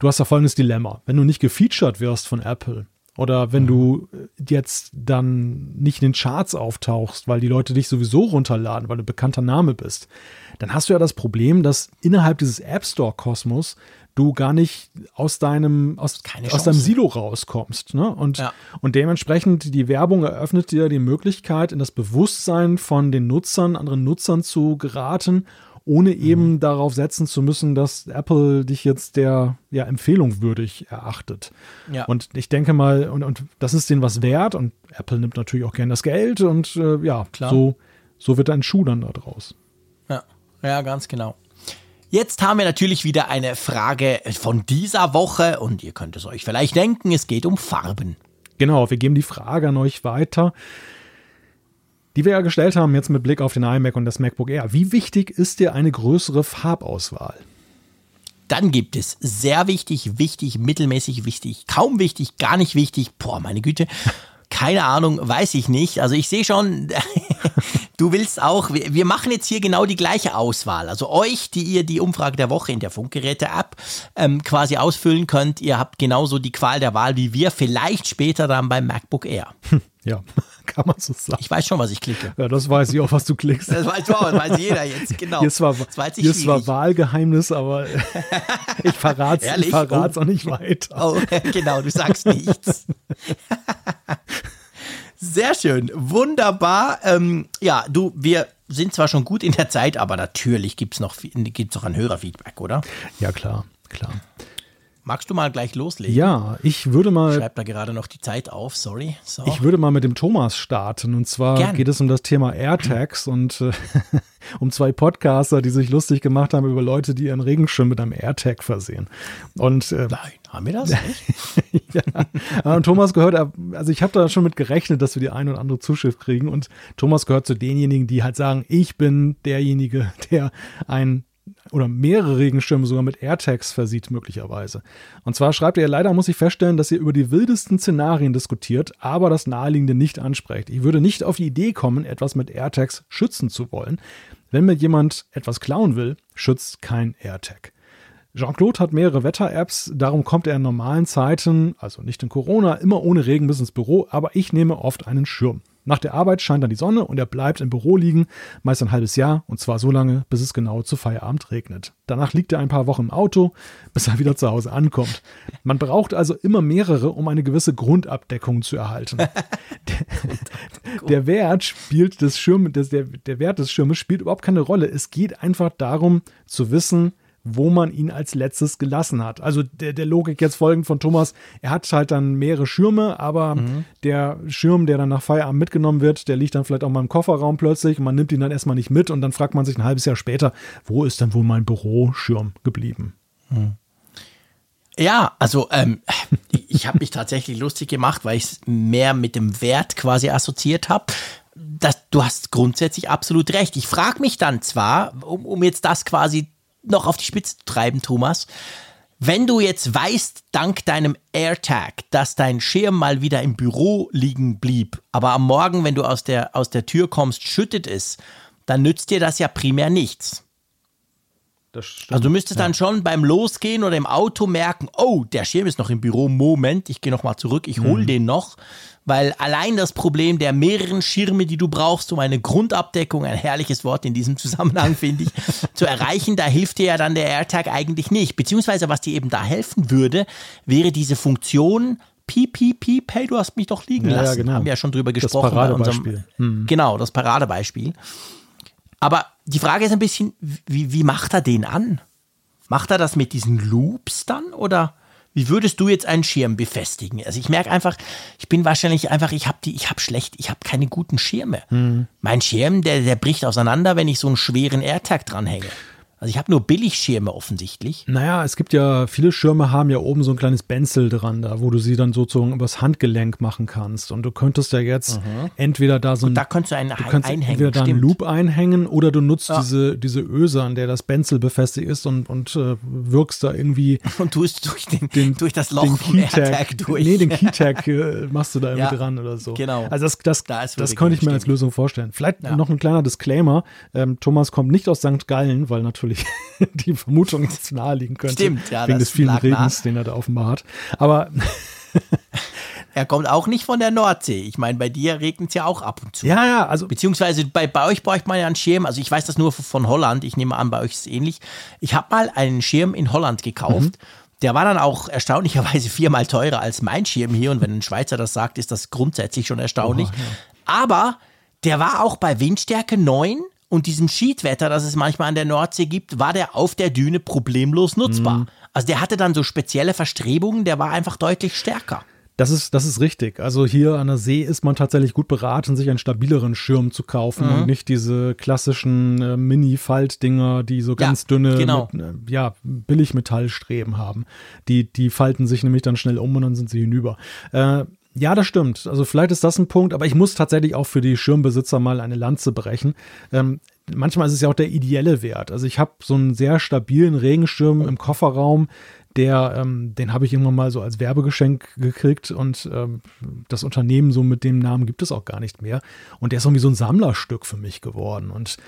du hast ja folgendes Dilemma. Wenn du nicht gefeatured wirst von Apple, oder wenn du jetzt dann nicht in den Charts auftauchst, weil die Leute dich sowieso runterladen, weil du bekannter Name bist, dann hast du ja das Problem, dass innerhalb dieses App Store Kosmos du gar nicht aus deinem, aus, aus deinem Silo rauskommst. Ne? Und, ja. und dementsprechend die Werbung eröffnet dir die Möglichkeit, in das Bewusstsein von den Nutzern, anderen Nutzern zu geraten ohne eben mhm. darauf setzen zu müssen, dass Apple dich jetzt der ja, Empfehlung würdig erachtet. Ja. Und ich denke mal, und, und das ist denen was wert und Apple nimmt natürlich auch gern das Geld und äh, ja, Klar. so, so wird ein Schuh dann da draus. Ja, ja, ganz genau. Jetzt haben wir natürlich wieder eine Frage von dieser Woche und ihr könnt es euch vielleicht denken, es geht um Farben. Genau, wir geben die Frage an euch weiter die wir ja gestellt haben jetzt mit Blick auf den iMac und das MacBook Air. Wie wichtig ist dir eine größere Farbauswahl? Dann gibt es sehr wichtig, wichtig, mittelmäßig wichtig, kaum wichtig, gar nicht wichtig. Boah, meine Güte. Keine Ahnung, weiß ich nicht. Also ich sehe schon, du willst auch, wir, machen jetzt hier genau die gleiche Auswahl. Also euch, die ihr die Umfrage der Woche in der Funkgeräte-App ähm, quasi ausfüllen könnt, ihr habt genauso die Qual der Wahl wie wir, vielleicht später dann beim MacBook Air. Ja, kann man so sagen. Ich weiß schon, was ich klicke. Ja, das weiß ich auch, was du klickst. Das weißt du auch, das weiß jeder jetzt, genau. Hier ist zwar, hier ist zwar Wahlgeheimnis, aber ich verrate es oh. auch nicht weiter. Oh, genau, du sagst nichts. Sehr schön, wunderbar. Ähm, ja, du, wir sind zwar schon gut in der Zeit, aber natürlich gibt es noch, gibt's noch ein Hörerfeedback, oder? Ja, klar, klar. Magst du mal gleich loslegen? Ja, ich würde mal. Ich schreibe da gerade noch die Zeit auf, sorry. So. Ich würde mal mit dem Thomas starten. Und zwar Gern. geht es um das Thema AirTags und äh, um zwei Podcaster, die sich lustig gemacht haben über Leute, die ihren Regenschirm mit einem AirTag versehen. Und, äh, Nein, haben wir das nicht? ja. Und Thomas gehört, also ich habe da schon mit gerechnet, dass wir die eine oder andere Zuschrift kriegen. Und Thomas gehört zu denjenigen, die halt sagen, ich bin derjenige, der ein oder mehrere Regenschirme sogar mit AirTags versieht, möglicherweise. Und zwar schreibt er, leider muss ich feststellen, dass ihr über die wildesten Szenarien diskutiert, aber das Naheliegende nicht ansprecht. Ich würde nicht auf die Idee kommen, etwas mit AirTags schützen zu wollen. Wenn mir jemand etwas klauen will, schützt kein AirTag. Jean-Claude hat mehrere Wetter-Apps, darum kommt er in normalen Zeiten, also nicht in Corona, immer ohne Regen bis ins Büro, aber ich nehme oft einen Schirm. Nach der Arbeit scheint dann die Sonne und er bleibt im Büro liegen, meist ein halbes Jahr und zwar so lange, bis es genau zu Feierabend regnet. Danach liegt er ein paar Wochen im Auto, bis er wieder zu Hause ankommt. Man braucht also immer mehrere, um eine gewisse Grundabdeckung zu erhalten. der, der, Wert spielt des Schirm, des, der, der Wert des Schirmes spielt überhaupt keine Rolle. Es geht einfach darum zu wissen, wo man ihn als letztes gelassen hat. Also der, der Logik jetzt folgend von Thomas, er hat halt dann mehrere Schirme, aber mhm. der Schirm, der dann nach Feierabend mitgenommen wird, der liegt dann vielleicht auch mal im Kofferraum plötzlich und man nimmt ihn dann erstmal nicht mit und dann fragt man sich ein halbes Jahr später, wo ist denn wohl mein Büroschirm geblieben? Mhm. Ja, also ähm, ich habe mich tatsächlich lustig gemacht, weil ich es mehr mit dem Wert quasi assoziiert habe. du hast grundsätzlich absolut recht. Ich frage mich dann zwar, um, um jetzt das quasi noch auf die Spitze zu treiben, Thomas. Wenn du jetzt weißt, dank deinem AirTag, dass dein Schirm mal wieder im Büro liegen blieb, aber am Morgen, wenn du aus der, aus der Tür kommst, schüttet es, dann nützt dir das ja primär nichts. Also du müsstest ja. dann schon beim Losgehen oder im Auto merken, oh, der Schirm ist noch im Büro, Moment, ich gehe nochmal zurück, ich hole mhm. den noch weil allein das Problem der mehreren Schirme, die du brauchst, um eine Grundabdeckung, ein herrliches Wort in diesem Zusammenhang, finde ich, zu erreichen, da hilft dir ja dann der AirTag eigentlich nicht. Beziehungsweise, was dir eben da helfen würde, wäre diese Funktion, piep, piep, piep, hey, du hast mich doch liegen ja, lassen. Ja, genau. Haben wir ja schon drüber gesprochen. Das Paradebeispiel. Hm. Genau, das Paradebeispiel. Aber die Frage ist ein bisschen, wie, wie macht er den an? Macht er das mit diesen Loops dann oder? Wie würdest du jetzt einen Schirm befestigen? Also ich merke einfach, ich bin wahrscheinlich einfach, ich habe die, ich habe schlecht, ich habe keine guten Schirme. Mhm. Mein Schirm, der, der bricht auseinander, wenn ich so einen schweren AirTag dranhänge. Also ich habe nur Billigschirme offensichtlich. Naja, es gibt ja, viele Schirme haben ja oben so ein kleines Benzel dran, da, wo du sie dann sozusagen übers Handgelenk machen kannst. Und du könntest ja jetzt mhm. entweder da so ein. Und da könntest du einen du kannst einhängen. Entweder da einen Loop einhängen oder du nutzt ja. diese, diese Öse, an der das Benzel befestigt ist und, und äh, wirkst da irgendwie. Und tust durch, den, den, durch das Loch den Keytag durch. Nee, den Keytag äh, machst du da irgendwie ja, dran oder so. Genau. Also das, das, da das könnte ich mir als Lösung vorstellen. Vielleicht ja. noch ein kleiner Disclaimer. Ähm, Thomas kommt nicht aus St. Gallen, weil natürlich die die Vermutung jetzt naheliegen könnte. Stimmt, ja. Wegen des vielen Regens, nah. den er da offenbar hat. Aber er kommt auch nicht von der Nordsee. Ich meine, bei dir regnet es ja auch ab und zu. Ja, ja, also. Beziehungsweise bei, bei euch bräuchte man ja einen Schirm. Also ich weiß das nur von Holland. Ich nehme an, bei euch ist es ähnlich. Ich habe mal einen Schirm in Holland gekauft. Mhm. Der war dann auch erstaunlicherweise viermal teurer als mein Schirm hier. Und wenn ein Schweizer das sagt, ist das grundsätzlich schon erstaunlich. Oh, ja. Aber der war auch bei Windstärke 9 und diesem Schiedwetter, das es manchmal an der Nordsee gibt, war der auf der Düne problemlos nutzbar. Mhm. Also der hatte dann so spezielle Verstrebungen, der war einfach deutlich stärker. Das ist, das ist richtig. Also hier an der See ist man tatsächlich gut beraten, sich einen stabileren Schirm zu kaufen mhm. und nicht diese klassischen äh, Mini-Faltdinger, die so ganz ja, dünne genau. mit, äh, ja, Billigmetallstreben haben. Die, die falten sich nämlich dann schnell um und dann sind sie hinüber. Äh, ja, das stimmt. Also vielleicht ist das ein Punkt, aber ich muss tatsächlich auch für die Schirmbesitzer mal eine Lanze brechen. Ähm, manchmal ist es ja auch der ideelle Wert. Also ich habe so einen sehr stabilen Regenschirm im Kofferraum, der, ähm, den habe ich irgendwann mal so als Werbegeschenk gekriegt und ähm, das Unternehmen so mit dem Namen gibt es auch gar nicht mehr. Und der ist irgendwie so ein Sammlerstück für mich geworden. Und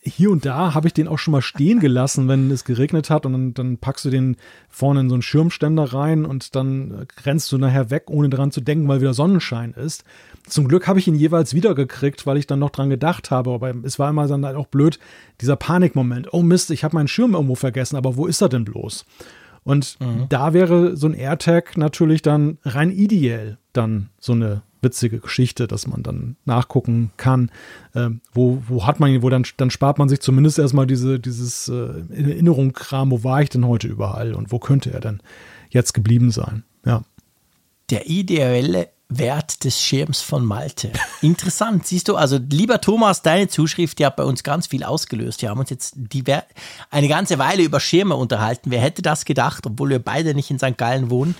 hier und da habe ich den auch schon mal stehen gelassen, wenn es geregnet hat und dann, dann packst du den vorne in so einen Schirmständer rein und dann rennst du nachher weg, ohne dran zu denken, weil wieder Sonnenschein ist. Zum Glück habe ich ihn jeweils wiedergekriegt, weil ich dann noch dran gedacht habe. Aber es war immer dann halt auch blöd, dieser Panikmoment. Oh Mist, ich habe meinen Schirm irgendwo vergessen, aber wo ist er denn bloß? Und mhm. da wäre so ein AirTag natürlich dann rein ideell dann so eine witzige Geschichte, dass man dann nachgucken kann, äh, wo, wo hat man ihn, wo dann, dann spart man sich zumindest erstmal diese, dieses äh, Erinnerungskram, wo war ich denn heute überall und wo könnte er denn jetzt geblieben sein? Ja. Der ideelle Wert des Schirms von Malte. Interessant, siehst du, also lieber Thomas, deine Zuschrift, die hat bei uns ganz viel ausgelöst. Wir haben uns jetzt eine ganze Weile über Schirme unterhalten. Wer hätte das gedacht, obwohl wir beide nicht in St. Gallen wohnen.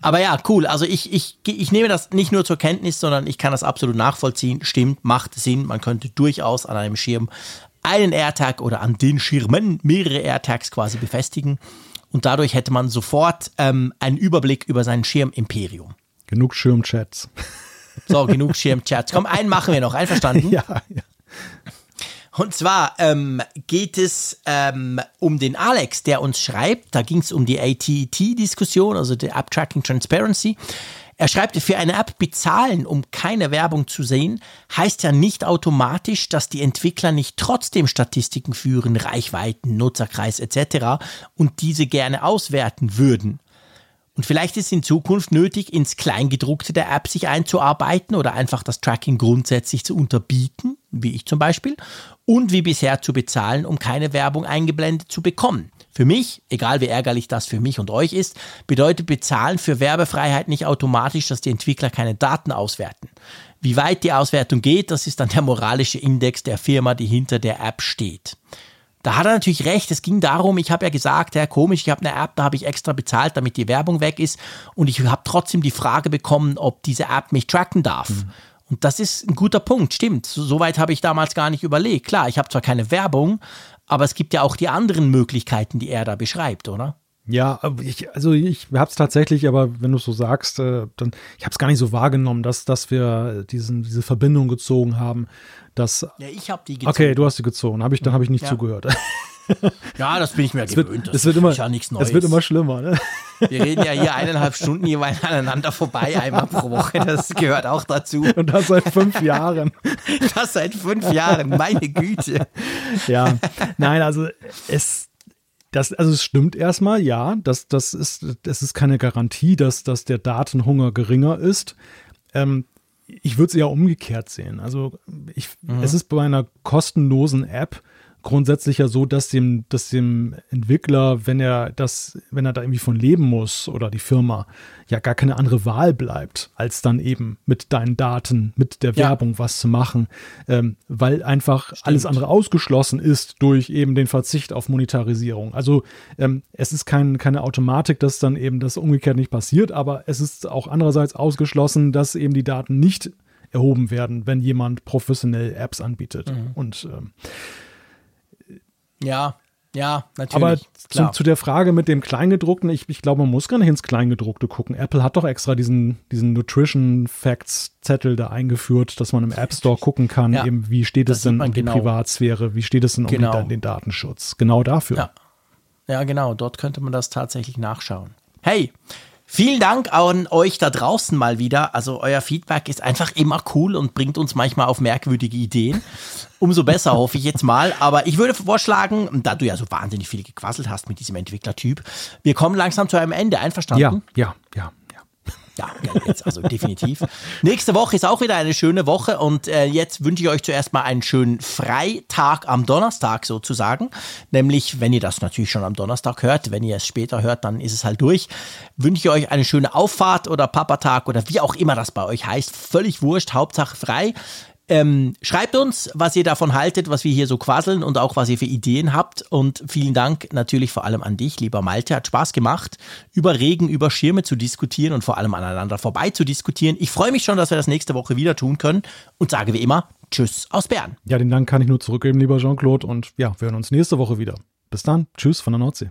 Aber ja, cool. Also ich, ich, ich nehme das nicht nur zur Kenntnis, sondern ich kann das absolut nachvollziehen. Stimmt, macht Sinn. Man könnte durchaus an einem Schirm einen AirTag oder an den Schirmen mehrere AirTags quasi befestigen. Und dadurch hätte man sofort ähm, einen Überblick über sein Schirmimperium. Genug Schirmchats. So, genug Schirmchats. Komm, einen machen wir noch. Einverstanden? ja, ja. Und zwar ähm, geht es ähm, um den Alex, der uns schreibt. Da ging es um die ATT-Diskussion, also die App Tracking Transparency. Er schreibt, für eine App bezahlen, um keine Werbung zu sehen, heißt ja nicht automatisch, dass die Entwickler nicht trotzdem Statistiken führen, Reichweiten, Nutzerkreis etc. und diese gerne auswerten würden. Und vielleicht ist es in Zukunft nötig, ins Kleingedruckte der App sich einzuarbeiten oder einfach das Tracking grundsätzlich zu unterbieten, wie ich zum Beispiel, und wie bisher zu bezahlen, um keine Werbung eingeblendet zu bekommen. Für mich, egal wie ärgerlich das für mich und euch ist, bedeutet bezahlen für Werbefreiheit nicht automatisch, dass die Entwickler keine Daten auswerten. Wie weit die Auswertung geht, das ist dann der moralische Index der Firma, die hinter der App steht. Da hat er natürlich recht. Es ging darum, ich habe ja gesagt, ja komisch, ich habe eine App, da habe ich extra bezahlt, damit die Werbung weg ist. Und ich habe trotzdem die Frage bekommen, ob diese App mich tracken darf. Mhm. Und das ist ein guter Punkt, stimmt. Soweit habe ich damals gar nicht überlegt. Klar, ich habe zwar keine Werbung, aber es gibt ja auch die anderen Möglichkeiten, die er da beschreibt, oder? Ja, ich, also ich habe es tatsächlich, aber wenn du es so sagst, äh, dann ich habe es gar nicht so wahrgenommen, dass, dass wir diesen, diese Verbindung gezogen haben. Dass, ja, ich habe die gezogen. Okay, du hast die gezogen. Hab ich, dann habe ich nicht ja. zugehört. Ja, das bin ich mir es gewöhnt. Wird, es wird immer, ja nichts Neues. Es wird immer schlimmer. Ne? Wir reden ja hier eineinhalb Stunden jeweils aneinander vorbei, einmal pro Woche. Das gehört auch dazu. Und das seit fünf Jahren. Das seit fünf Jahren, meine Güte. Ja, nein, also es, das, also es stimmt erstmal, ja, das, das ist, das ist keine Garantie, dass, dass der Datenhunger geringer ist. Ähm, ich würde es eher umgekehrt sehen. Also ich, mhm. es ist bei einer kostenlosen App grundsätzlich ja so, dass dem, dass dem Entwickler, wenn er das, wenn er da irgendwie von leben muss oder die Firma, ja gar keine andere Wahl bleibt, als dann eben mit deinen Daten, mit der Werbung ja. was zu machen, ähm, weil einfach Stimmt. alles andere ausgeschlossen ist durch eben den Verzicht auf Monetarisierung. Also ähm, es ist kein, keine Automatik, dass dann eben das umgekehrt nicht passiert, aber es ist auch andererseits ausgeschlossen, dass eben die Daten nicht erhoben werden, wenn jemand professionell Apps anbietet. Mhm. Und ähm, ja, ja, natürlich. Aber zu, zu, der Frage mit dem Kleingedruckten, ich, ich glaube, man muss gar nicht ins Kleingedruckte gucken. Apple hat doch extra diesen, diesen Nutrition Facts Zettel da eingeführt, dass man im App Store gucken kann, ja, eben wie steht es denn um die genau. Privatsphäre, wie steht es denn um genau. den, den Datenschutz. Genau dafür. Ja. ja, genau, dort könnte man das tatsächlich nachschauen. Hey, Vielen Dank an euch da draußen mal wieder. Also euer Feedback ist einfach immer cool und bringt uns manchmal auf merkwürdige Ideen. Umso besser hoffe ich jetzt mal. Aber ich würde vorschlagen, da du ja so wahnsinnig viel gequasselt hast mit diesem Entwicklertyp, wir kommen langsam zu einem Ende. Einverstanden? Ja, ja, ja. Ja, jetzt also definitiv. Nächste Woche ist auch wieder eine schöne Woche und äh, jetzt wünsche ich euch zuerst mal einen schönen Freitag am Donnerstag sozusagen. Nämlich, wenn ihr das natürlich schon am Donnerstag hört, wenn ihr es später hört, dann ist es halt durch. Wünsche ich euch eine schöne Auffahrt oder Papatag oder wie auch immer das bei euch heißt. Völlig wurscht, Hauptsache frei. Ähm, schreibt uns, was ihr davon haltet, was wir hier so quasseln und auch was ihr für Ideen habt. Und vielen Dank natürlich vor allem an dich, lieber Malte. Hat Spaß gemacht, über Regen, über Schirme zu diskutieren und vor allem aneinander vorbei zu diskutieren. Ich freue mich schon, dass wir das nächste Woche wieder tun können und sage wie immer Tschüss aus Bern. Ja, den Dank kann ich nur zurückgeben, lieber Jean-Claude. Und ja, wir hören uns nächste Woche wieder. Bis dann. Tschüss von der Nordsee.